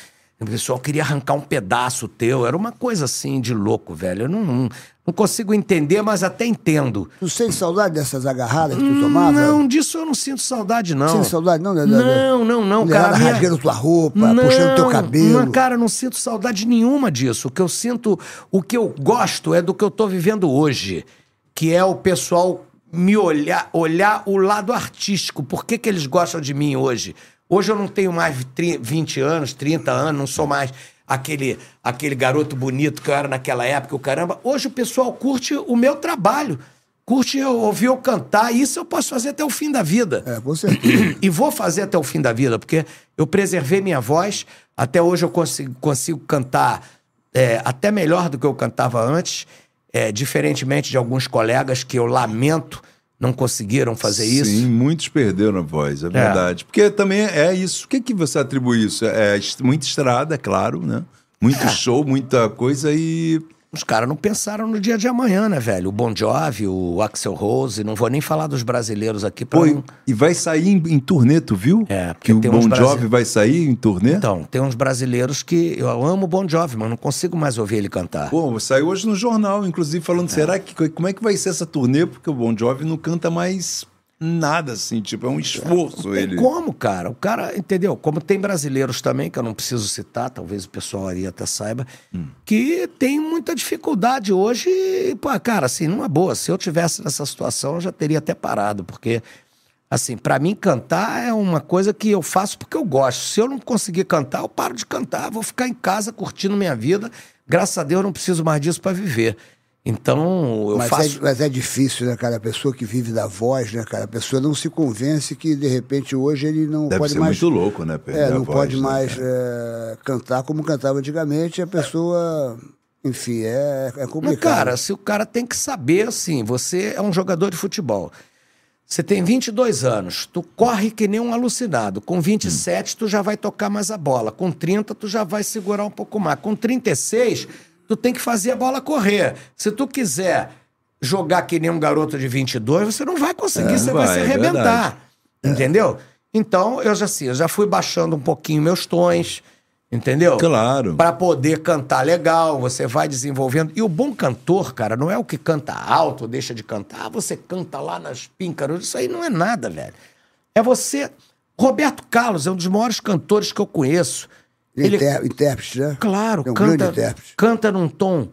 O pessoal queria arrancar um pedaço teu. Era uma coisa assim de louco, velho. Eu não, não, não consigo entender, mas até entendo. Tu sente saudade dessas agarradas que tu tomava? Não, disso eu não sinto saudade, não. Sente saudade, não? Da- Não, não, não, cara. minha- rasgando tua roupa, puxando teu cabelo. Não, cara, não sinto saudade nenhuma disso. O que eu sinto, o que eu gosto é do que eu tô vivendo hoje, que é o pessoal me olhar, olhar o lado artístico. Por que, que eles gostam de mim hoje? Hoje eu não tenho mais tri- 20 anos, 30 anos, não sou mais aquele, aquele garoto bonito que eu era naquela época, o caramba. Hoje o pessoal curte o meu trabalho. Curte eu ouvir eu cantar, isso eu posso fazer até o fim da vida. É, com certeza. [CLEARS THROAT] E vou fazer até o fim da vida, porque eu preservei minha voz. Até hoje eu consigo, consigo cantar é, até melhor do que eu cantava antes, é, diferentemente de alguns colegas que eu lamento não conseguiram fazer Sim, isso. muitos perderam a voz, é verdade. Porque também é isso. O que, que você atribui isso? É muita estrada, é claro, né? Muito É. show, muita coisa e Os caras não pensaram no dia de amanhã, né, velho? O Bon Jovi, o Axel Rose, não vou nem falar dos brasileiros aqui pra Pô, não... e vai sair em, em turnê, tu viu? É, porque que o Bon uns Jovi brasi- vai sair em turnê? Então, tem uns brasileiros que... Eu amo o Bon Jovi, mas não consigo mais ouvir ele cantar. Pô, saiu hoje no jornal, inclusive, É. falando, será que como é que vai ser essa turnê? Porque o Bon Jovi não canta mais nada, assim, tipo, é um esforço Tem ele. como, cara? O cara, entendeu? Como tem brasileiros também, que eu não preciso citar, talvez o pessoal aí até saiba, Hum. que tem muita dificuldade hoje. E, pô, cara, assim, numa boa, se eu tivesse nessa situação, eu já teria até parado, porque, assim, pra mim cantar é uma coisa que eu faço porque eu gosto. Se eu não conseguir cantar, eu paro de cantar, vou ficar em casa curtindo minha vida. Graças a Deus, eu não preciso mais disso pra viver. Então, eu Mas, faço. é, mas é difícil, né, cara? A pessoa que vive da voz, né, cara? A pessoa não se convence que, de repente, hoje ele não Deve pode ser mais. muito louco, né? perder É, não voz, pode né, mais é, cantar como cantava antigamente. A pessoa, enfim, é, é Mas, complicado. cara, se o cara tem que saber, assim, você é um jogador de futebol. Você tem 22 anos, tu corre que nem um alucinado. Com 27, tu já vai tocar mais a bola. Com 30, tu já vai segurar um pouco mais. Com 36, tu tem que fazer a bola correr. Se tu quiser jogar que nem um garoto de 22, você não vai conseguir, É, você vai, vai, se é arrebentar. Entendeu? Então, eu já assim, eu já fui baixando um pouquinho meus tons, entendeu? Claro. Para poder cantar legal, você vai desenvolvendo. E o bom cantor, cara, não é o que canta alto, deixa de cantar. Ah, você canta lá nas píncaros. Isso aí não é nada, velho. É você. Roberto Carlos é um dos maiores cantores que eu conheço. Ele, Inter, intérprete, né? claro, é um canta, intérprete. canta num tom,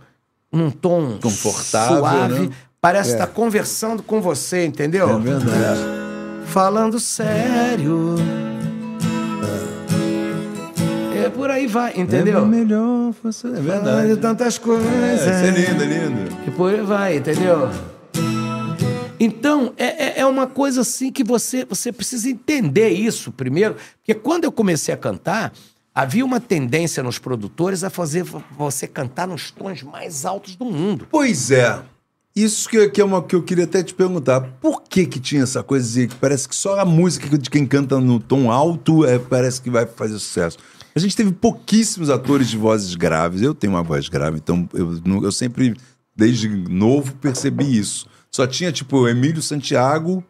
num tom Confortável, suave. né? Parece estar conversando com você, entendeu? É verdade. Falando sério. É por aí vai, entendeu? É melhor você. É Falando de verdade. tantas coisas. É, isso é lindo, é lindo. E por aí vai, entendeu? Então, é, é- é uma coisa assim que você, você precisa entender isso primeiro. Porque quando eu comecei a cantar, havia uma tendência nos produtores a fazer vo- você cantar nos tons mais altos do mundo. Pois é. Isso que, que é uma que eu queria até te perguntar. Por que que tinha essa coisa de que parece que só a música de quem canta no tom alto é, parece que vai fazer sucesso? A gente teve pouquíssimos atores de vozes graves. Eu tenho uma voz grave, então eu, eu sempre, desde novo, percebi isso. Só tinha, tipo, Emílio Santiago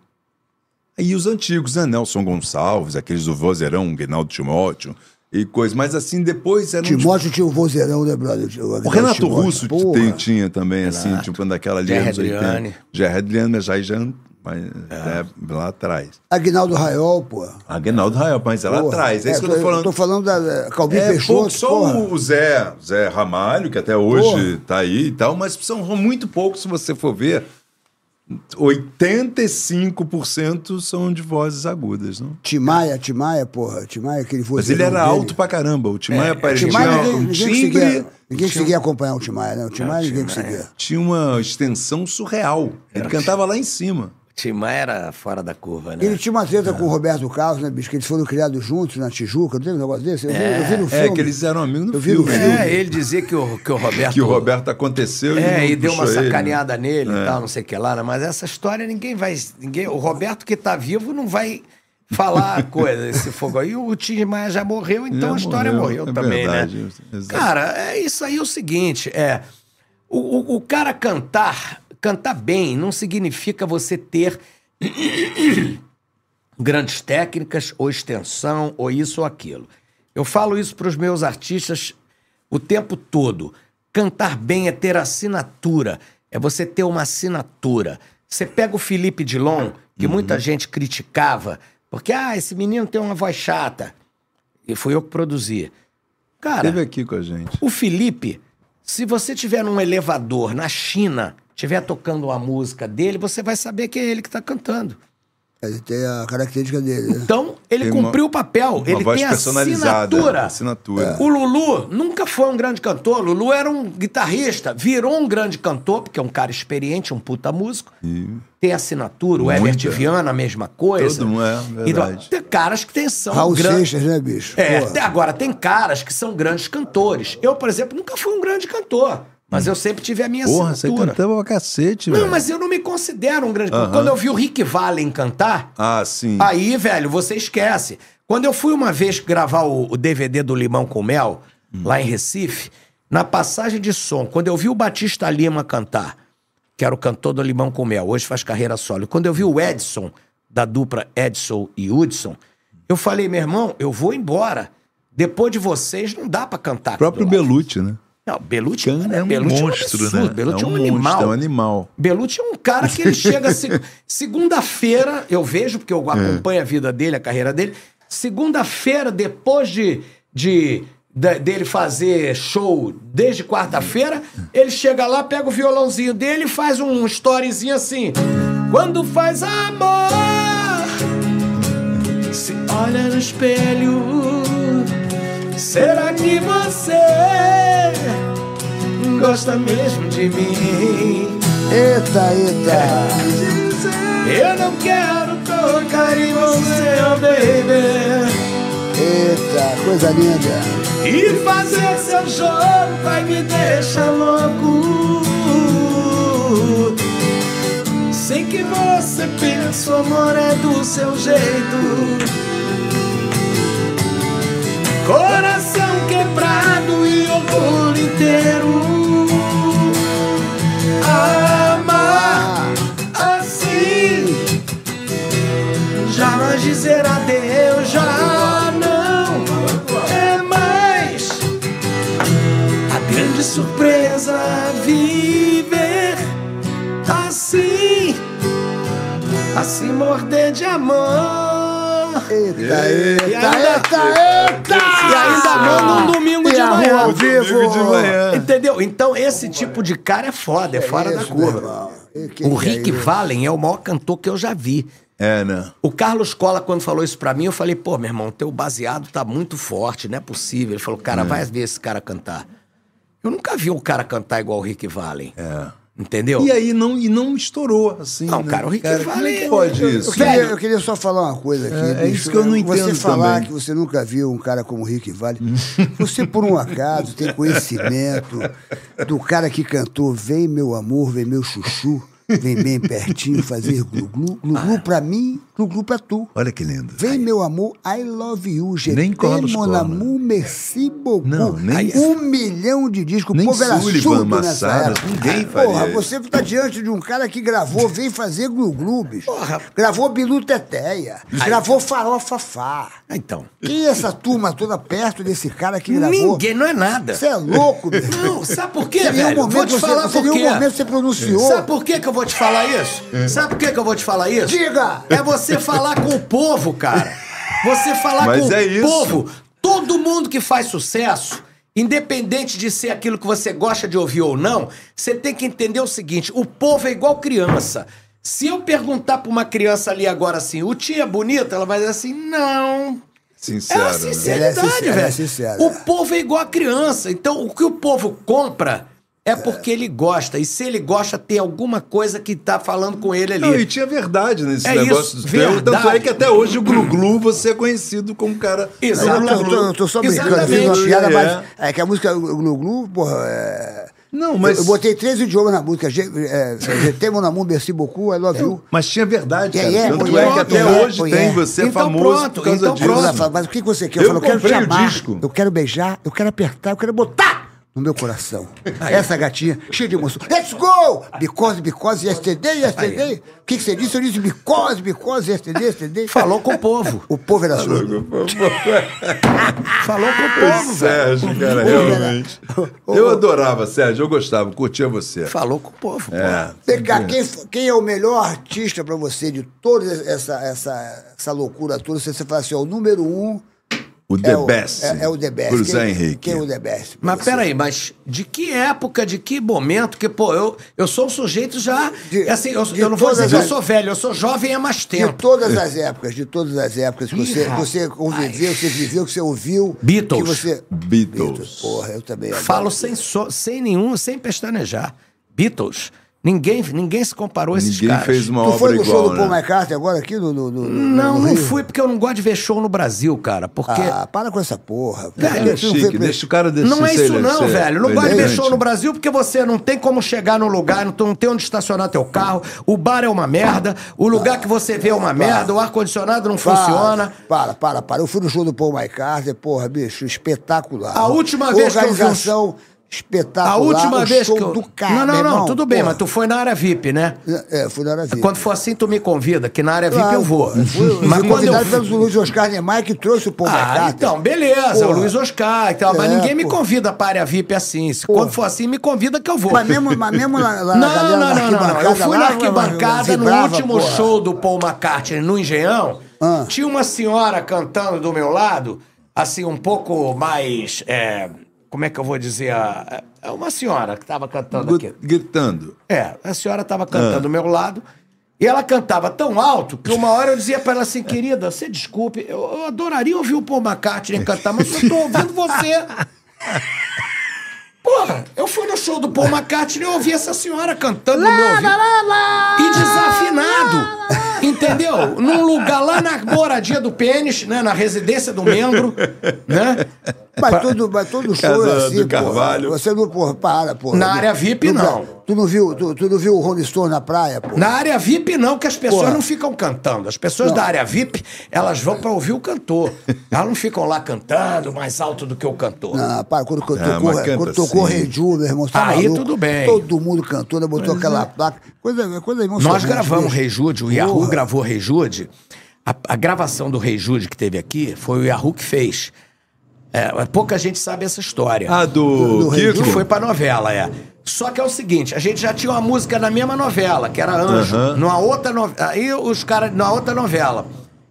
e os antigos, né? Nelson Gonçalves, aqueles do vozeirão, Guinaldo Timóteo e coisas. Mas assim, depois eram... Timóteo tinha o vozeirão, né, brother? O Renato Russo Porra. tem- tinha também, assim, tipo, daquela ali. 80. Adriane. Jerry Adriane, mas já, já mas, é, lá atrás. Aguinaldo Raiol, pô. Aguinaldo Rael, mas é lá Porra. atrás. É, isso que eu tô falando. Tô falando da Calbi É, Peixoto, pouco, só porra. o Zé, Zé Ramalho, que até hoje Porra. tá aí e tal, mas são muito poucos, se você for ver. 85% são de vozes agudas, não? Timaya, Timaya, porra. Timaya, aquele vozeirão Mas ele era dele. alto pra caramba. O Timaya O parecia Timaya, um ninguém, ninguém timbre, conseguia, ninguém conseguia acompanhar o Timaya, né? O Timaya ninguém conseguia. tinha uma extensão surreal. Ele cantava lá em cima. Timar era fora da curva, né? Ele tinha uma treta com o Roberto Carlos, né, bicho? Que eles foram criados juntos na Tijuca, não teve um negócio desse? Eu vi, eu vi no filme. É, que eles eram amigos no Eu vi no filme. filme. né? É, ele dizia que o, que o Roberto. Que o Roberto aconteceu É, não e deu uma ele. sacaneada nele É. e tal, não sei o que lá, né? mas essa história ninguém vai. Ninguém, o Roberto que tá vivo não vai falar coisa, esse fogo aí. O Tim Maia já morreu, então Já a história morreu, morreu, é também, verdade, né? exato. Cara, é isso aí é o seguinte: é. O, o, o cara cantar, cantar bem, não significa você ter grandes técnicas, ou extensão, ou isso ou aquilo. Eu falo isso para os meus artistas o tempo todo. Cantar bem é ter assinatura, é você ter uma assinatura. Você pega o Felipe Dilon, que muita gente criticava, porque, ah, esse menino tem uma voz chata. E fui eu que produzi. Cara, Esteve aqui com a gente. o Felipe, se você tiver num elevador na China, tiver tocando uma música dele, você vai saber que é ele que está cantando. Ele tem a característica dele, né? Então, ele Tem uma- cumpriu o papel. uma ele voz tem personalizada, assinatura. assinatura. O Lulu nunca foi um grande cantor. O Lulu era um guitarrista. Virou um grande cantor, porque é um cara experiente, um puta músico. Tem assinatura. O Herbert é. Viana, a mesma coisa. Todo mundo, é, Então, verdade. tem caras que tem, são Raul grandes. Seixas, né, bicho? É, Porra. até agora tem caras que são grandes cantores. Eu, por exemplo, nunca fui um grande cantor. Mas eu sempre tive a minha Porra, você assinatura. cantava pra cacete, Não, velho. mas eu não me considero um grande cantor. Quando eu vi o Rick Vallen cantar, Ah, sim. Aí, velho, você esquece. Quando eu fui uma vez gravar o, o DVD do Limão com Mel, lá em Recife, Na passagem de som, quando eu vi o Batista Lima cantar, que era o cantor do Limão com Mel, hoje faz carreira solo. Quando eu vi o Edson, da dupla Edson e Hudson, eu falei, meu irmão, eu vou embora. Depois de vocês, não dá pra cantar. O próprio aqui do lado." Belucci, né? Não, Belucci Cana é um Belucci monstro, um absurdo. né? Belucci é um, monstro, animal. é um animal. Belucci é um cara que ele [LAUGHS] chega se- segunda-feira, eu vejo, porque É. eu acompanho a vida dele, a carreira dele. Segunda-feira, depois de, de, da- dele fazer show desde quarta-feira, ele chega lá, pega o violãozinho dele e faz um storyzinho assim. Quando faz amor, se olha no espelho, será que você gosta mesmo de mim? Eita, eita. Eu não quero tocar em você, oh baby. Eita, coisa linda. E fazer seu jogo vai me deixar louco. Sei que você pensa, o amor é do seu jeito. Coração quebrado e orgulho inteiro. Amar assim. Jamais dizer adeus, já não é mais. A grande surpresa viver assim, assim morder de amor. Eita, eita, eita, eita. E ainda manda um domingo de manhã. ao vivo. De manhã. Entendeu? Então esse tipo de cara é foda, é fora da Isso, meu curva. O é Rick isso? Vallen é o maior cantor que eu já vi. É, né? O Carlos Cola, quando falou isso pra mim, eu falei, pô, meu irmão, teu baseado tá muito forte, não é possível. Ele falou, cara, vai ver esse cara cantar. Eu nunca vi um cara cantar igual o Rick Vallen. É. Entendeu? E aí não, e não estourou, assim. Não, né? cara, o Rick como é que pode Eu isso? queria, Velho. eu queria só falar uma coisa aqui. É, é isso que eu não Você entendo falar também. que você nunca viu um cara como o Rick Vale, você por um acaso tem conhecimento do cara que cantou Vem meu amor, vem meu chuchu, vem bem pertinho fazer glu-glu. Glu-glu pra mim, glu-glu pra tu. Olha que lindo. Vem, meu amor, I love you. Je Nem Carlos mon Cola. amour, merci beaucoup. Não, nem- Um milhão de discos. Nem povo era surdo nessa época. ninguém Porra, faria isso. você tá diante de um cara que gravou Vem Fazer Glu-Glu, bicho. Gravou Bilu Teteia. Gravou Farofa Fá. Ah, Então. E essa turma toda perto desse cara que gravou? Ninguém, não é nada. Você é louco, bicho. Não, sabe por quê, Seria um velho? momento vou te você- falar por um quê. momento que você pronunciou. Sabe por quê que eu vou te falar isso? Sabe por quê que eu vou te falar isso? Diga! É você falar com o povo, cara. Você falar Mas com é o isso. povo. Todo mundo que faz sucesso, independente de ser aquilo que você gosta de ouvir ou não, você tem que entender o seguinte: o povo é igual criança. Se eu perguntar pra uma criança ali agora assim, o tia é bonita, ela vai dizer assim, não. Sincero, É a né? sinceridade, é sincera, velho. ela é sincera. O povo é igual a criança. Então, o que o povo compra é porque ele gosta. E se ele gosta, tem alguma coisa que tá falando com ele ali. Não, e tinha verdade nesse É negócio isso, do teu. Tanto é que até hoje o Glu-Glu você é conhecido como um cara. Tô, eu tô- só brincando, uma Exatamente. piada, É. mas é que a música Glu Glu, porra, é... Não, mas- Eu, eu botei três idiomas na música. Je é, Je t'aime, mon amour, merci beaucoup, I love you. Mas tinha verdade, cara. É, é, Tanto é é, que até é, hoje tem. é. Você é Então famoso pronto, por causa então disso. Pronto. mas o que você quer? Eu, Eu falo, eu quero te comprei o amar, disco. eu quero beijar, eu quero apertar, eu quero botar no meu coração. Essa gatinha, cheia de emoção. Let's go! Because, because, yesterday, yesterday. O que, que você disse? Eu disse because, because, yesterday, yesterday. Falou com o povo. O povo era surdo. [LAUGHS] Falou com o O povo, velho. Sérgio, cara, realmente. Eu adorava, Sérgio, eu gostava, curtia você. Falou com o povo. É. Cá, quem, quem é o melhor artista pra você de toda essa, essa, essa loucura toda? Se você fala assim, ó, o número um O The é o, Best. É, é o The Best. Por Zé quem, Henrique. Quem é o The Best? Mas você? peraí, mas de que época, de que momento? Que, pô, eu, eu sou um sujeito já. De- assim, eu, de eu não vou dizer todas que eu as- sou velho, eu sou jovem há mais De tempo. todas as épocas, de todas as épocas que você, você conviveu, você viveu, que você ouviu. Beatles. Que você... Beatles. Porra, eu também. Falo sem, so- sem nenhum, sem pestanejar. Beatles. Ninguém, ninguém se comparou a esses Ninguém caras. fez uma Tu obra foi no show igual, do Paul né? McCartney agora aqui no, no, no- Não, no não fui porque eu não gosto de ver show no Brasil, cara. Porque. Ah, para com essa porra. É, Tu não chique, deixa o cara desse Não é isso não, ser velho. Não gosto de ver show no Brasil porque você não tem como chegar no lugar, não tem- não tem onde estacionar teu carro, o bar é uma merda, o lugar que você vê é uma merda, o ar-condicionado não Para, funciona. Para, para, para. Eu fui no show do Paul McCartney, porra, bicho, espetacular. A última vez que eu vi um Organização espetacular. A última vez show que eu. do cara, não, não, meu não, irmão. tudo bem, Pô, mas tu foi na área VIP, né? É, fui na área VIP. Quando for assim, tu me convida, que na área VIP Claro, eu vou. Fui, eu mas fui quando eu. convidado pelo Luiz Oscar Niemeyer que trouxe o Paul Ah, McCartney. então, beleza, Porra. o Luiz Oscar e tal, mas É, ninguém me pô. convida para área VIP assim. Se Porra. quando for assim, me convida que eu vou. Mas mesmo, mas mesmo lá, lá [LAUGHS] Não, na galera não, não, não, não. Eu fui na arquibancada no último porra. show do Paul McCartney no Engenhão. Ah. Tinha uma senhora cantando do meu lado, assim, um pouco mais. é, como é que eu vou dizer? a- É uma senhora que estava cantando aqui. Gritando. É, a senhora estava cantando do meu lado. E ela cantava tão alto que uma hora eu dizia pra ela assim, querida, você desculpe, eu, eu adoraria ouvir o Paul McCartney cantar, mas eu tô ouvindo você. [LAUGHS] Porra, eu fui no show do Paul McCartney e eu ouvi essa senhora cantando no meu ouvido. E desafinado. Entendeu? Num lugar lá na moradia do pênis, né? Na residência do membro, né? Mas todo, mas todo show é assim, pô. Você não, porra, para, pô. Na área VIP, não. Tu não viu, tu, tu não viu o Rolling Stone na praia, pô? Na área VIP, não, que as pessoas Porra. não ficam cantando. As pessoas Não. da área VIP, elas vão pra ouvir o cantor. Elas não ficam lá cantando mais alto do que o cantor. Não, para, quando, quando Ah, tocou, mas canta quando tocou. Rei Ju, meu irmão, tá Aí maluco? tudo bem. Todo mundo cantou, né, botou aquela placa. Coisa, coisa emocionante. Nós gravamos. Rei Jude, o Yahoo gravou Rei Jude. A, a gravação do Rei Jude que teve aqui foi o Yahoo que fez. É, pouca gente sabe essa história. Ah, do, do? Que foi pra novela, é. Só que é o seguinte, a gente já tinha uma música na mesma novela, que era Anjo. Aham. Numa outra novela. Aí os caras, na outra novela,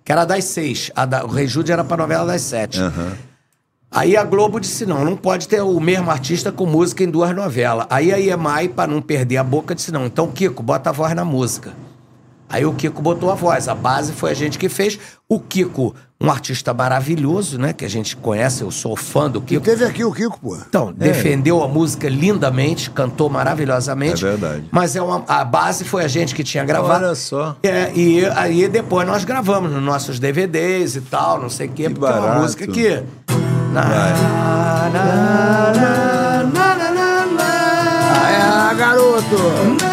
que era das seis. A da, o Rei Jude era pra novela das sete. Aí a Globo disse: não, não pode ter o mesmo artista com música em duas novelas. Aí a EMI, pra não perder a boca, disse: não, então Kiko, bota a voz na música. Aí o Kiko botou a voz. A base foi a gente que fez. O Kiko, um artista maravilhoso, né? Que a gente conhece, eu sou fã do E Kiko. teve aqui o Kiko, pô. Então, defendeu a música lindamente, cantou maravilhosamente. É verdade. Mas é uma, a base foi a gente que tinha gravado. Olha só. É, e aí depois nós gravamos nos nossos DVDs e tal, não sei o quê, Que porque é uma barato. música que. Na, na, na, na, na, na, na, Ah, garoto! na, na, na,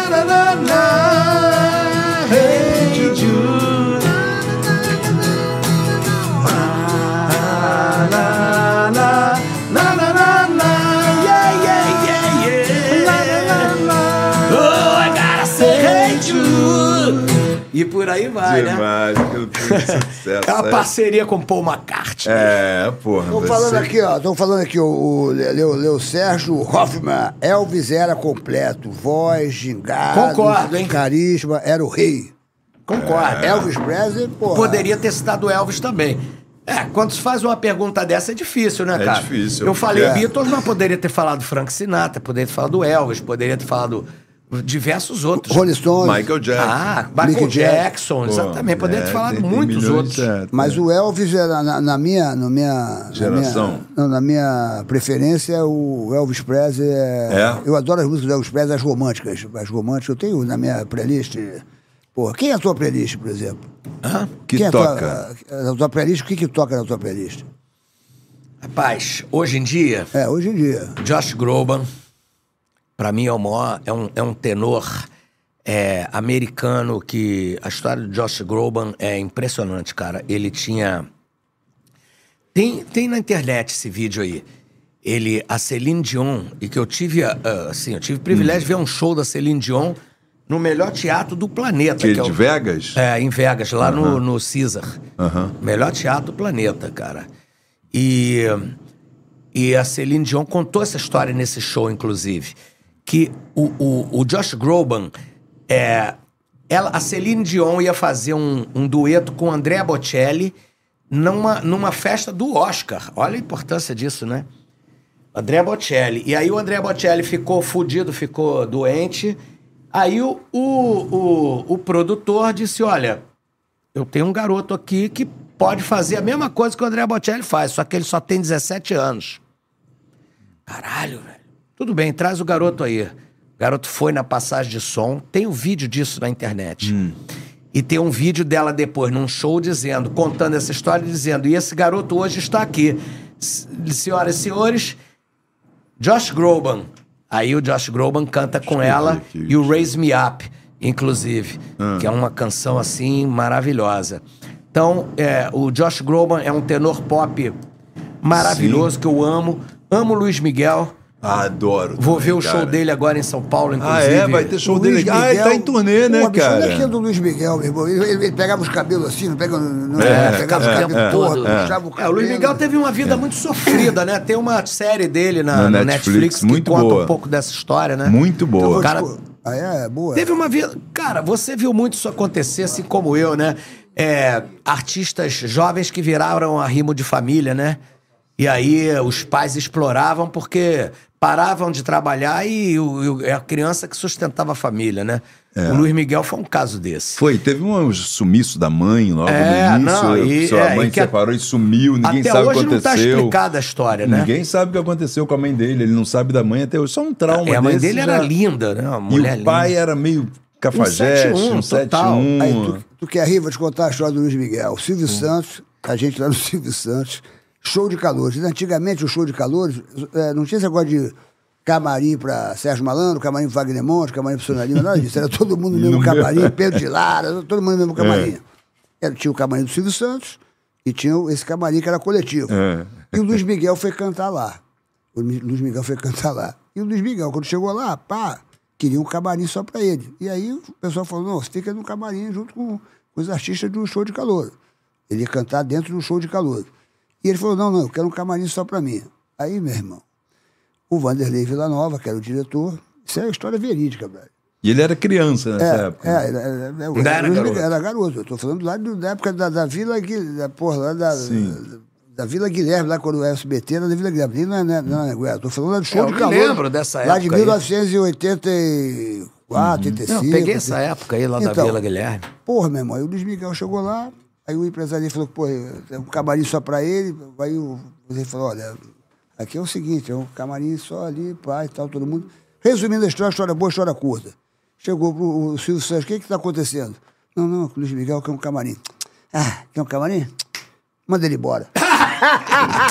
por aí vai, né? Demais, aquilo foi um sucesso. É uma parceria com Paul McCartney. É, porra. Estão falando ser- aqui, ó. Estão falando aqui, o, o Leo, Leo Sérgio Hoffman. Elvis era completo. Voz, gingado. Concordo, hein? Carisma, era o rei. Concordo. Elvis Presley, pô. Poderia ter citado Elvis também. É, quando se faz uma pergunta dessa é difícil, né, É cara? difícil, Eu falei porque- Beatles, mas poderia ter falado Frank Sinatra, poderia ter falado Elvis, poderia ter falado diversos outros. Rolling Stones. Michael Jackson. Ah, Mick Michael Jackson. Jackson, Pô, exatamente. Poderia é, ter falado tem- tem muitos milhões, outros. é. Mas o Elvis era na, na minha, na minha Geração. Na minha, não, na minha preferência, o Elvis Presley é, É? Eu adoro as músicas do Elvis Presley, as românticas. As românticas eu tenho na minha playlist. Porra, quem é a tua playlist, por exemplo? Hã? Que quem toca. É a tua, a tua playlist, o que, que toca na tua playlist? Rapaz, hoje em dia, É, hoje em dia. Josh Groban, pra mim é o maior, é um, é um tenor é, americano que a história do Josh Groban é impressionante, cara. Ele tinha tem, tem na internet esse vídeo aí. Ele, a Celine Dion, e que eu tive, ah, assim, eu tive o privilégio de ver um show da Celine Dion no melhor teatro do planeta. Que que é de o- Vegas? é, em Vegas, lá no, no Caesar. Melhor teatro do planeta, cara. E, e a Celine Dion contou essa história nesse show, inclusive. Que o, o, o Josh Groban, é, ela, a Celine Dion ia fazer um, um dueto com Andrea Bocelli numa, numa festa do Oscar. Olha a importância disso, né? André Bocelli. E aí o André Bocelli ficou fudido, ficou doente. Aí o, o, o, o produtor disse: Olha, eu tenho um garoto aqui que pode fazer a mesma coisa que o André Bocelli faz, só que ele só tem 17 anos. Caralho, velho. Tudo bem, traz o garoto aí. O garoto foi na passagem de som. Tem o vídeo disso na internet. E tem um vídeo dela depois num show dizendo, contando essa história, dizendo: e esse garoto hoje está aqui. Senhoras e senhores, Josh Groban. Aí o Josh Groban canta com ela aqui. e o Raise Me Up, inclusive, que é uma canção assim maravilhosa. Então, é, o Josh Groban é um tenor pop maravilhoso que eu amo. Amo Luiz Miguel, Adoro. Vou também, ver o show cara. dele agora em São Paulo, Ah, inclusive. é? Vai ter show Luiz dele. Ah, ele tá em turnê, né, Pô, bicho, Olha aqui cara? do Luiz Miguel, meu irmão. Ele, ele- ele pegava os cabelos assim, não pega. Não, É, pegava é, os cabelos é, todo, é. puxava o É, o cabelo. Luiz Miguel teve uma vida muito sofrida, né? Tem uma série dele na, Na no Netflix, Netflix, que muito conta boa. um pouco dessa história, né? Muito Então, boa. Cara- tipo, ah, é, boa. Teve uma vida. Cara, você viu muito isso acontecer, assim como eu, né? É, artistas jovens que viraram arrimo de família, né? E aí os pais exploravam porque paravam de trabalhar e o, o- é a criança que sustentava a família, né? É. O Luiz Miguel foi um caso desse. Foi, teve um sumiço da mãe logo É, no início. não, e- sua é, mãe e que separou e sumiu, ninguém Até sabe o que hoje não tá aconteceu. explicada a história, né? Ninguém sabe o que aconteceu com a mãe dele, ele não sabe da mãe até hoje. Só um trauma É, a mãe desse dele já- era linda, né? Uma E mulher o pai linda. era meio cafajeste, um 171, total. 71. Aí, tu, tu quer rir, vou te contar a história do Luiz Miguel. O Silvio Hum. Santos, a gente lá no [LAUGHS] Silvio Santos, show de calores. Antigamente, o show de calores, eh, não tinha esse negócio de camarim para Sérgio Malandro, camarim para Wagner Monte, camarim para Sonalima, nada disso. Era todo mundo no mesmo camarim, Pedro de Lara, todo mundo no mesmo camarim. É. Era, tinha o camarim do Silvio Santos e tinha esse camarim que era coletivo. É. E o Luiz Miguel foi cantar lá. O Lu- Luiz Miguel foi cantar lá. E o Luiz Miguel, quando chegou lá, pá, queria um camarim só pra ele. E aí o pessoal falou: não, você fica no camarim junto com, com os artistas do show de calor. Ele ia cantar dentro do show de calor. E ele falou: não, não, eu quero um camarim só pra mim. Aí, meu irmão, o Vanderlei Villanova, que era o diretor, isso é história verídica, velho. E ele era criança nessa É, época. é, era, era, era, Ainda era Luiz garoto. Era garoto. Eu tô falando lá do- da época da, da Vila Guilherme, da, porra, lá da, da Vila Guilherme, lá quando o SBT era da Vila Guilherme. Ali não é, não é, não é. Tô falando lá do show É, eu de calor. lembro dessa Lá de época aí. 1984, 85. Não, eu peguei essa época aí lá da Então, Vila Guilherme. Porra, meu irmão, aí o Luiz Miguel chegou lá, aí o empresário falou pô, é um camarim só pra ele. Aí o ele falou, olha, aqui é o seguinte, é um camarim só ali, pai e tal, todo mundo. Resumindo a história, história boa, história curta. Chegou pro o Silvio Santos, o que que tá acontecendo? Não, não, o Luiz Miguel quer um camarim. Ah, quer um camarim? Manda ele embora.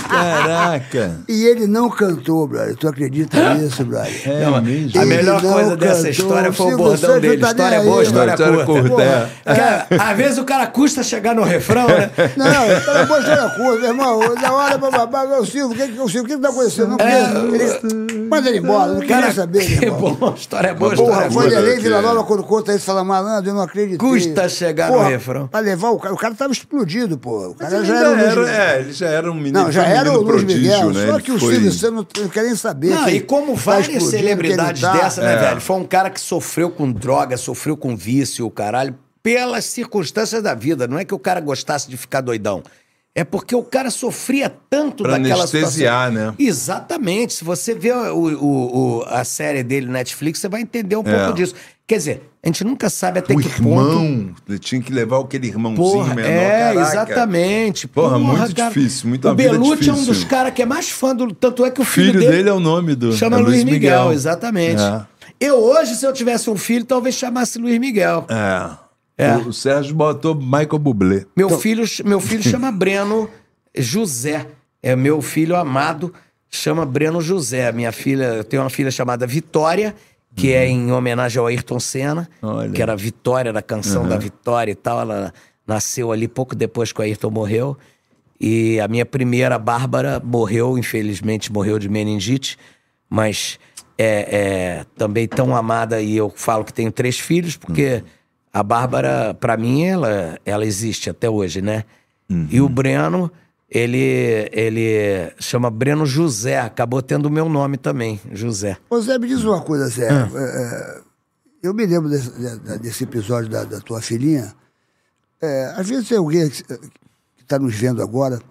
Caraca! E ele não cantou, brother. Tu acredita nisso, brother? É mesmo? A melhor não coisa dessa cantou. história foi o bordão dele. tá História nem boa, aí, história História curta. curta, é. Cara, às vezes o cara custa chegar no refrão, né? Não, história boa, história curta, meu irmão. Da hora, bababá, o Silvio, o que, que, o Silvio, o que que tá acontecendo? Não, ele, manda ele embora, não queria saber, que irmão. bom, história boa, Porra, história foi boa. Vanderlei que- Vila Nova quando conta isso, fala malandro, eu não acreditei. Custa chegar no refrão. Pra levar o cara, o cara tava explodido, pô. O cara Ele já era, era, é, ele já era um menino, Não, já um era o menino Luiz prodígio, Miguel, né? só que o foi- Silvio Santos não, não quer nem saber. Não, e como várias celebridades tá- dessa, né, É. velho? Foi um cara que sofreu com droga, sofreu com vício, o caralho, pelas circunstâncias da vida. Não é que o cara gostasse de ficar doidão. É porque o cara sofria tanto Pra daquela anestesiar, situação. né? Exatamente. Se você vê o, o- o- a série dele no Netflix, você vai entender um É. pouco disso. Quer dizer, a gente nunca sabe até O que ponto. irmão, ele tinha que levar aquele irmãozinho Porra, menor. é, caraca. exatamente. Porra, muito difícil, muito O vida Belucci é um dos caras que é mais fã do. Tanto é que o filho, filho dele é o nome do. Chama é Luiz Miguel, exatamente. É. Eu hoje, se eu tivesse um filho, talvez chamasse Luiz Miguel. É. É. O, o Sérgio botou Michael Bublé. Meu filho, meu filho chama [LAUGHS] Breno José. É meu filho amado, chama Breno José. Minha filha, eu tenho uma filha chamada Vitória, que é em homenagem ao Ayrton Senna, Olha. que era a Vitória da canção da Vitória e tal. Ela nasceu ali pouco depois que o Ayrton morreu. E a minha primeira, Bárbara, morreu, infelizmente, morreu de meningite, mas é, é também tão amada. E eu falo que tenho três filhos, porque a Bárbara, pra mim, ela, ela existe até hoje, né? E o Breno, ele, ele chama Breno José, acabou tendo o meu nome também, José. Ô Zé, me diz uma coisa, Zé. Ah. É, é, eu me lembro desse, de- desse episódio da, da tua filhinha. É, às vezes tem alguém que está nos vendo agora.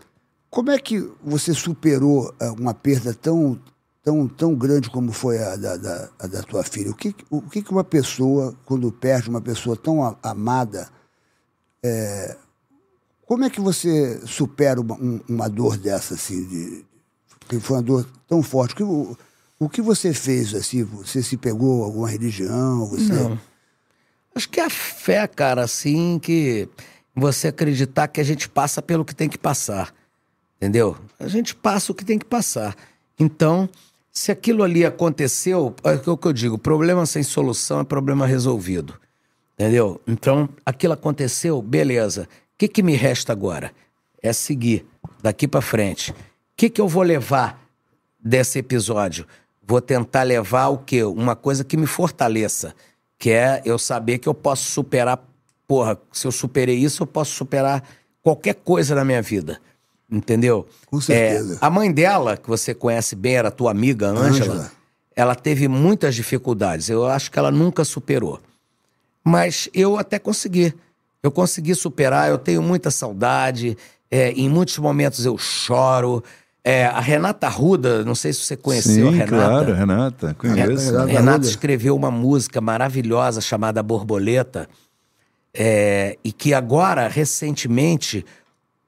Como é que você superou é, uma perda tão, tão, tão grande como foi a da, da, a da tua filha? O que, o que uma pessoa, quando perde uma pessoa tão amada, é, como é que você supera uma, um- uma dor dessa, assim, de, que foi uma dor tão forte? Que, o, o que você fez, assim? Você se pegou alguma religião? Você... Não. Acho que é a fé, cara, assim, que você acreditar que a gente passa pelo que tem que passar. Entendeu? A gente passa o que tem que passar. Então, se aquilo ali aconteceu, é o que eu digo: problema sem solução é problema resolvido. Entendeu? Então, aquilo aconteceu, beleza. O que, que me resta agora? É seguir daqui pra frente. O que, que eu vou levar desse episódio? vou tentar levar o quê? Uma coisa que me fortaleça, que é eu saber que eu posso superar, porra, se eu superei isso, eu posso superar qualquer coisa na minha vida. Entendeu? Com certeza. É, a mãe dela, que você conhece bem, era tua amiga, Ângela. ela teve muitas dificuldades. Eu acho que ela nunca superou. Mas eu até consegui. Eu consegui superar, eu tenho muita saudade. é, em muitos momentos eu choro. É, a Renata Ruda, não sei se você conheceu a Sim, Renata. claro, Renata. Conheço. Renata Renata escreveu uma música maravilhosa chamada Borboleta, é, e que agora, recentemente,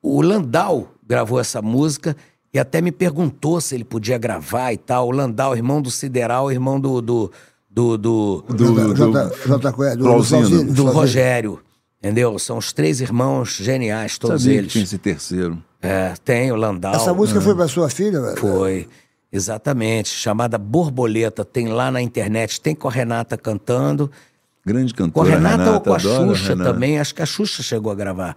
o Landau gravou essa música e até me perguntou se ele podia gravar e tal. O Landau, irmão do Sideral, irmão do. do, do, do, Do, do, J- J- do- Flauzino. do Flauzino, do Flauzino. Rogério. Entendeu? São os três irmãos geniais, todos sabia que eles. tinha esse terceiro. É, tem o Landau. Essa música foi pra sua filha, velho? Foi. Exatamente. Chamada Borboleta. Tem lá na internet. Tem com a Renata cantando. Grande Com a cantora. Renata, ou com a adoro Xuxa Renata. também. Acho que a Xuxa chegou a gravar.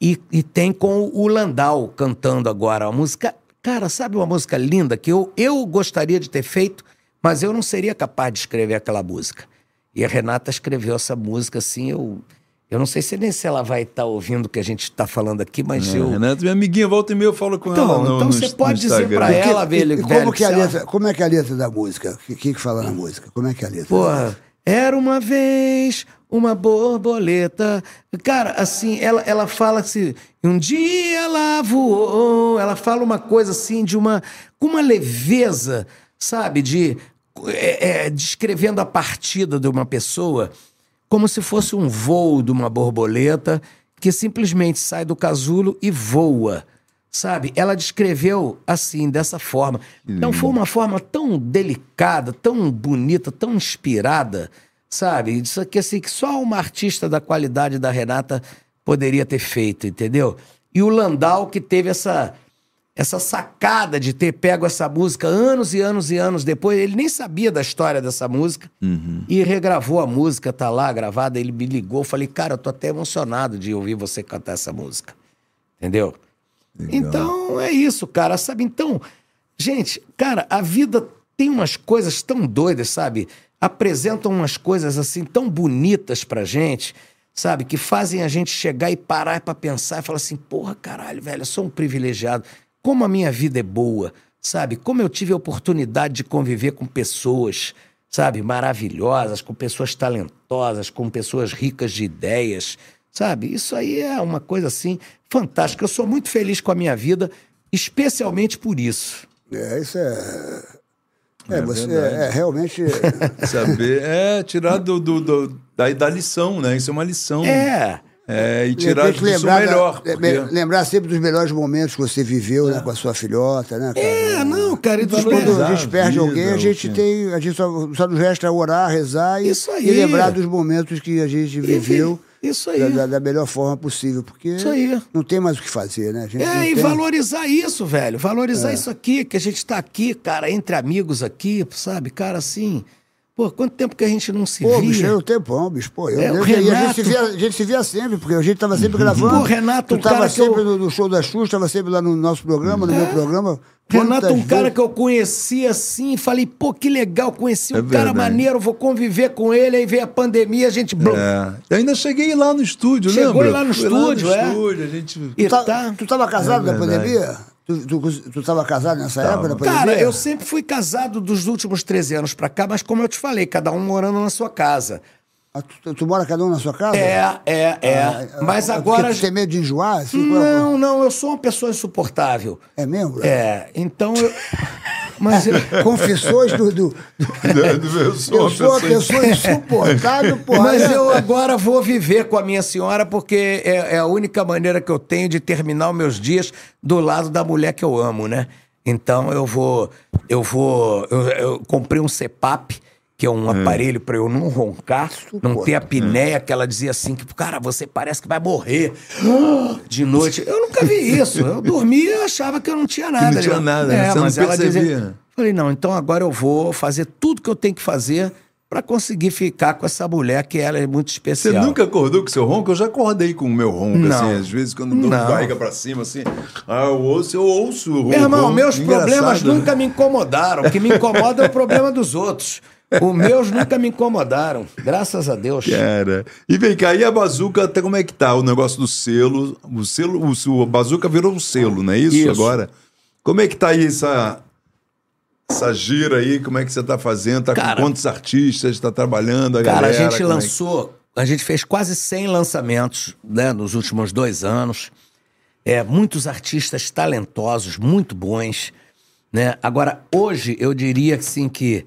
E, e tem com o Landau cantando agora. Uma música. Cara, sabe uma música linda que eu, eu gostaria de ter feito, mas eu não seria capaz de escrever aquela música. E a Renata escreveu essa música assim. Eu, eu não sei se nem se ela vai estar ouvindo o que a gente está falando aqui, mas É, eu. Renata, minha amiguinha, volta e meia eu falo com Então, ela no, então você pode dizer que- ela, velho, e velho, como, que é a letra, como é que é a letra da música? O que, que que fala na música? Como é que é a letra? Porra, era uma vez uma borboleta. Cara, assim, ela, ela fala assim, um dia ela voou. Ela fala uma coisa assim de uma. com uma leveza, sabe? De. é, é, descrevendo a partida de uma pessoa como se fosse um voo de uma borboleta que simplesmente sai do casulo e voa. Sabe? Ela descreveu assim, dessa forma. Então foi uma forma tão delicada, tão bonita, tão inspirada, sabe? Isso aqui assim que só uma artista da qualidade da Renata poderia ter feito, entendeu? E o Landau que teve essa essa sacada de ter pego essa música anos e anos e anos depois, ele nem sabia da história dessa música e regravou a música, tá lá gravada, ele me ligou, falei, cara, eu tô até emocionado de ouvir você cantar essa música. Entendeu? Então é isso, cara, sabe? Então, gente, cara, a vida tem umas coisas tão doidas, sabe? Apresentam umas coisas assim tão bonitas pra gente, sabe? Que fazem a gente chegar e parar pra pensar e falar assim: porra, caralho, velho, eu sou um privilegiado. Como a minha vida é boa, sabe? Como eu tive a oportunidade de conviver com pessoas, sabe? Maravilhosas, com pessoas talentosas, com pessoas ricas de ideias, sabe? Isso aí é uma coisa assim fantástica. Eu sou muito feliz com a minha vida, especialmente por isso. É, isso é. É, É você é, é realmente. [LAUGHS] Saber, é, tirar do, do, do- da, da lição, né? Isso é uma lição. É. É, e tirar disso da- melhor. é, porque- Lembrar sempre dos melhores momentos que você viveu né, com a sua filhota, né, cara? É, não, cara, e dos Quando a gente perde a vida, alguém, a gente tem. A gente só, só nos resta orar, rezar e, Isso aí. e lembrar dos momentos que a gente viveu Isso aí. da, da- melhor forma possível. Porque não tem mais o que fazer, né? A gente não É, e tem- valorizar isso, velho. Valorizar isso aqui, que a gente tá aqui, cara, entre amigos aqui, sabe? Cara, assim. Pô, quanto tempo que a gente não se Pô, via? bicho, era um tempão, bicho. Pô, eu, É, eu- e a, gente Renato- se via, a gente se via sempre, porque a gente tava sempre gravando. Pô, Renato, tu um tava cara sempre eu- no, no show da Xuxa, tava sempre lá no nosso programa, no meu programa. Renato, um Quantas cara vezes- que eu conheci assim, falei, pô, que legal, conheci um É cara verdade. maneiro, vou conviver com ele, aí veio a pandemia, a gente. É. Eu ainda cheguei lá no estúdio, Chegou lembra? lá no Fui estúdio, é? estúdio, a gente... E Tu, tá, tá. tu tava casado É na pandemia? Tu, tu, tu tava casado nessa época da pandemia? Cara, eu sempre fui casado dos últimos 13 anos pra cá, mas como eu te falei, cada um morando na sua casa. Ah, tu, tu mora cada um na sua casa? É, é, é. Ah, mas ah, agora. Tu tem medo de enjoar? Assim, é Não, não, eu sou uma pessoa insuportável. É mesmo? É, então eu. [LAUGHS] Mas eu. Confissões do. do, do- Eu sou eu uma sou uma pessoa insuportável, [LAUGHS] porra. Mas É. eu agora vou viver com a minha senhora porque é, é a única maneira que eu tenho de terminar os meus dias do lado da mulher que eu amo, né? Então eu vou. Eu vou. Eu, eu comprei um CPAP, que é um aparelho pra eu não roncar, não ter a apneia, que ela dizia assim: que, cara, você parece que vai morrer [GASPS] de noite. Eu nunca vi isso. Eu dormia e achava que eu não tinha nada. não tinha nada, é, né? Você não mas ela dizia- percebia. Falei, não, então agora eu vou fazer tudo que eu tenho que fazer pra conseguir ficar com essa mulher que ela é muito Você especial. nunca acordou com seu ronco? Eu já acordei com o meu ronco, Não. assim, às vezes quando dou Não. barriga pra cima, assim, ah, eu ouço, eu ouço o ronco. Meu irmão, meus Engraçado, problemas né? nunca me incomodaram. O que me incomoda é o problema dos outros. Os meus nunca me incomodaram. Graças a Deus. Cara, e vem cá, e a bazuca, até como é que tá? O negócio do selo, o selo, o, o bazuca virou um selo, não é isso, Isso. agora? Como é que tá aí essa, essa gira aí? Como é que você tá fazendo? Tá Cara- com quantos artistas? Tá trabalhando a Cara, galera? a gente Como é que- lançou, a gente fez quase 100 lançamentos né, nos últimos dois anos. É, muitos artistas talentosos, muito bons. Né? Agora, hoje, eu diria assim que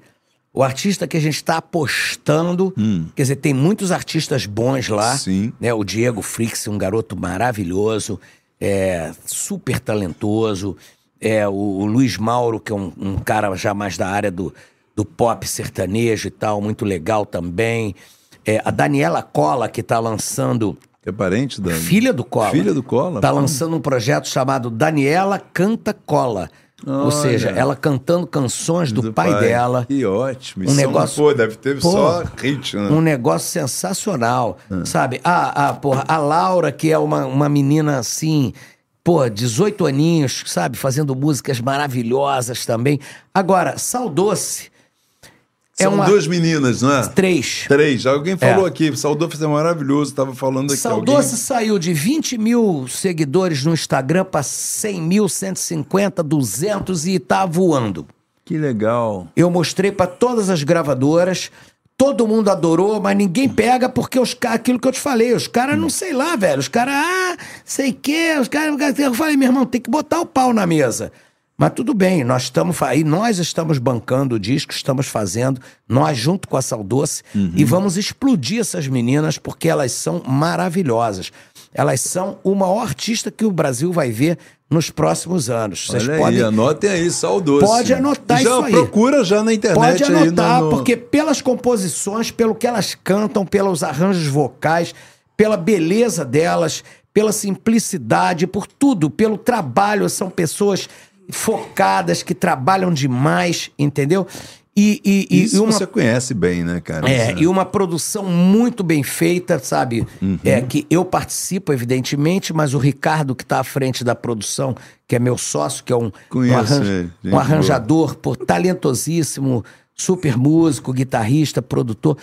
o artista que a gente está apostando, quer dizer, tem muitos artistas bons lá. Hum. Sim. Né? O Diego Frix, um garoto maravilhoso, é, super talentoso. É, o, o Luiz Mauro, que é um, um cara já mais da área do, do pop sertanejo e tal, muito legal também. É, a Daniela Cola, que está lançando. É parente da... Filha do Cola. Filha do Cola? Tá lançando um projeto chamado Daniela Canta Cola. Ou Olha. seja, ela cantando canções do, pai, dela. Que ótimo. Um Isso é negócio- Pô, deve ter Pô, só hit, né? Um negócio sensacional, sabe? A, a, porra, a Laura, que é uma, uma menina assim, pô, 18 aninhos, sabe? Fazendo músicas maravilhosas também. Agora, Saldoce é São uma... duas meninas, não é? Três. Três. Alguém falou É. aqui, Saudoce é maravilhoso, tava falando aqui. Saldoce alguém- saiu de 20 mil seguidores no Instagram para 100 mil, 150, 200 e tá voando. Que legal. Eu mostrei para todas as gravadoras, todo mundo adorou, mas ninguém pega porque os caras, aquilo que eu te falei, os caras não sei lá, velho, os caras, ah, sei que, os caras, eu falei, meu irmão, tem que botar o pau na mesa. Mas tudo bem, nós estamos aí, nós estamos bancando o disco, estamos fazendo, nós junto com a Saldoce, e vamos explodir essas meninas porque elas são maravilhosas. Elas são o maior artista que o Brasil vai ver nos próximos anos. Vocês Olha podem aí, anotem aí, Saudoce. Pode anotar já isso aí. procura já na internet Pode anotar, no- no- porque pelas composições, pelo que elas cantam, pelos arranjos vocais, pela beleza delas, pela simplicidade, por tudo, pelo trabalho, são pessoas focadas que trabalham demais, entendeu? E, e, Isso e uma você conhece bem, né, cara? é, e uma produção muito bem feita, sabe? Uhum. É que eu participo, evidentemente, mas o Ricardo, que está à frente da produção, que é meu sócio, que é um, um, Conheço arran- gente um arranjador, pô, talentosíssimo, super músico, guitarrista, produtor.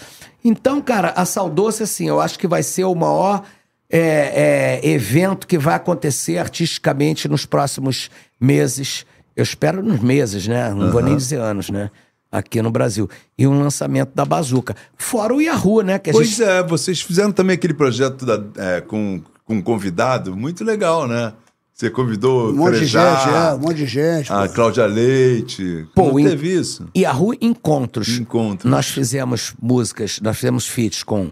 Então, cara, a Saudoce, assim, eu acho que vai ser o maior é, é, evento que vai acontecer artisticamente nos próximos meses. Eu espero nos meses, né? Não vou nem dizer anos, né? Aqui no Brasil. E um lançamento da Bazuca. Fora o Yahoo, né? Que a Pois gente é, vocês fizeram também aquele projeto da- é, com, com um convidado, muito legal, né? Você convidou Um monte de Frejá, gente, é, um monte de gente. a pô. Cláudia Leite. Pô, Não em- teve isso? Yahoo Encontros. Encontros. Nós fizemos músicas, nós fizemos feats com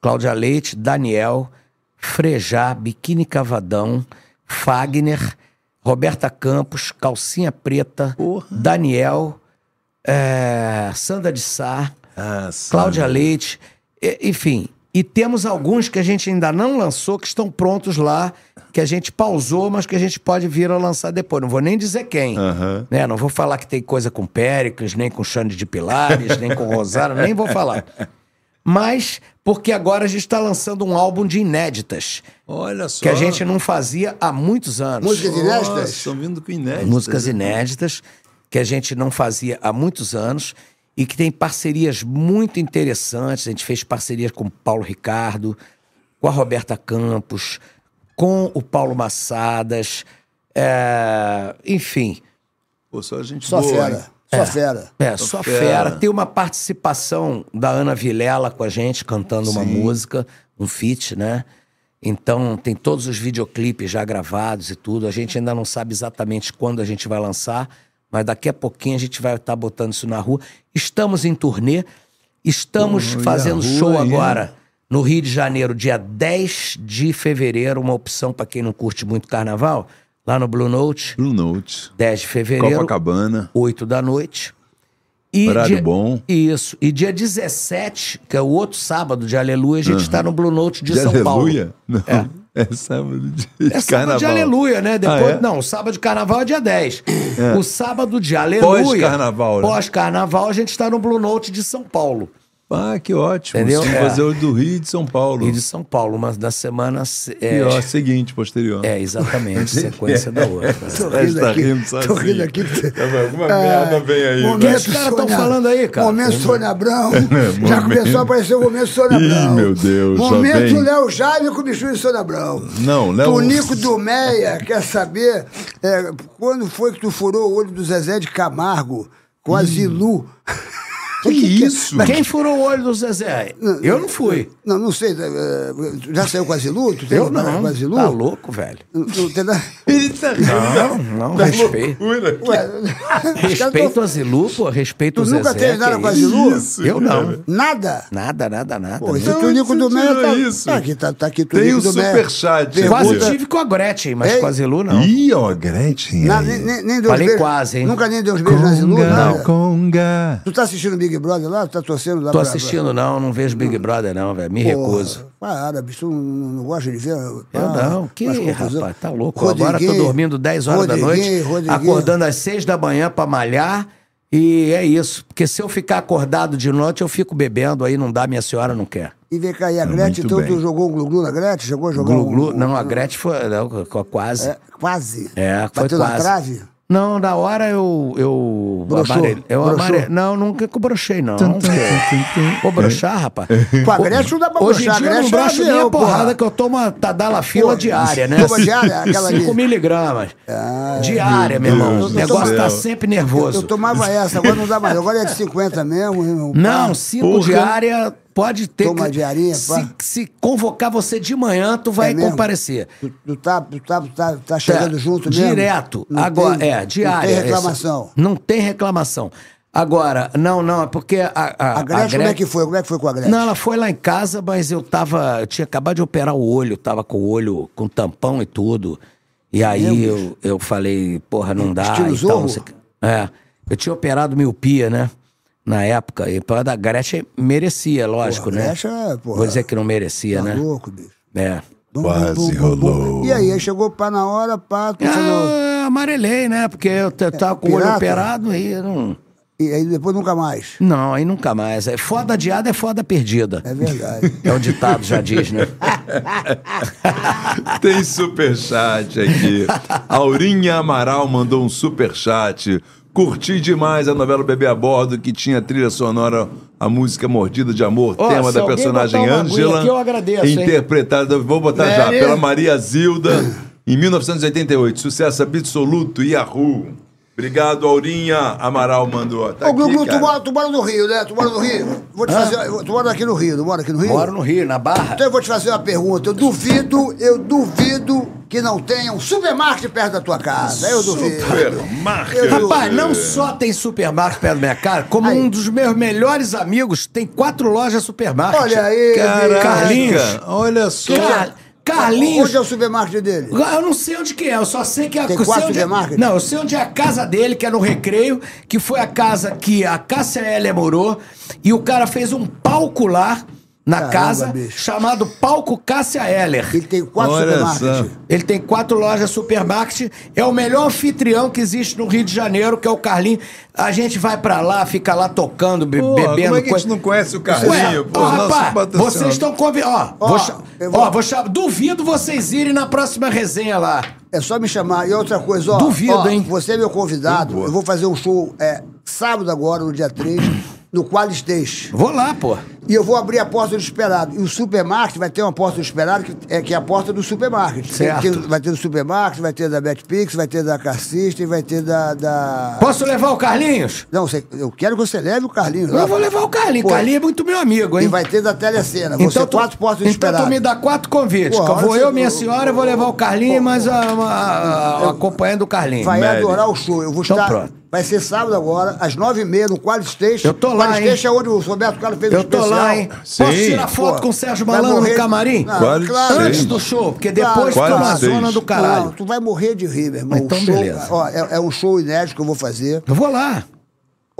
Cláudia Leite, Daniel, Frejá, Biquíni Cavadão, Fagner, Roberta Campos, Calcinha Preta, Daniel, é, Sandra de Sá, Ah. Cláudia Leite, e- enfim. E temos alguns que a gente ainda não lançou, que estão prontos lá, que a gente pausou, mas que a gente pode vir a lançar depois. Não vou nem dizer quem. Aham. Né? Não vou falar que tem coisa com Péricles, nem com Xande de Pilares, nem com Rosário, nem vou falar. Mas porque agora a gente está lançando um álbum de inéditas, Olha só. que a gente não fazia há muitos anos. Músicas inéditas? Estão vindo com inéditas. Músicas inéditas que a gente não fazia há muitos anos e que tem parcerias muito interessantes. A gente fez parcerias com o Paulo Ricardo, com a Roberta Campos, com o Paulo Massadas, é, enfim. Pô, só gente Só boa, fera. Hein? Só fera. É, só fera. fera. Tem uma participação da Ana Vilela com a gente, cantando uma Sim. música, um feat, né? Então, tem todos os videoclipes já gravados e tudo. A gente ainda não sabe exatamente quando a gente vai lançar, mas daqui a pouquinho a gente vai estar botando isso na rua. Estamos em turnê, estamos fazendo show aí, agora no Rio de Janeiro, dia 10 de fevereiro, uma opção para quem não curte muito carnaval, lá no Blue Note, Blue Note. 10 de fevereiro. Copacabana. 8 da noite. E Horário dia- bom. Isso. E dia 17, que é o outro sábado de Aleluia, a gente está no Blue Note de, De São Paulo. aleluia? Não. É. É, sábado de, É de sábado carnaval. de Aleluia, né? Depois, Ah, é? Não, o sábado de carnaval é dia 10. O sábado de Aleluia. Pós-carnaval, né? Pós-carnaval, a gente está no Blue Note de São Paulo. Ah, que ótimo. Entendeu? Sim, É. fazer o do Rio e de São Paulo. E de São Paulo, mas da semana. se- E É, ó, seguinte, posterior. é exatamente, [LAUGHS] sequência da outra. [LAUGHS] Tô rindo tá aqui. Tô sozinho. rindo aqui. Tá? Alguma merda vem aí, Momento. Os caras tão Sônia- falando aí, cara. Momento Sônia Abrão. [LAUGHS] Já Momento. começou a aparecer o momento Sônia Ih, Abrão. meu Deus, Momento vem. Léo Jaime com bicho de Sônia Abrão. Não, Léo- Tonico do Meia quer saber é, quando foi que tu furou o olho do Zezé de Camargo com a Zilu? Que isso? Mas- Quem furou o olho do Zezé? Eu não fui. Não, não sei. é, tu já saiu com a Zilu? Tu teve Eu não. com a Zilu? Tá louco, velho. Não, não [LAUGHS] Ele tá rindo. Não, não, respeito. Loucura. Ué, Respeito a Zilu, pô, respeito o Tu Zezé. nunca teve nada que com a? Zilu? Isso, Eu não. cara. Nada? Nada, nada, nada. Pô, esse não. Tonico do Meia tá, isso? tá aqui, tá, tá aqui Tem Meia. superchat. Quase tive com a Gretchen, mas Ei. com a Zilu não. Ih, ó, Gretchen. Nem, deu Falei quase, hein? Nunca nem deu uns beijos na Zilu, Conga, nada. conga. Tu tá assistindo Big Brother lá? Tu tá torcendo lá Tô pra- assistindo não, não vejo Big Brother não, velho. Me Porra, recuso. Para, bicho, tu não, não, gosta de ver? Eu Ah, não, que rapaz, tá louco. Agora tô dormindo 10 horas da noite, Rodriguinho, acordando às 6 da manhã pra malhar. E é isso. Porque se eu ficar acordado de noite, eu fico bebendo, aí não dá, minha senhora não quer. E vem cá, e a Muito Gretchen, então bem. tu jogou um glu-glu na Gretchen? Chegou a jogar Glu, glu. um- Não, a Gretchen foi não, qu- quase. É, quase. É, foi Bateu na quase. trave? Não, na hora eu. Eu. Broxou, amarelei- Eu broxou. amarelei. Não, nunca que eu brochei, não. Vou brochar, rapaz. Com a Gretchen não dá pra Hoje em broxar, dia a eu não é broxo nem a porrada que eu tomo a tadalafila Pô, diária, né? toma diária, [LAUGHS] aquela ali. 5 miligramas. Ah, diária, meu irmão. O negócio tá sempre nervoso. eu tomava essa, agora não dá mais. Agora é de 50 mesmo. irmão. Não, Pá. 5 Porra. diária pode ter. Toma diarinha, se, se convocar você de manhã, tu vai É comparecer. Tu, tu tá, tu tá, tá, tá chegando É, junto mesmo? Direto. Não Agora, tem- é, diária. Não tem reclamação. Não tem reclamação. Agora, não, não, é porque a. A, A Gretchen, como é que foi? Como é que foi com a Gretchen? Não, ela foi lá em casa, mas eu tava. Eu tinha acabado de operar o olho, tava com o olho com tampão e tudo. E aí eu, eu falei, porra, não dá. Estilo e tal, Zorro? não sei o quê. É. Eu tinha operado miopia, né? Na época. E a da Gretchen merecia, lógico, Porra, né? Gretchen porra, Vou dizer que não merecia, Tá né? louco, bicho. É. Bum, Quase bum, bum, rolou. bum. E aí, aí chegou pá na hora, pá, tu falou... Ah, amarelei, né? Porque eu tava com o olho operado e eu não. E aí depois nunca mais. Não, aí nunca mais. É foda adiada é foda perdida. É verdade. É o ditado, já diz, né? [LAUGHS] Tem superchat aqui. Aurinha Amaral mandou um superchat. Curti demais a novela Bebê a Bordo, que tinha trilha sonora, a música Mordida de Amor, Ó, tema da personagem Ângela. eu agradeço, hein? interpretada, vou botar já, Mary. pela Maria Zilda, em 1988. Sucesso absoluto, Yahoo! Obrigado, Aurinha Amaral mandou. Tá Ô, Glu, aqui, Glu, tu, mora, tu mora no Rio, né? Tu mora no Rio. Vou te fazer... Tu mora aqui no Rio, não mora aqui no Rio? Moro no Rio, na Barra. Então eu vou te fazer uma pergunta. Eu duvido, eu duvido que não tenha um supermarket perto da tua casa. Eu duvido. Supermarket. Rapaz, não só tem supermarket perto da minha casa, como Aí. um dos meus melhores amigos tem quatro lojas supermarket. Olha aí, Caraca, Carlinhos. olha só. Car- Carlinhos. Onde é o supermarket dele? Eu não sei onde que é, eu só sei que a Tem quatro onde é- supermarkets? Não, eu sei onde é a casa dele, que é no Recreio, que foi a casa que a Cássia Heller morou, e o cara fez um palco lá na Caramba, casa, bicho. chamado Palco Cássia Heller. Ele tem quatro Olha supermarkets. só. Ele tem quatro lojas supermarket, é o melhor anfitrião que existe no Rio de Janeiro, que é o Carlinho. A gente vai pra lá, fica lá tocando, be Pô, bebendo. como é que a coisa- gente não conhece o Ué, Carlinho? Pô, ó, nosso rapaz, vocês estão convidados. Ó, Ó, vou, cha- vou- ó, vou chamar. Duvido vocês irem na próxima resenha lá. É só me chamar. E outra coisa, ó. Duvido, ó, hein? Você é meu convidado. Eu vou fazer um show é, sábado agora, no dia 3, no Qualistage. Vou lá, pô. E eu vou abrir a porta do esperado. E o supermarket vai ter uma porta do esperado, que é, que é a porta do supermarket. Certo. tem- vai ter do supermarket, vai ter da Betpix, vai ter da Car System, vai ter da. da... Posso levar o Carlinhos? Não, você- eu quero que você leve o Carlinhos. lá. Eu vou levar o Carlinhos. Pô, Carlinhos é muito meu amigo, E hein? vai ter da Telecena. Você tu- quatro portas do então esperado. tu me dá quatro convites. Pô, vou eu, minha senhora, eu vou levar o Carlinhos e mais a, a, a- acompanhando o Carlinhos. Vai Mary. adorar o show. Eu vou Então estar. pronto. Vai ser sábado agora, às nove e meia, no Qualistage. Eu tô lá, hein? é onde o Roberto Carlos fez o Eu tô especial. lá, hein? Sim. Posso tirar foto Pô, com o Sérgio vai Malandro morrer- no camarim? Não, Quase claro. seis. Antes do show, porque Claro. depois fica na seis. zona do caralho. Não, tu vai morrer de rir, meu irmão. Então, O show- beleza. Ó, é, é um show inédito que eu vou fazer. Eu vou lá.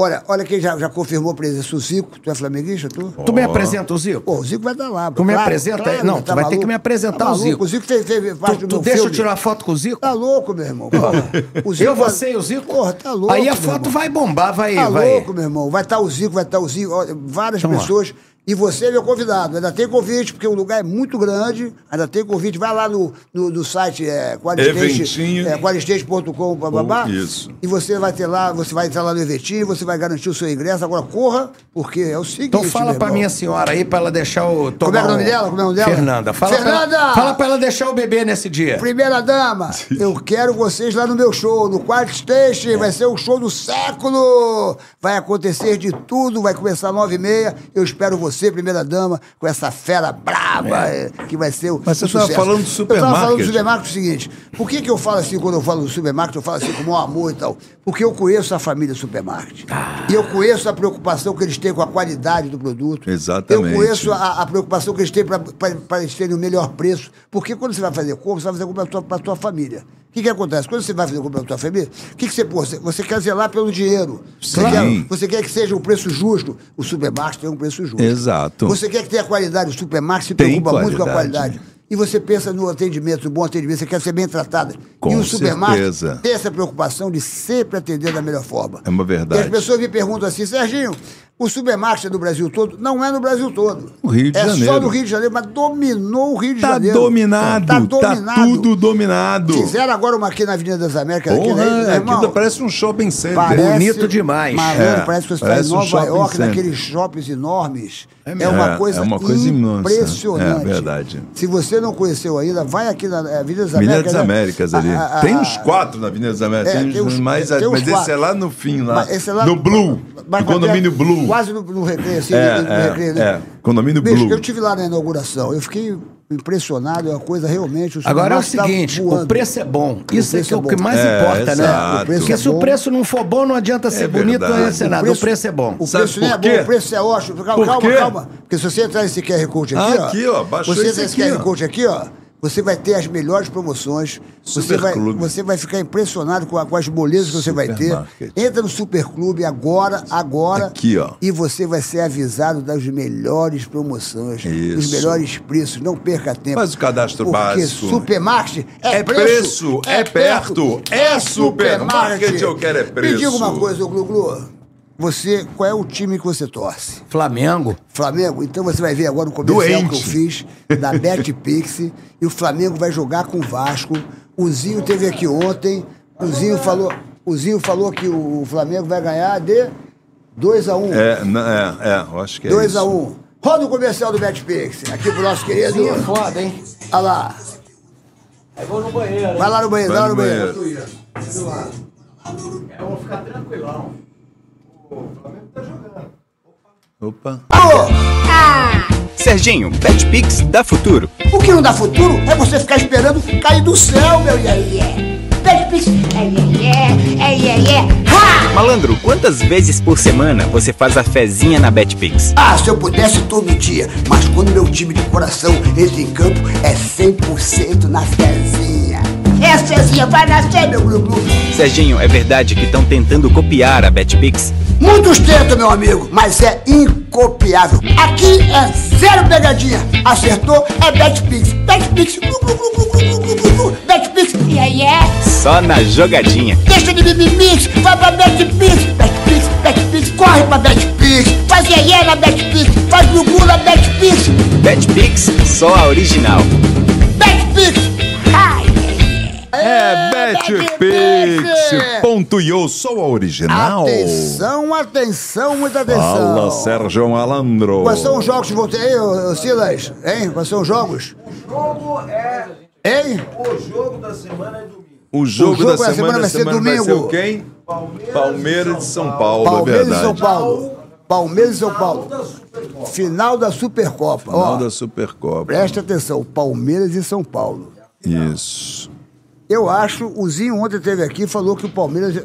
Olha, olha quem já, já confirmou a presença, o Zico. Tu é flamenguista, tu? Tu me apresenta o Zico? Pô, o Zico vai dar lá. Tu me apresenta aí? Não, tu vai ter que me apresentar tá o Zico. O Zico fez, fez parte Tu, do tu meu deixa eu filme. tirar foto com o Zico? Tá louco, meu irmão. Porra. [LAUGHS] Eu, vai- você e o Zico? Porra, tá louco. Aí a meu foto irmão. vai bombar, vai. Tá vai. louco, meu irmão. Vai estar o Zico, vai estar o Zico. Várias Então, ó. pessoas. E você é meu convidado. Ainda tem convite, porque o lugar é muito grande. Ainda tem convite. Vai lá no, no, no site é, é, qualistage.com, bababá. Isso. E você vai ter lá, você vai entrar lá no Eventinho, você vai garantir o seu ingresso. Agora corra, porque é o seguinte. Então fala pra irmão. minha senhora aí pra ela deixar o. Como é é o nome dela? Como é o nome dela? Fernanda. Fala Pra Fernanda! ela, fala pra ela deixar o bebê nesse dia. Primeira dama, eu quero vocês lá no meu show, no Quarto Station. Vai ser o show do século. Vai acontecer de tudo, vai começar às nove e meia. Eu espero você, primeira dama, com essa fera braba, eh, que vai ser o Mas você o tava sucesso. falando do Eu tava falando do supermarket. supermarket o seguinte. Por que, que eu falo assim, quando eu falo do supermarket, eu falo assim com o maior amor e tal? Porque eu conheço a família supermarket. E eu conheço a preocupação que eles têm com a qualidade do produto. Exatamente. Eu conheço a, a preocupação que eles têm para eles terem o melhor preço. Porque quando você vai fazer compra, você vai fazer compra para a tua família. O que, que acontece? Quando você vai fazer para a tua família, o que, que você, pô, você, você quer zelar pelo dinheiro. Você, quer, você quer que seja um preço justo. O supermarket tem um preço justo. Exato. Você quer que tenha qualidade. O supermarket se Tem preocupa muito com a qualidade. qualidade. E você pensa no atendimento, no bom atendimento, você quer ser bem tratada. Com e o supermarket certeza. tem essa preocupação de sempre atender da melhor forma. É uma verdade. E as pessoas me perguntam assim, Serginho, o supermarket é do Brasil todo? Não é no Brasil todo. O Rio de é Janeiro. só no Rio de Janeiro, mas dominou o Rio de Tá Janeiro. dominado, Tá tá, dominado. tudo dominado. Fizeram agora uma aqui na Avenida das Américas. aqui, Porra, né? Meu irmão, aquilo parece um shopping center. Parece- Bonito demais. Malandro, É, parece que você está em um Nova shopping York, center. naqueles shoppings enormes. É, mesmo. uma É, coisa, é uma coisa imensa. impressionante. É verdade. Se você não conheceu ainda, vai aqui na Avenida das Avenida Américas. das né? Américas ali. A- a- tem uns quatro na Avenida das Américas. É, tem tem uns uns- mais, tem uns mas esse é lá no fim, lá. Mas lá- no Blue. No condomínio Blue. Quase no, no recreio, assim, É, no é, recreio. né? é. Condomínio Bicho, Blue. eu estive lá na inauguração. Eu fiquei impressionado, é uma coisa realmente. o Agora é o seguinte, o voando. preço é bom. Isso é, que é é o que bom. mais É, importa, né? Porque O se o preço é não for bom, não adianta ser É bonito, não adianta ser nada. O preço é bom. O Sabe preço nem é bom, o preço é ótimo. Calma, calma, calma. Porque se você entrar nesse QR Code aqui, ó. Aqui, ó, baixou Você esse nesse QR. Code aqui, ó. Você vai ter as melhores promoções. Você vai, você vai ficar impressionado com, a- com as molezas que você vai ter. Supermarket. Entra no Superclube agora, agora. Aqui, ó. E você vai ser avisado das melhores promoções, dos Isso. melhores preços. Não perca tempo. Faz o cadastro Porque básico. supermarket é, É preço, é perto, é supermarket, eu quero é Me preço. diga uma coisa, ô Glu Glu. Você, qual é o time que você torce? Flamengo. Flamengo? Então você vai ver agora o comercial Doente. que eu fiz da [LAUGHS] BetPix e o Flamengo vai jogar com o Vasco. O Zinho teve aqui ontem. O Zinho falou, o Zinho falou que o Flamengo vai ganhar de 2 a 1 É, é, é, eu acho que é 2 isso. a 1 Roda o comercial do BetPix. Aqui pro nosso querido. Sim, é foda, hein? Olha lá. Aí vou no banheiro. Vai lá no banheiro, Vai vai lá no no banheiro. Eu vou ficar tranquilão. Opa. Serginho, BetPix dá futuro. O que não dá futuro é você ficar esperando cair do céu, meu iê BetPix. É, é, é, é. Ha! Malandro, quantas vezes por semana você faz a fezinha na BetPix? Ah, se eu pudesse todo dia, mas quando meu time de coração entra em campo, é 100% na Cezinha. É, Cezinha, vai nascer, meu glu Serginho, é verdade que estão tentando copiar a Betpix? Muitos tentam, meu amigo, mas é incopiável. Aqui é zero pegadinha. Acertou é Betpix. Betpix, glu, glu, glu, Betpix, e aí é? Só na jogadinha. Deixa de mimimix, vai pra Betpix. Betpix, Betpix, corre pra Betpix. Faz iê é na Betpix, faz gugu na Betpix. Betpix, só a original. Betpix. É BetPix. BetPix. Ponto eu sou a original. Atenção, atenção, muita atenção. Fala, Sérgio Malandro. Quais são os jogos que vão ter aí, Silas? Hein? Quais são os jogos? O jogo é. Hein? O jogo, O jogo da da semana, semana vai ser semana vai ser domingo. o quem? Palmeiras de São Paulo, Palmeiras é e verdade. São Paulo. Palmeiras e São Paulo. Final da Supercopa. Final Ó, da Supercopa. presta atenção. Palmeiras e São Paulo. Isso. Eu acho, o Zinho ontem teve aqui e falou que o Palmeiras,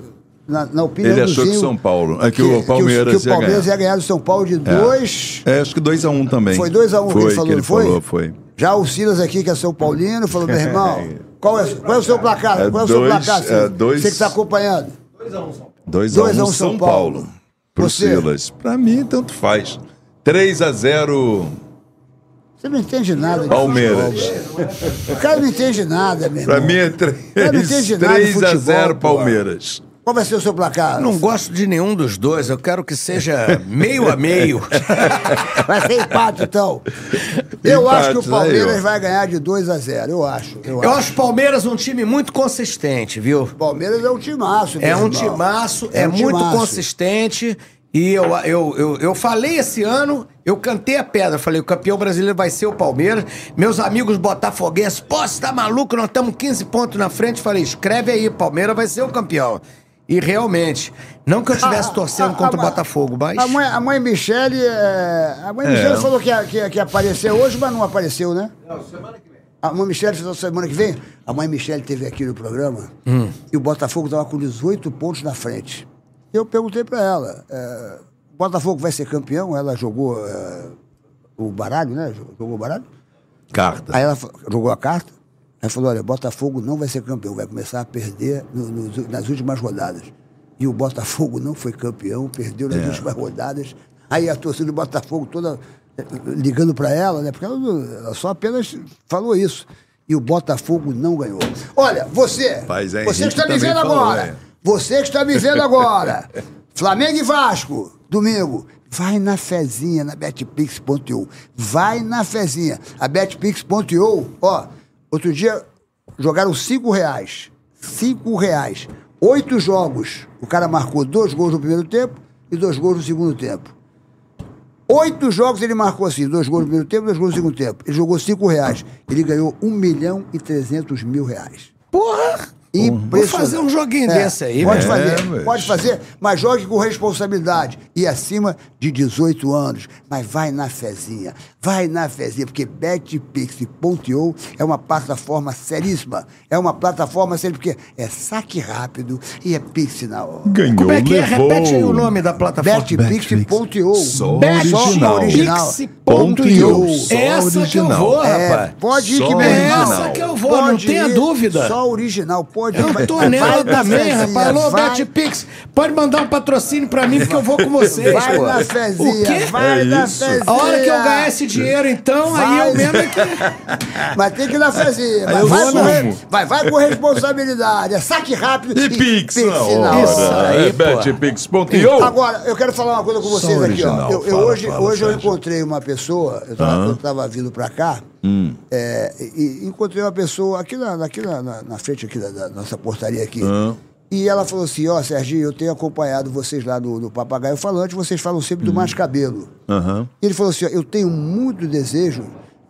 na, na opinião Ele do achou que Zinho, São Paulo. É que o Palmeiras que o ia Palmeiras ganhar. ia ganhar do São Paulo de dois. É, acho que 2x1 um também. Foi 2x1 um que ele falou, que ele não foi? falou, foi. Já o Silas aqui, que é São Paulino, falou, meu irmão, [LAUGHS] qual é, qual é o seu placar? É qual é o seu dois- placar, Silas? é dois- Você que está acompanhando. 2x1 2 a 1 um São Paulo. pro Você. Silas. Pra mim, tanto faz. 3 a 0 Você não entende nada de Palmeiras. O cara não entende nada, meu Pra irmão. mim é Eu não 3, entendi nada de 3 a futebol, 0 pô. Palmeiras. Qual vai ser o seu placar? Não gosto de nenhum dos dois. Eu quero que seja meio a meio. [LAUGHS] Vai ser empate, então. Eu acho que o Empate, Palmeiras ó. vai ganhar de 2 a 0 Eu acho. Eu, Eu acho. o Palmeiras um time muito consistente, viu? O Palmeiras é um timaço, meu É um irmão. timaço, é, um muito timaço. consistente. E eu, eu, eu, eu falei esse ano, eu cantei a pedra. Falei, o campeão brasileiro vai ser o Palmeiras. Meus amigos botafoguenses, pô, você tá maluco? Nós estamos 15 pontos na frente. Falei, escreve aí, Palmeiras vai ser o campeão. E realmente, não que eu estivesse torcendo a- contra o a- Botafogo, mas... A mãe, a mãe Michele. é, A mãe Michele falou que ia, que, que ia aparecer hoje, mas não apareceu, né? Não, semana que vem. A mãe Michele falou semana que vem. A mãe Michele esteve aqui no programa Hum. e o Botafogo estava com 18 pontos na frente. Eu perguntei para ela: é, o Botafogo vai ser campeão? Ela jogou é, o baralho, né? Jogou o baralho? Carta. Aí ela jogou a carta, aí falou: olha, Botafogo não vai ser campeão, vai começar a perder no- nos- nas últimas rodadas. E o Botafogo não foi campeão, perdeu nas últimas rodadas. Aí a torcida do Botafogo toda eh, ligando para ela, né? Porque ela, ela só apenas falou isso. E o Botafogo não ganhou. Olha, você, Paz, hein? você está me vendo agora, é. Você que está me vendo agora, [LAUGHS] Flamengo e Vasco, domingo. Vai na fezinha, na betpix.io. Vai na fezinha. A betpix.io, ó, outro dia jogaram cinco reais. Cinco reais. Oito jogos. O cara marcou dois gols no primeiro tempo e dois gols no segundo tempo. Oito jogos ele marcou assim, dois gols no primeiro tempo, dois gols no segundo tempo. Ele jogou cinco reais. Ele ganhou um milhão e trezentos mil reais. Porra! Impressionante. Vou fazer um joguinho É, desse aí, Pode velho. fazer, mas- pode fazer, mas jogue com responsabilidade. E acima de 18 anos. Mas vai na fezinha, vai na fezinha, porque betpix.io é uma plataforma seríssima. É uma plataforma séria, porque é saque rápido e é pix na hora. Ganhou, Como é que é? levou. Repete aí o nome da plataforma. Betpix.io. Só Só original. original. É essa que eu original. vou, É, rapaz. pode ir Só que meu É irmão. essa que eu vou, Pode não tenha ir, dúvida. Só original, pode ir. Eu Vai- tô vai nela também, rapaz. Alô, BetPix, pode mandar um patrocínio pra mim, porque eu vou com [LAUGHS] vocês, Vai pô. na O fezinha, quê? vai É na isso. fezinha. A hora que eu ganhar esse dinheiro, então, aí Vai. eu mesmo é que... [LAUGHS] Mas tem que ir na fezinha. Aí Vai, com re- vai, vai com responsabilidade. É saque rápido E Pix na hora. Isso aí, É betpix.io. Agora, eu quero falar uma coisa com vocês aqui, original. ó. Eu, eu Fala, hoje fala, hoje eu encontrei uma pessoa, eu tava, eu tava vindo pra cá, Hum. é, e, encontrei uma pessoa aqui na, aqui na, na- na frente aqui da, da nossa portaria aqui. E ela falou assim, ó, Serginho, eu tenho acompanhado vocês lá no, no Papagaio Falante, vocês falam sempre do mais cabelo. Aham. E ele falou assim: ó, eu tenho muito desejo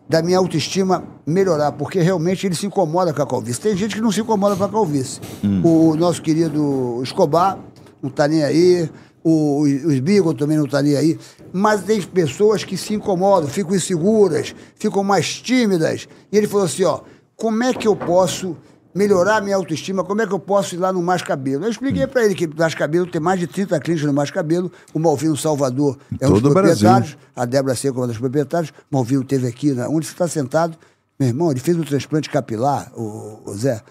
da minha autoestima melhorar, porque realmente ele se incomoda com a calvície. Tem gente que não se incomoda com a calvície. O nosso querido Escobar não está nem aí, o, o Sbigo também não está nem aí, mas tem pessoas que se incomodam, ficam inseguras, ficam mais tímidas. E ele falou assim: ó, como é que eu posso melhorar a minha autoestima, como é que eu posso ir lá no Mais Cabelo? Eu expliquei para ele que Mais Cabelo tem mais de 30 clínicas no Mais Cabelo, o Malvino Salvador é um Todo dos o Brasil. proprietários, a Débora Seco é uma das proprietárias, o Malvino teve aqui, né, onde você está sentado, meu irmão, ele fez um transplante capilar, o, o Zé,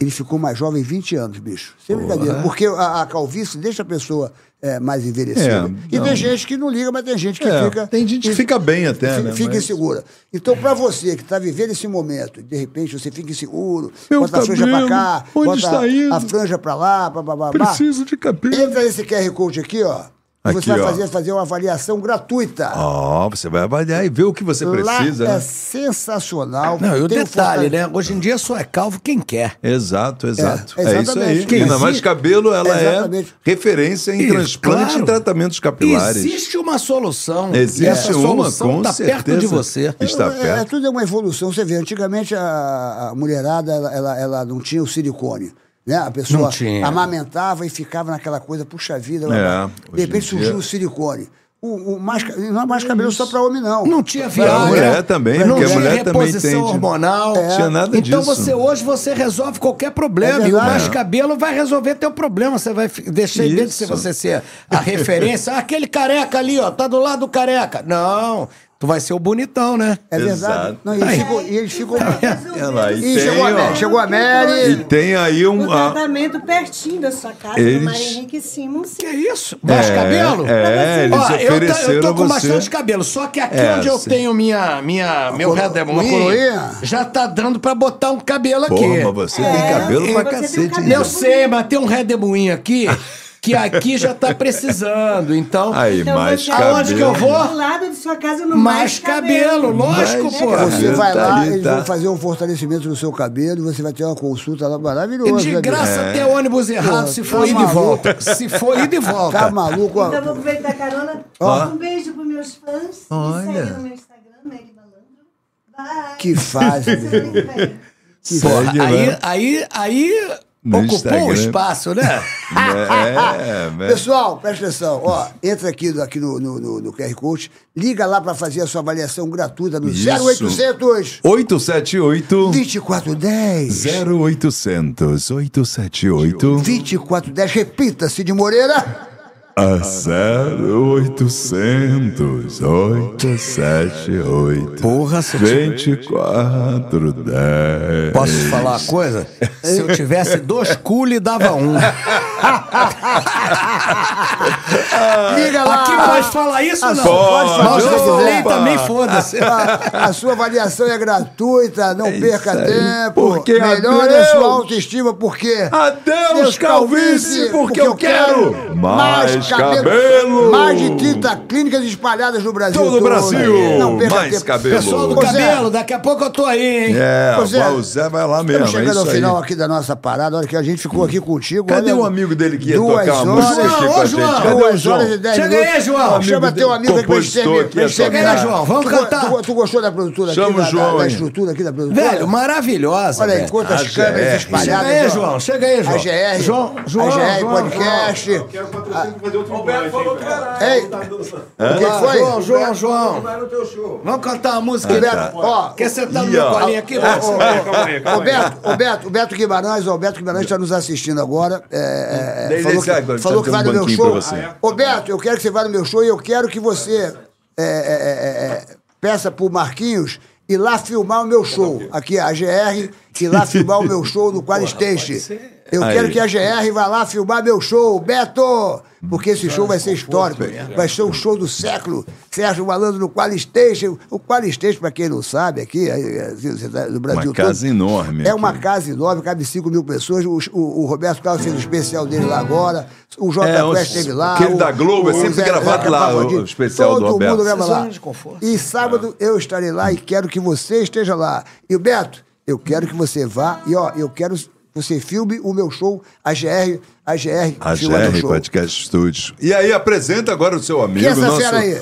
ele ficou mais jovem 20 anos, bicho. Sem brincadeira. Porque a, a calvície deixa a pessoa é, mais envelhecida. É, e tem gente que não liga, mas tem gente que É, fica. tem gente que fica bem até, fi- né, Fica mas- insegura. Então, para você que está vivendo esse momento, de repente você fica inseguro, Meu bota a franja para cabelo, cá, onde bota está a- indo? a franja para lá, pá, pá, pá. Preciso de cabelo. Entra nesse QR Code aqui, ó. E Aqui, você vai fazer, fazer uma avaliação gratuita. Ó, você vai avaliar e ver o que você precisa, Lá é né? sensacional. Não, e o detalhe, fortale- né? Hoje em dia só é calvo quem quer. Exato, exato. É, É, isso aí. exatamente. Quem ainda mais cabelo, ela Exatamente. é referência em Isso, transplante claro. e tratamentos capilares. Existe uma solução. Existe e essa uma, solução com tá certeza. perto de você. Está É, é, perto. tudo é uma evolução. Você vê, antigamente a, a mulherada ela, ela, ela não tinha o silicone. Né? A pessoa Não amamentava e ficava naquela coisa, puxa vida. É, de repente surgiu dia- o silicone. O, o mais, não é mais cabelo só para homem, não. Não tinha Pra viagem. mulher também, não porque a tinha mulher também reposição tem hormonal. É. Tinha nada então disso. você hoje você resolve qualquer problema. É e o mais cabelo vai resolver teu problema. Você vai deixar em vez de Isso. você ser a referência. "Ah, [LAUGHS] Aquele careca ali, ó, tá do lado do careca. Não. Tu vai ser o bonitão, né? É verdade. Exato. Não, e eles ficam. E eles ficam... Olha lá, e Ih, tem, chegou a ó, Mary, chegou a E tem aí um. Um ah, tratamento pertinho da sua casa, Eles- do Mário Henrique Simons. Que isso? Mais É, cabelo? é, eles Ó, eu, ta- ofereceram eu tô com a você. bastante cabelo, só que aqui É, onde eu sim. tenho minha, minha, meu redemoinho, já tá dando pra botar um cabelo aqui. Porra, mas você tem cabelo pra você tem cacete. cabelo. Eu sei, mas tem um redemoinho aqui, [LAUGHS] que aqui já tá precisando, então... Aí, Então mais você- cabelo. Aonde que eu vou? Do lado de sua casa, no Mais cabelo, lógico, Mais pô. cabelo. Você vai Tá lá, ali, eles tá. vão fazer um fortalecimento no seu cabelo, você vai ter uma consulta lá maravilhosa. E de né, graça É. ter ônibus errado, se for tá ir de maluco. volta. Se for ir de bicho? Tá volta. maluco? ó. Então, vou aproveitar a carona. Um beijo pros meus fãs. Olha. Me segue no meu Instagram, Meg Malandro. Bye. Que fase, meu. Segue Porra, aí, lá. aí, aí No ocupou Instagram. o espaço, né? [LAUGHS] É, é, Pessoal, presta atenção. Ó, entra aqui, no- aqui no, no, no, no QR Code, liga lá para fazer a sua avaliação gratuita no Isso. 0800 878 2410 0800 878 2410. Repita, Cid Moreira. A 0800 878 Porra, se eu 2410 Posso te falar uma coisa? Se eu tivesse dois cules, dava um. [LAUGHS] Liga lá. Aqui pode falar isso ou não? Pode falar, Mas eu falei também, foda-se. A, a sua avaliação é gratuita, não perca isso aí. tempo. Porque Melhore adeus. a sua autoestima, porque. Adeus, calvície, porque eu quero mais cabelo. Mais de 30 clínicas espalhadas no Brasil. Todo o Brasil, Não perca mais tempo. cabelo. Pessoal do Ô, Zé, cabelo, daqui a pouco eu tô aí, hein? É, Ô, Zé, o Zé vai lá mesmo, Estamos é chegando ao isso final aí. aqui da nossa parada, olha que a gente ficou aqui contigo. Cadê olha, o amigo dele que ia tocar horas- música aqui com a João, gente? Cadê o Duas João? horas e dez Chega aí, João. Chama teu amigo aqui pra gente é tocar. terminar. João, vamos tu, cantar. Tu, tu gostou da produtora Chama aqui, o da, João da, aí. estrutura aqui da produtora? Velho, maravilhosa. Olha aí, quantas câmeras espalhadas. Chega aí. João. Chega aí, João. A GR. João, João, a GR João, Podcast. Ei, o que Ah, foi? João, João, João. Vamos cantar uma música. Beto, ó, Quer sentar no meu colinho aqui? [LAUGHS] Ô, Beto? ô, ô, ô, Beto, ô, Beto, o Beto Guimarães, ó, o Beto Guimarães está nos assistindo agora. é, é, Daí falou que, agora, falou que um vai no meu show. Beto, eu quero que você vá no meu show e eu quero que você é, é, é, é, peça pro Marquinhos ir lá filmar o meu show. Aqui, a GR, ir lá [LAUGHS] filmar o meu show no Qualistation. Eu Aí. quero que a GR vá lá filmar meu show. Beto! Porque esse show vai ser histórico. Vai ser o show do século. Sérgio Malandro no Qualistation. O Qualistation, pra quem não sabe, aqui, assim, tá no Brasil Uma casa todo, enorme É aqui. uma casa enorme, cabe 5 mil pessoas. O, o- o Roberto Carlos fez o especial dele lá agora. O J É, Quest esteve lá. aquele o- da Globo, é sempre Zé- gravado lá, o especial do Todo Roberto. mundo grava lá. E sábado eu estarei lá e quero que você esteja lá. E o Beto, eu quero que você vá. E ó, eu quero que você filme o meu show, a GR, a GR, A filma meu GR show. Podcast Studios. E aí, apresenta agora o seu amigo, nosso,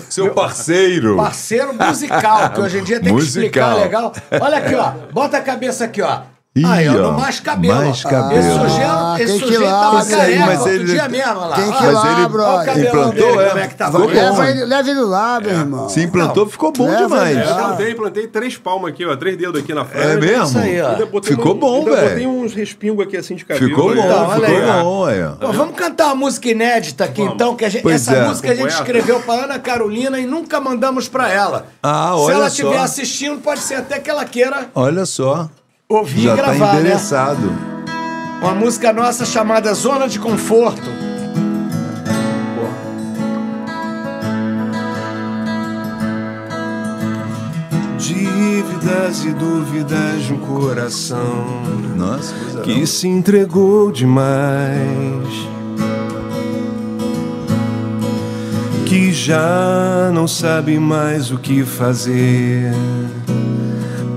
seu parceiro. Parceiro musical, que hoje em dia tem que [LAUGHS] explicar Musical. legal. Olha aqui, ó. Bota a cabeça aqui, ó. Ih, aí, ó, no mais cabelo. mais cabelo. Esse sujeito, Ah, esse sujeito lá, tava careca mas outro ele- dia mesmo, olha lá. Tem que ir Mas lá, ele brother. Olha o implantou, dele, é. como é que tá Ficou bonito. Leva bom. ele, leva ele lá, meu irmão. Se implantou, ficou bom Leva demais. ele lá. Plantei, plantei três palmas aqui, ó. Três dedos aqui na frente. É mesmo? Isso aí, ó. Ficou um- bom, ainda Botei velho. uns respingos aqui assim de cabelo. Ficou bom, Então, olha ficou aí, bom, olha. Pô, vamos cantar uma música inédita aqui, então, que a gente, Pois essa é. música a gente escreveu pra Ana Carolina e nunca mandamos pra ela. Ah, Se olha ela só. estiver assistindo, pode ser até que ela queira Olha só. Ouvir Já e tá gravar, né? endereçado. Uma música nossa chamada Zona de Conforto. Dívidas e dúvidas de um coração Nossa, coisa que se entregou demais. Que já não sabe mais o que fazer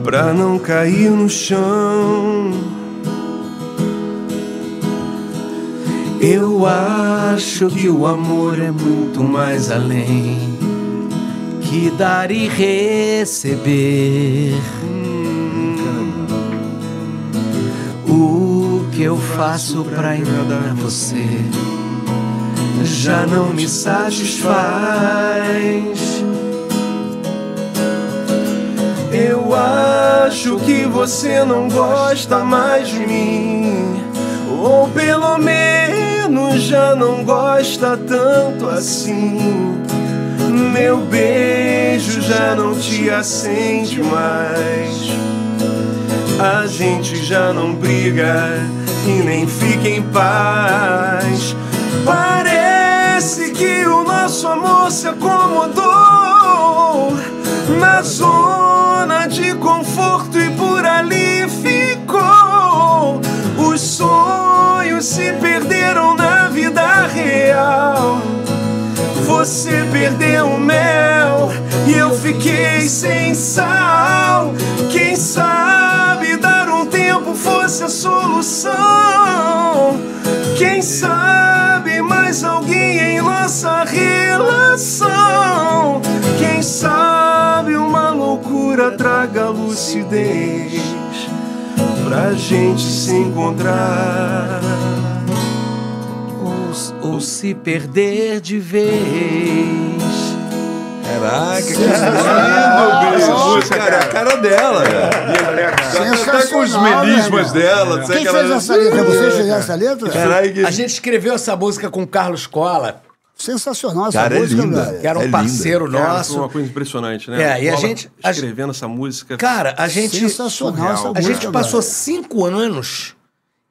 pra não cair no chão. Eu acho que o amor é muito mais além Que dar e receber. O que eu faço pra enganar você já não me satisfaz. Eu acho que você não gosta mais de mim, ou pelo menos já não gosta tanto assim. Meu beijo já não te acende mais. A gente já não briga e nem fica em paz. Parece que o nosso amor se acomodou na zona de conforto e por ali ficou. Os sonhos se perderam na vida real. Você perdeu o mel e eu fiquei sem sal. Quem sabe dar um tempo fosse a solução? Quem sabe mais alguém em nossa relação? Quem sabe uma loucura traga lucidez pra gente se encontrar? Ou, ou se perder de vez. Caraca, que lindo, cara. É a cara dela, cara. Até com os Sensacional, melismas irmão. dela. Quem fez essa letra? Você fez essa letra? Que... A gente escreveu essa música com o Carlos Cola, Sensacional essa Cara, é música, linda. velho. que era um É linda. parceiro Cara, nosso. foi uma coisa impressionante, né? É, e a gente- a- escrevendo essa música. Cara, a gente. Sensacional essa surreal. A gente música, passou velho. cinco anos,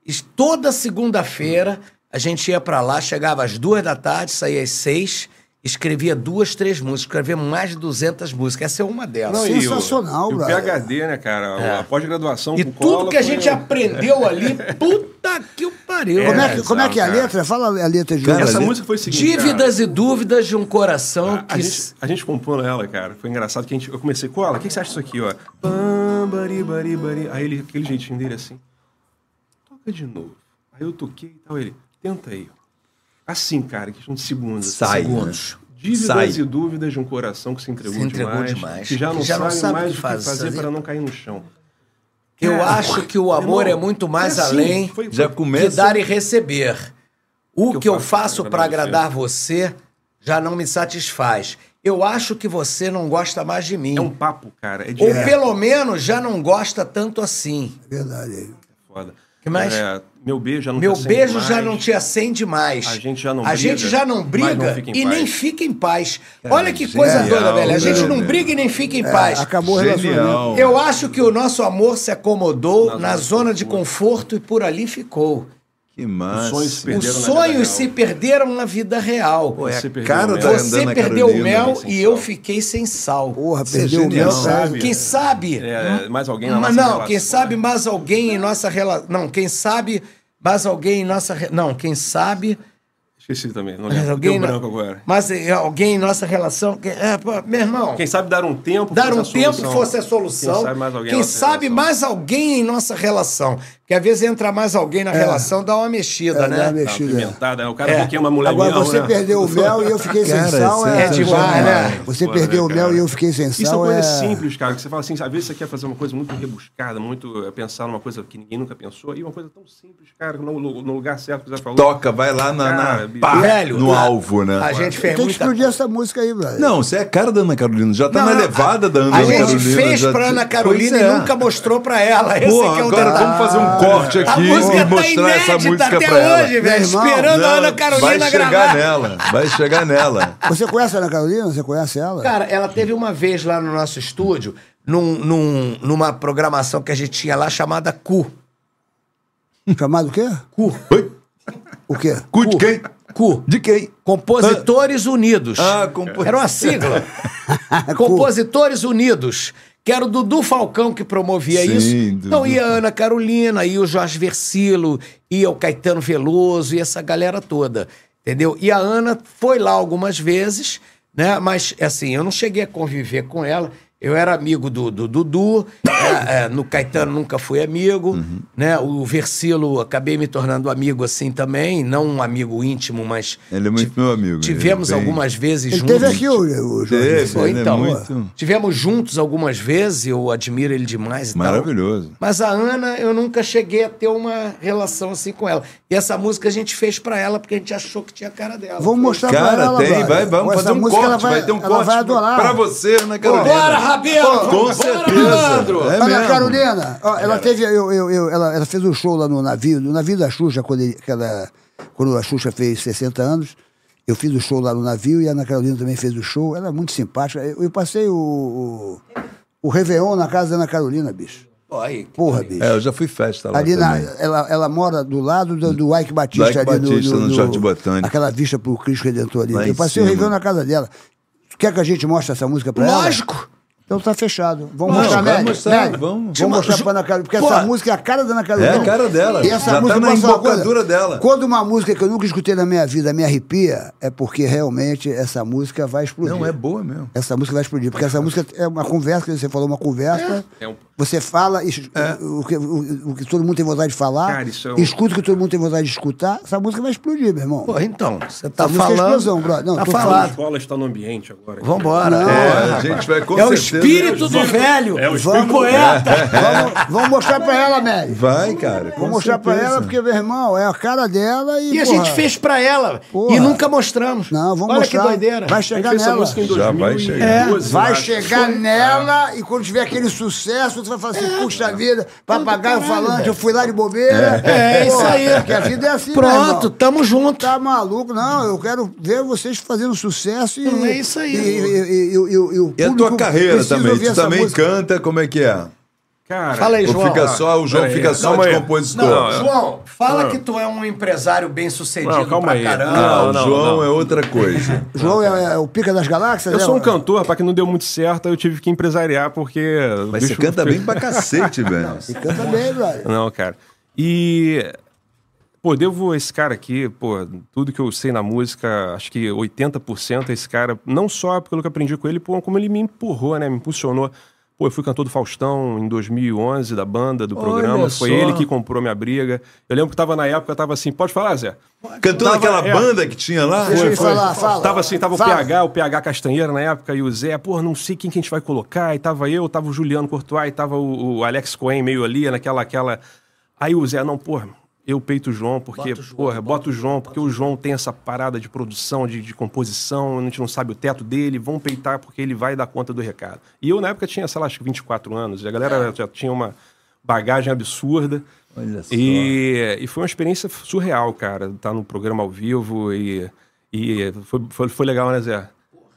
e toda segunda-feira, a gente ia pra lá, chegava às duas da tarde, saía às seis, escrevia duas, três músicas, escrevia mais de 200 músicas. Essa é uma delas. Não, e o- Sensacional, e o, brother. PHD, né, cara? É. A pós-graduação E com tudo cola que a gente um- aprendeu ali, [LAUGHS] puta que o pariu. Como é, que, como é que é a cara. letra? Fala a letra de Cara, Essa música foi o seguinte. Dívidas e dúvidas de um coração cara, a, que. gente, a gente compondo ela, cara. Foi engraçado que a gente, eu comecei, Cola, o que, que você acha disso aqui, ó? Pam, bari, bari, bari. Aí ele, aquele jeitinho dele assim. Toca de novo. Aí eu toquei e tal. Ele, tenta aí. ó. Assim, cara, questão de segundos. Sai, né? segundos. Dívidas Sai. e dúvidas de um coração que se entregou, Se entregou demais, demais, Que já não, que já não sabe, sabe mais o o que que faz- fazer fazer. para não cair no chão. Eu Cara, acho que o amor irmão, é muito mais foi assim, além foi- Já começa... que dar e receber. O que, que eu faço faço para agradar você já não me satisfaz. Eu acho que você não gosta mais de mim. É um papo, cara. É de Ou pelo menos já não gosta tanto assim. Verdade. foda. Que mais? É, meu beijo já não Meu te acende beijo já mais. não te acende mais. A gente já não A briga, gente já não briga não e paz. nem fica em paz. Olha que coisa genial, doida, velho. A gente não briga e nem fica em paz. Acabou o relacionamento. Genial. Eu acho que o nosso amor se acomodou Na na, zona de conforto e por ali ficou. Que Os massa. sonhos se Os perderam na vida sonhos real. se perderam na vida real. Pô, é Você perdeu cara o da mel. Você perdeu o Carolina, mel né? sem e sal. eu fiquei sem sal. Porra, é perdeu o mel. Quem sabe? sabe? Quem sabe? É, mais alguém na Mas nossa não, relação. quem sabe mais alguém em nossa relação. Não, quem sabe mais alguém em nossa. re- Não, quem sabe. Esqueci também, não lembro. alguém Deu na- branco agora. Mas é, alguém em nossa relação. É, pô, meu irmão. Quem sabe dar um tempo Dar fosse um a tempo solução. fosse a solução. Quem sabe mais alguém Quem sabe relação. mais alguém em nossa relação. Porque às vezes entra mais alguém na relação, dá uma mexida, É, dá né? uma Tá, mexida. né? O cara É. que queima a mulher Agora você né? perdeu o mel e eu fiquei Cara, sem sal. é É demais, né? Você Foda, perdeu o né, mel e eu fiquei sem Isso sal. é coisa é... simples, cara. Que você fala assim, às vezes você quer fazer uma coisa muito rebuscada, muito é, pensar numa coisa que ninguém nunca pensou, e uma coisa tão simples, cara, no, no- lugar certo que você falou. Toca, vai lá na, na- Cara, bicho. pá, Velho, no a- alvo, né? A gente fez Tem que explodir essa música aí, brother. Não, você é a cara da Ana Carolina. Já tá na levada da Ana A gente Carolina. fez pra Ana Carolina e é. nunca mostrou pra ela. Esse Pô, é o agora vamos fazer um corte aqui A música e tá mostrar essa inédita música até pra ela. hoje, velho. Irmão, Esperando a Ana Carolina vai chegar gravar. nela, vai chegar nela. Você conhece a Ana Carolina? Você conhece ela? Cara, ela teve uma vez lá no nosso estúdio, num, num- numa programação que a gente tinha lá chamada Cu. Chamado o quê? Cu. Oi? O quê? Cu de quem? Cu. De quem? Compositores Unidos. Ah, compo- Era uma sigla. [LAUGHS] Compositores Unidos. Que era o Dudu Falcão que promovia Sim, isso. Dudu. Então ia a Ana Carolina, ia o Jorge Versilo, ia o Caetano Veloso, ia essa galera toda. Entendeu? E a Ana foi lá algumas vezes, né? Mas, assim, eu não cheguei a conviver com ela. Eu era amigo do, do Dudu, é, [COUGHS] é, no Caetano nunca fui amigo, Uhum. né? O Versilo acabei me tornando amigo assim também, não um amigo íntimo, mas Ele é muito meu amigo. tivemos ele é bem- algumas vezes Ele juntos. teve aqui o, o Jorge. Ele é então, muito tivemos juntos algumas vezes, eu admiro ele demais e tal. maravilhoso. Mas a Ana, eu nunca cheguei a ter uma relação assim com ela. E essa música a gente fez pra ela porque a gente achou que tinha cara dela. Vamos mostrar pra Cara, ela, tem, brother. vai, vamos fazer um música corte, ela vai, ter um ela corte vai adorar. pra você, Ana Carolina. Bora, Rabelo! Com Bora, certeza. Malandro! É mesmo. Carolina, ó, ela teve, eu, eu, eu- ela, ela fez um show lá no navio, no navio da Xuxa, quando, ele- que ela- quando a Xuxa fez 60 anos. Eu fiz o show lá no navio e a Ana Carolina também fez o show. Ela é muito simpática. Eu, eu passei o, o, o Réveillon na casa da Ana Carolina, bicho. Aí, Porra, bicho. É, eu já fui festa lá Ali na, ela, ela mora do lado do, do Ike Batista. Ike ali Batista, no Jardim Botânico. Aquela vista pro Cristo Redentor ali. Lá Eu passei o. Réveillon na casa dela. Quer que a gente mostre essa música pra ela? Lógico. Então tá fechado. Vamos Não, mostrar, Mary. mostrar, vamos. Vamos mostrar pra Ana Carolina. Porque Pô, essa música é a cara da Ana Carolina. É a cara dela. E essa Já tá música, na uma coisa? embocadura dela. Quando uma música que eu nunca escutei na minha vida me arrepia, é porque realmente essa música vai explodir. Não, é boa mesmo. Essa música vai explodir, porque essa música é uma conversa, que você falou, uma conversa. É um- Você fala e- o, que, o- o que todo mundo tem vontade de falar, Cara, isso é um- escuta o que todo mundo tem vontade de escutar, essa música vai explodir, meu irmão. Pô, então, você tá Essa é falando. explosão, brother. Não, tá tô A escola está no ambiente agora. Vambora. Não. É, a gente vai com É certeza- espírito do velho. É o do espírito- poeta. [LAUGHS] Vamos, vamos mostrar pra ela, Mary. Vai, cara. Vamos mostrar pra ela, porque, meu irmão, é a cara dela e. E a porra, gente fez pra ela. Porra. E nunca mostramos. Não, vamos Olha mostrar. que doideira. Vai chegar nela. Já vai 2012, chegar. eu Vai chegar nela e quando tiver aquele sucesso, você vai falar assim, puxa vida, papagaio falante, eu fui lá de bobeira. É, isso Porra, aí. Porque a vida é assim, Pronto, irmão. tamo junto. Tá maluco? Não, eu quero ver vocês fazendo sucesso e. Não, é isso aí. E, e- e- e- e- e E a tua carreira ouvir Tu essa também música. canta, como é que é? Cara, Fala aí, João. fica só, o João Peraí, fica só de aí. compositor? Não, João, fala que tu é um empresário bem sucedido Não, calma pra aí. caramba. Não, Não, não, João não. é outra coisa. [LAUGHS] João é, é o pica das galáxias? Eu né? sou um cantor, para que não deu muito certo, eu tive que empresariar porque. Mas [LAUGHS] você canta bem pra cacete, velho. E canta bem, brother. Não, cara. E. Pô, devo esse cara aqui, pô, tudo que eu sei na música, acho que 80% é esse cara, não só pelo que eu aprendi com ele, pô, como ele me empurrou, né? Me impulsionou. Pô, eu fui cantor do Faustão em 2011, da banda, do Olha programa. Foi só. ele que comprou minha briga. Eu lembro que tava na época, tava assim, pode falar, Zé? Cantou naquela é. banda que tinha lá? Deixa ele falar, fala. Tava assim, tava Fala. o PH, o PH Castanheira na época e o Zé, porra, não sei quem que a gente vai colocar. E tava eu, tava o Juliano Courtois, e tava o, o Alex Cohen meio ali, naquela, aquela... Aí o Zé, não, porra, eu peito o João, porque, porra, bota o João, porque o João tem essa parada de produção, de, de composição, a gente não sabe o teto dele, vão peitar porque ele vai dar conta do recado. E eu, na época, tinha, sei lá, acho que 24 anos, e a galera já tinha uma bagagem absurda. Olha só. E, e foi uma experiência surreal, cara, estar no programa ao vivo e, e foi, foi, foi legal, né, Zé?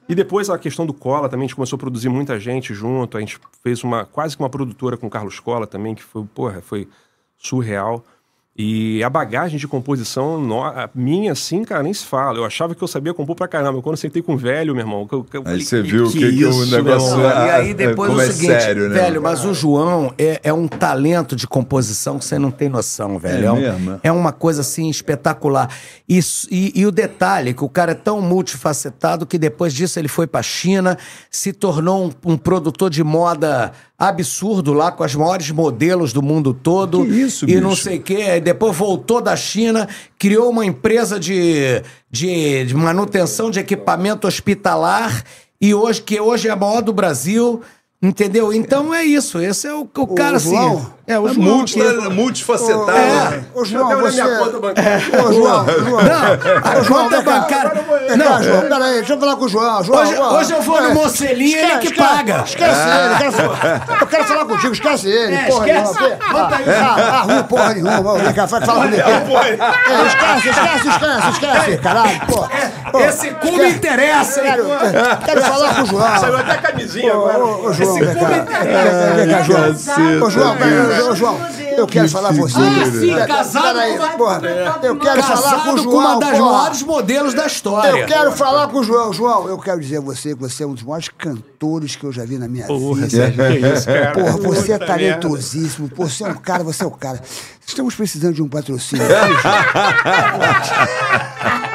E depois a questão do Cola também, a gente começou a produzir muita gente junto, a gente fez uma quase que uma produtora com o Carlos Cola também, que foi, porra, foi surreal. E a bagagem de composição no- a minha, assim, cara, nem se fala. Eu achava que eu sabia compor pra caramba. Quando eu sentei com o velho, meu irmão, que eu, que eu Aí você viu o que, que isso, o negócio é. E aí depois como o é seguinte, sério, né? velho, mas o João é, é um talento de composição que você não tem noção, velho. É um- mesmo? é uma coisa assim espetacular. Isso, e, e o detalhe, que o cara é tão multifacetado que depois disso ele foi pra China, se tornou um, um produtor de moda absurdo lá, com as maiores modelos do mundo todo. Que isso, E não bicho? sei o quê. Depois voltou da China, criou uma empresa de, de, de manutenção de equipamento hospitalar e hoje que hoje é a maior do Brasil, entendeu? Então é isso. Esse é o, o cara assim. É o É João. multi, que- multifacetado. É. né? Ô, João, olha você... minha conta bancária. Ô, João, João. Não, a João, conta bancária. Não, João, peraí, deixa eu falar com o João. João Hoje- João. hoje eu vou no É, Mocelinho, ele é que paga. Esquece ele, eu quero, falar- eu quero falar contigo, esquece ele. É, porra esquece. nenhuma. Ah, ah, arruma porra nenhuma. Vem cá, vai falar comigo. É, esquece, esquece, esquece, esquece, caralho. Pô, Esse cubo esquece. interessa, hein? Quero, quero falar com o João. Saiu até a camisinha Ô, agora. Esse cubo cá. interessa. Vem cá, João. Ô, João, peraí, ô, João, eu quero falar com você. Ah, sim, Pera- casado peraí, com uma- porra, eu quero falar com Casado o com, João, uma das porra. maiores modelos da história. Eu quero falar com o João. João, eu quero dizer a você que você é um dos maiores cantores que eu já vi na minha Porra, vida. Sérgio, que isso, cara? Porra, você é Puta talentosíssimo. Pô, você é um cara, você é o cara. Estamos precisando de um patrocínio. [LAUGHS]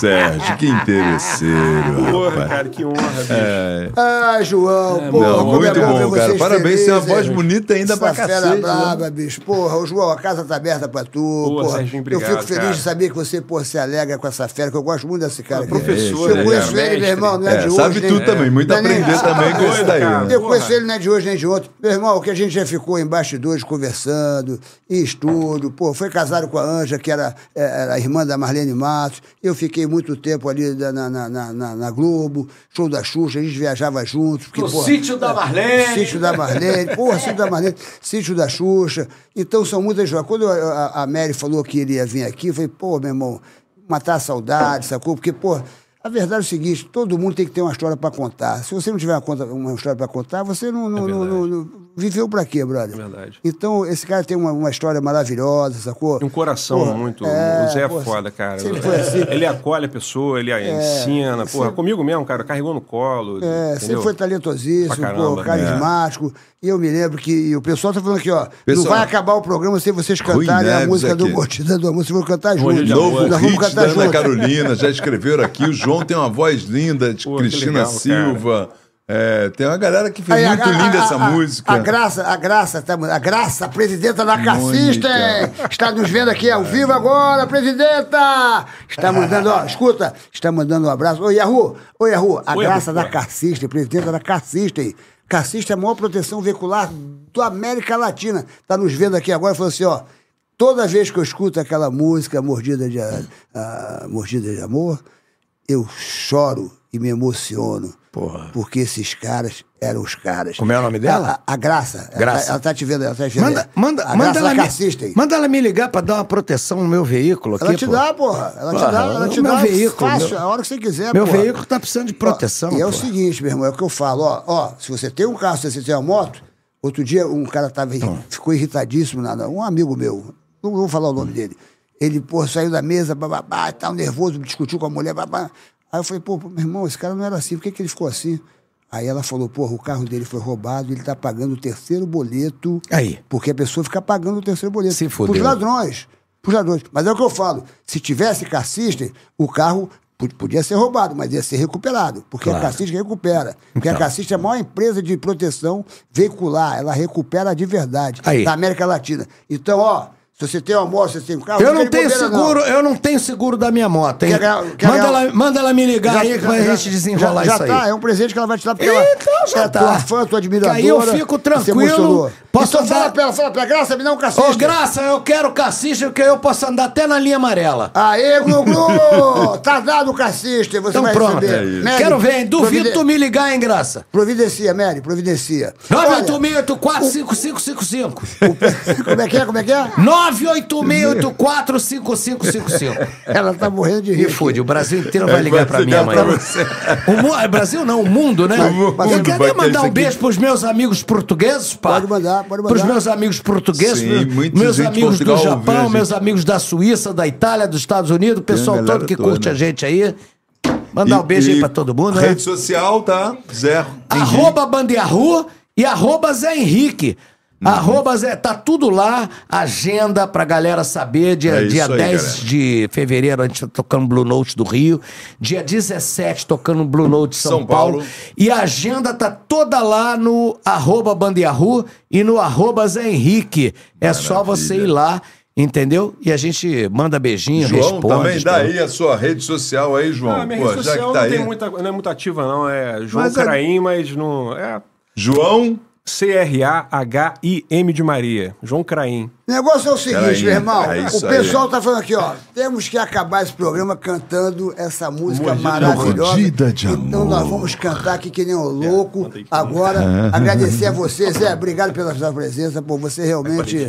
Sérgio, que interesseiro. [LAUGHS] Porra, rapaz. cara, que honra, bicho. É. Ai, João, porra, Não, como muito é bom, bom, ver cara. vocês Parabéns, tem uma felizes. voz bonita ainda Essa pra fera cacete, né? braba, bicho. Porra, ô, João, a casa tá aberta pra tu. Pô, porra. Serginho, eu obrigado, fico feliz cara. de saber que você, pô, se alegra com essa fera, que eu gosto muito desse cara. aqui. professor, Eu né, conheço cara? ele, meu irmão, não é, É, de hoje. sabe nem- tu também, muito é aprender também com isso daí. né? Eu Porra. conheço ele não é de hoje nem de ontem. Meu irmão, que a gente já ficou em bastidores conversando, em estúdio. Pô, foi casado com a Anja, que era, eh, era a irmã da Marlene Matos. Eu fiquei muito tempo ali na, na, na, na- na Globo, show da Xuxa, a gente viajava juntos. Porque, No porra, sítio da Marlene. Sítio da Marlene, porra, sítio da Marlene, sítio da Xuxa. Então são muitas coisas. Quando a, a- Mary falou que ele ia vir aqui, eu falei, pô, meu irmão, matar a saudade, sacou? Porque, pô, a verdade é o seguinte, todo mundo tem que ter uma história pra contar. Se você não tiver uma, conta- uma história pra contar, você não, não- não- não- não- viveu pra quê, brother? É verdade. Então, esse cara tem uma, uma história maravilhosa, sacou? Um coração Porra, muito. é, o Zé é pô, foda, cara. sempre foi assim. Ele acolhe a pessoa, ele a ensina. Porra, sempre- comigo mesmo, cara, carregou no colo. É, entendeu? sempre foi talentosíssimo, caramba, pô, carismático. E eu me lembro que e o pessoal tá falando aqui, ó. Pessoal, não vai acabar o programa sem vocês cantarem a música do aqui. Mordida do Amor. Vocês vão cantar juntos. de Novo. Nós vamos hit da cantar Ana. Carolina, já escreveram aqui. O João tem uma voz linda, de Pô, Cristina legal, Silva. É, tem uma galera que fez Aí, muito a- linda a- essa a- música. A Graça, a Graça, tá, a Graça, a presidenta da Cassista, está nos vendo aqui ao vivo agora, presidenta! Está mandando, ó, escuta, está mandando um abraço. Ô, Yahoo, ô, Yahoo, a Oi, Graça da. Cassista, presidenta da Cassista. Cassista é a maior proteção veicular da América Latina. Está nos vendo aqui agora e falou assim, ó. Toda vez que eu escuto aquela música, Mordida de, ah, Mordida de Amor, eu choro e me emociono. Porra. Porque esses caras eram os caras. Como é o nome dela? A, a Graça. Ela Graça. tá- Ela tá te vendo, ela tá te vendo. Manda, manda, a manda, ela me, manda ela me ligar pra dar uma proteção no meu veículo aqui, Ela te pô. dá, porra. Ela te Porra, dá, ela te o meu dá veículo, fácil, meu- a hora que você quiser, Meu porra. veículo tá precisando de proteção, Ó, E é o seguinte, meu irmão, é o que eu falo. Ó, ó, se você tem um carro, se você tem uma moto, outro dia um cara tava, irri- ficou irritadíssimo, nada, um amigo meu, não vou falar o nome dele. Ele, pô, saiu da mesa, bababá, tal, nervoso, discutiu com a mulher, babá. Aí eu falei, pô, meu irmão, esse cara não era assim, por que, que ele ficou assim? Aí ela falou, porra, o carro dele foi roubado, ele tá pagando o terceiro boleto. Aí. Porque a pessoa fica pagando o terceiro boleto. Se Pros fudeu. ladrões. Pros ladrões. Mas é o que eu falo. Se tivesse cassista, o carro po- podia ser roubado, mas ia ser recuperado. Porque Claro. a cassista recupera. Porque Então. a cassista é a maior empresa de proteção veicular. Ela recupera de verdade. Aí. Da América Latina. Então, ó, se você tem uma moto, você tem um carro... Eu não de tenho bobeira, seguro, eu não tenho seguro da minha moto, hein? Quer quer manda, ela, manda ela me ligar Já- aí já- pra já- gente desenrolar já, isso aí. já tá, é um presente que ela vai te dar porque ela Então já é tá. tua fã, tua admiradora. Que aí eu fico tranquilo, posso então fala pra ela, fala pra ela, Graça, me dá um cassista. Ô, Graça, eu quero cassista, porque eu posso andar até na linha amarela. Aê, Glu-Glu! [LAUGHS] tá dado o cassista, você Então vai pronto. receber. É isso. Mary, Quero ver, hein? Duvido providen- tu me ligar, hein, Graça? Providencia, Mary, providencia. Olha, 986845555. [LAUGHS] como é que é, como é que é? 986845555. Ela tá morrendo de Me rir. fude, o Brasil inteiro É, vai ligar vai pra mim ligar amanhã. O mu- é, Brasil não, o mundo, né? mundo Eu vai queria ter mandar isso um aqui. beijo pros meus amigos portugueses, pá. Pode mandar, pode mandar. Pros meus amigos portugueses, Sim, meus- muita meus gente de amigos do Portugal a Japão, gente. meus amigos da Suíça, da Itália, dos Estados Unidos, o pessoal galera todo que toda. curte a gente aí. Mandar um beijo aí pra todo mundo, né? Rede social, tá? Zé. Arroba Bandearru e arroba Zé Henrique. Uhum. Arroba Zé, tá tudo lá, agenda pra galera saber. Dia, É dia aí, 10 galera. de fevereiro a gente tá tocando Blue Note do Rio. Dia 17 tocando Blue Note São, São Paulo. Paulo. E a agenda tá toda lá no arroba Bandearru e no arroba Zé Henrique. É só você ir lá, entendeu? E a gente manda beijinho, João, responde. também dá aí a sua rede social aí, João. Ah, minha Pô, rede já social que tá não, aí. tem muita, não é muito ativa, não. É João Mas é- Craim, mas não. É João. C-R-A-H-I-M de Maria. João Craim. O negócio é o seguinte, Peraí, meu irmão. é o pessoal aí. tá falando aqui, ó. Temos que acabar esse programa cantando essa música Mordida maravilhosa. Mordida de Então amor. nós vamos cantar aqui que nem um louco. Agora, agradecer a você, Zé. Obrigado pela sua presença. Pô, você realmente.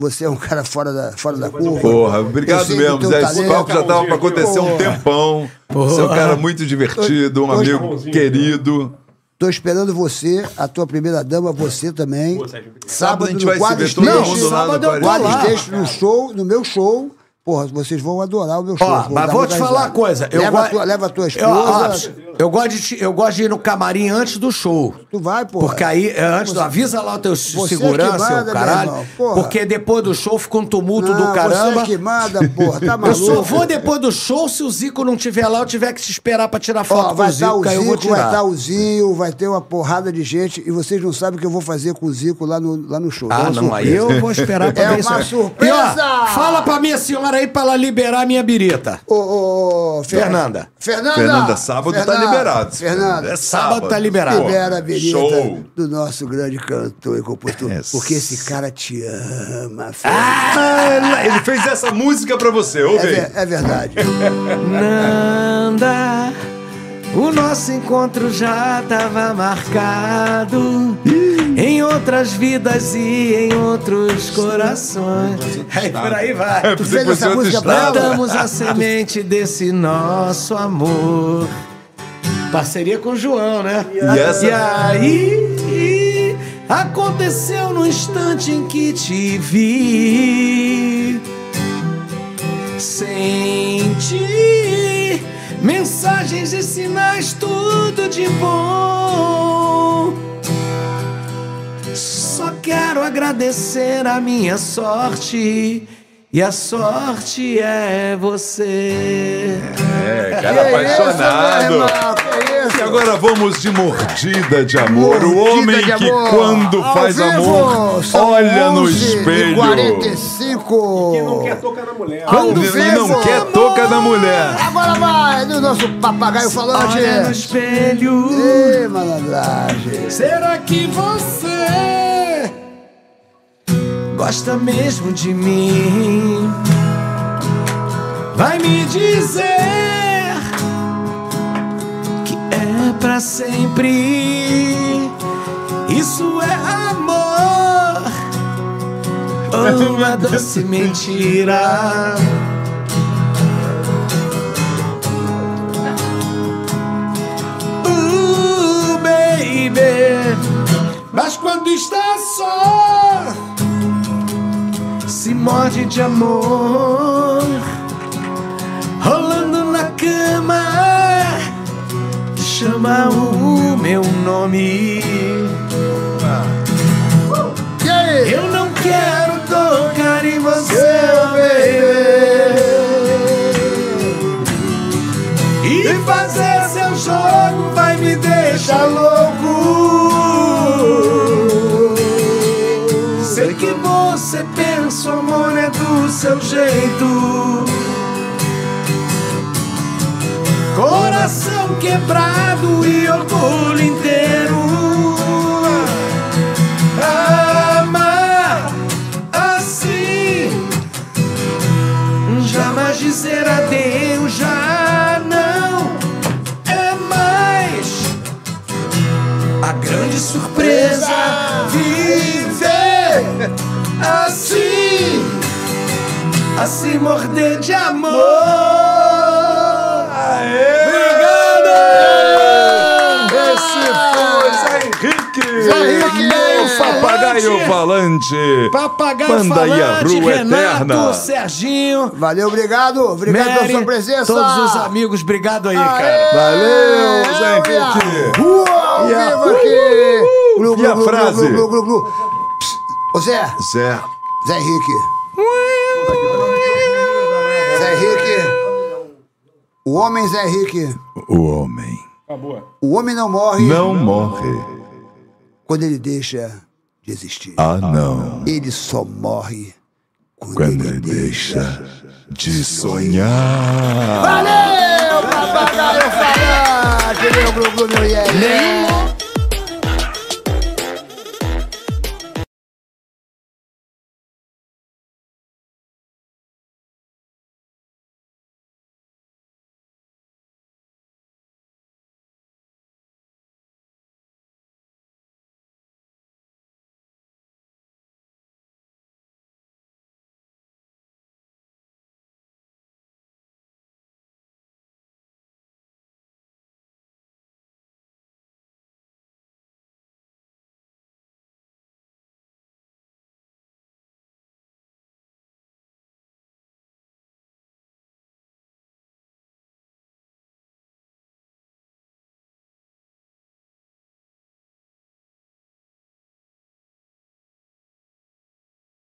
Você é um cara fora da, fora da curva. Porra, obrigado mesmo, Zé. Esse papo já tava pra acontecer um tempão. Você é um cara muito divertido, um amigo querido. Tô esperando você, a tua primeira dama, você também. Sábado a gente no vai se quadro ver todo Station. mundo lá no sábado. Quadro no show, no meu show. Porra, vocês vão adorar o meu show. Ó, mas vou te falar uma coisa. Eu leva, a tua, leva a tua Eu, ó, esposa. Eu gosto de, eu gosto de ir no camarim antes do show. Tu vai, porra. Porque aí, é, antes, Você- avisa lá o teu Você segurança, que manda, o meu caralho. irmão. Porque depois do show fica um tumulto Não, do caramba. Você que manda, porra. Tá [LAUGHS] Eu maluco. só vou depois do show se o Zico não tiver lá, eu tiver que te esperar pra tirar foto Ó, com vai o estar Zico, o aí eu vou Zico, vai estar o Zinho, vai ter uma porrada de gente e vocês não sabem o que eu vou fazer com o Zico lá no, lá no show. É Ah, não, aí eu vou esperar pra É ver isso. uma aí. surpresa! E, ó, fala pra minha senhora aí pra ela liberar a minha birita. Ô, ô, ô, Fer- Fernanda. Fernanda! Fernanda, sábado tá Fernanda, liberado. Fernanda. É Sábado tá liberado. Libera a birita Show. do nosso grande cantor e compositor. É. Porque esse cara te ama. Ah, ele fez essa música pra você, é, ouve aí. ver- é verdade. [LAUGHS] Nanda, O nosso encontro já tava marcado em outras vidas e em outros corações. Aí por aí vai. É, fez fosse essa música pra? Plantamos a semente desse nosso amor. Parceria com o João, né? E essa- E aí aconteceu no instante em que te vi. Senti mensagens e sinais, tudo de bom. Só quero agradecer a minha sorte. E a sorte é você. É, cara apaixonado. Que isso, isso? E agora vamos de mordida de amor. o Mordida homem de que amor. quando Ao faz vivo, amor, olha no 11 e espelho. 45. Que não quer tocar na mulher. E vivo. não quer toca da mulher. Agora vai no nosso papagaio falante. Olha no espelho. Ê, malandragem. Será que você gosta mesmo de mim? Vai me dizer que é pra sempre. Isso é amor ou uma doce mentira? Uh, baby. Mas quando está só, morde de amor, rolando na cama, chama o meu nome. Aí? Eu não quero tocar em você, baby. E fazer seu jogo vai me deixar louco. Amor é do seu jeito. Coração quebrado e orgulho inteiro. Amar assim Jamais dizer adeus já não é mais a grande surpresa viver assim a se morder de amor. Esse foi Zé Henrique. Zé Henrique. O papagaio falante. Papagaio Banda e a falante, Rua Renato, Eterna. Serginho, Valeu, obrigado. Obrigado pela Mary, sua presença. todos os amigos, obrigado aí, cara. Aê, Valeu, Zé. Henrique. Ao E a- vivo aqui. Glu, E glu, a glu, frase? Glu, glu, glu, glu. Psst. Ô Zé, Zé. Zé Henrique. Zé O homem Zé Henrique. O homem O homem não morre não morre. quando ele deixa de existir. Ah, não. Ele só morre quando, Quando ele ele deixa. deixa de sonhar. Valeu, papagaio falante, meu iê, iê.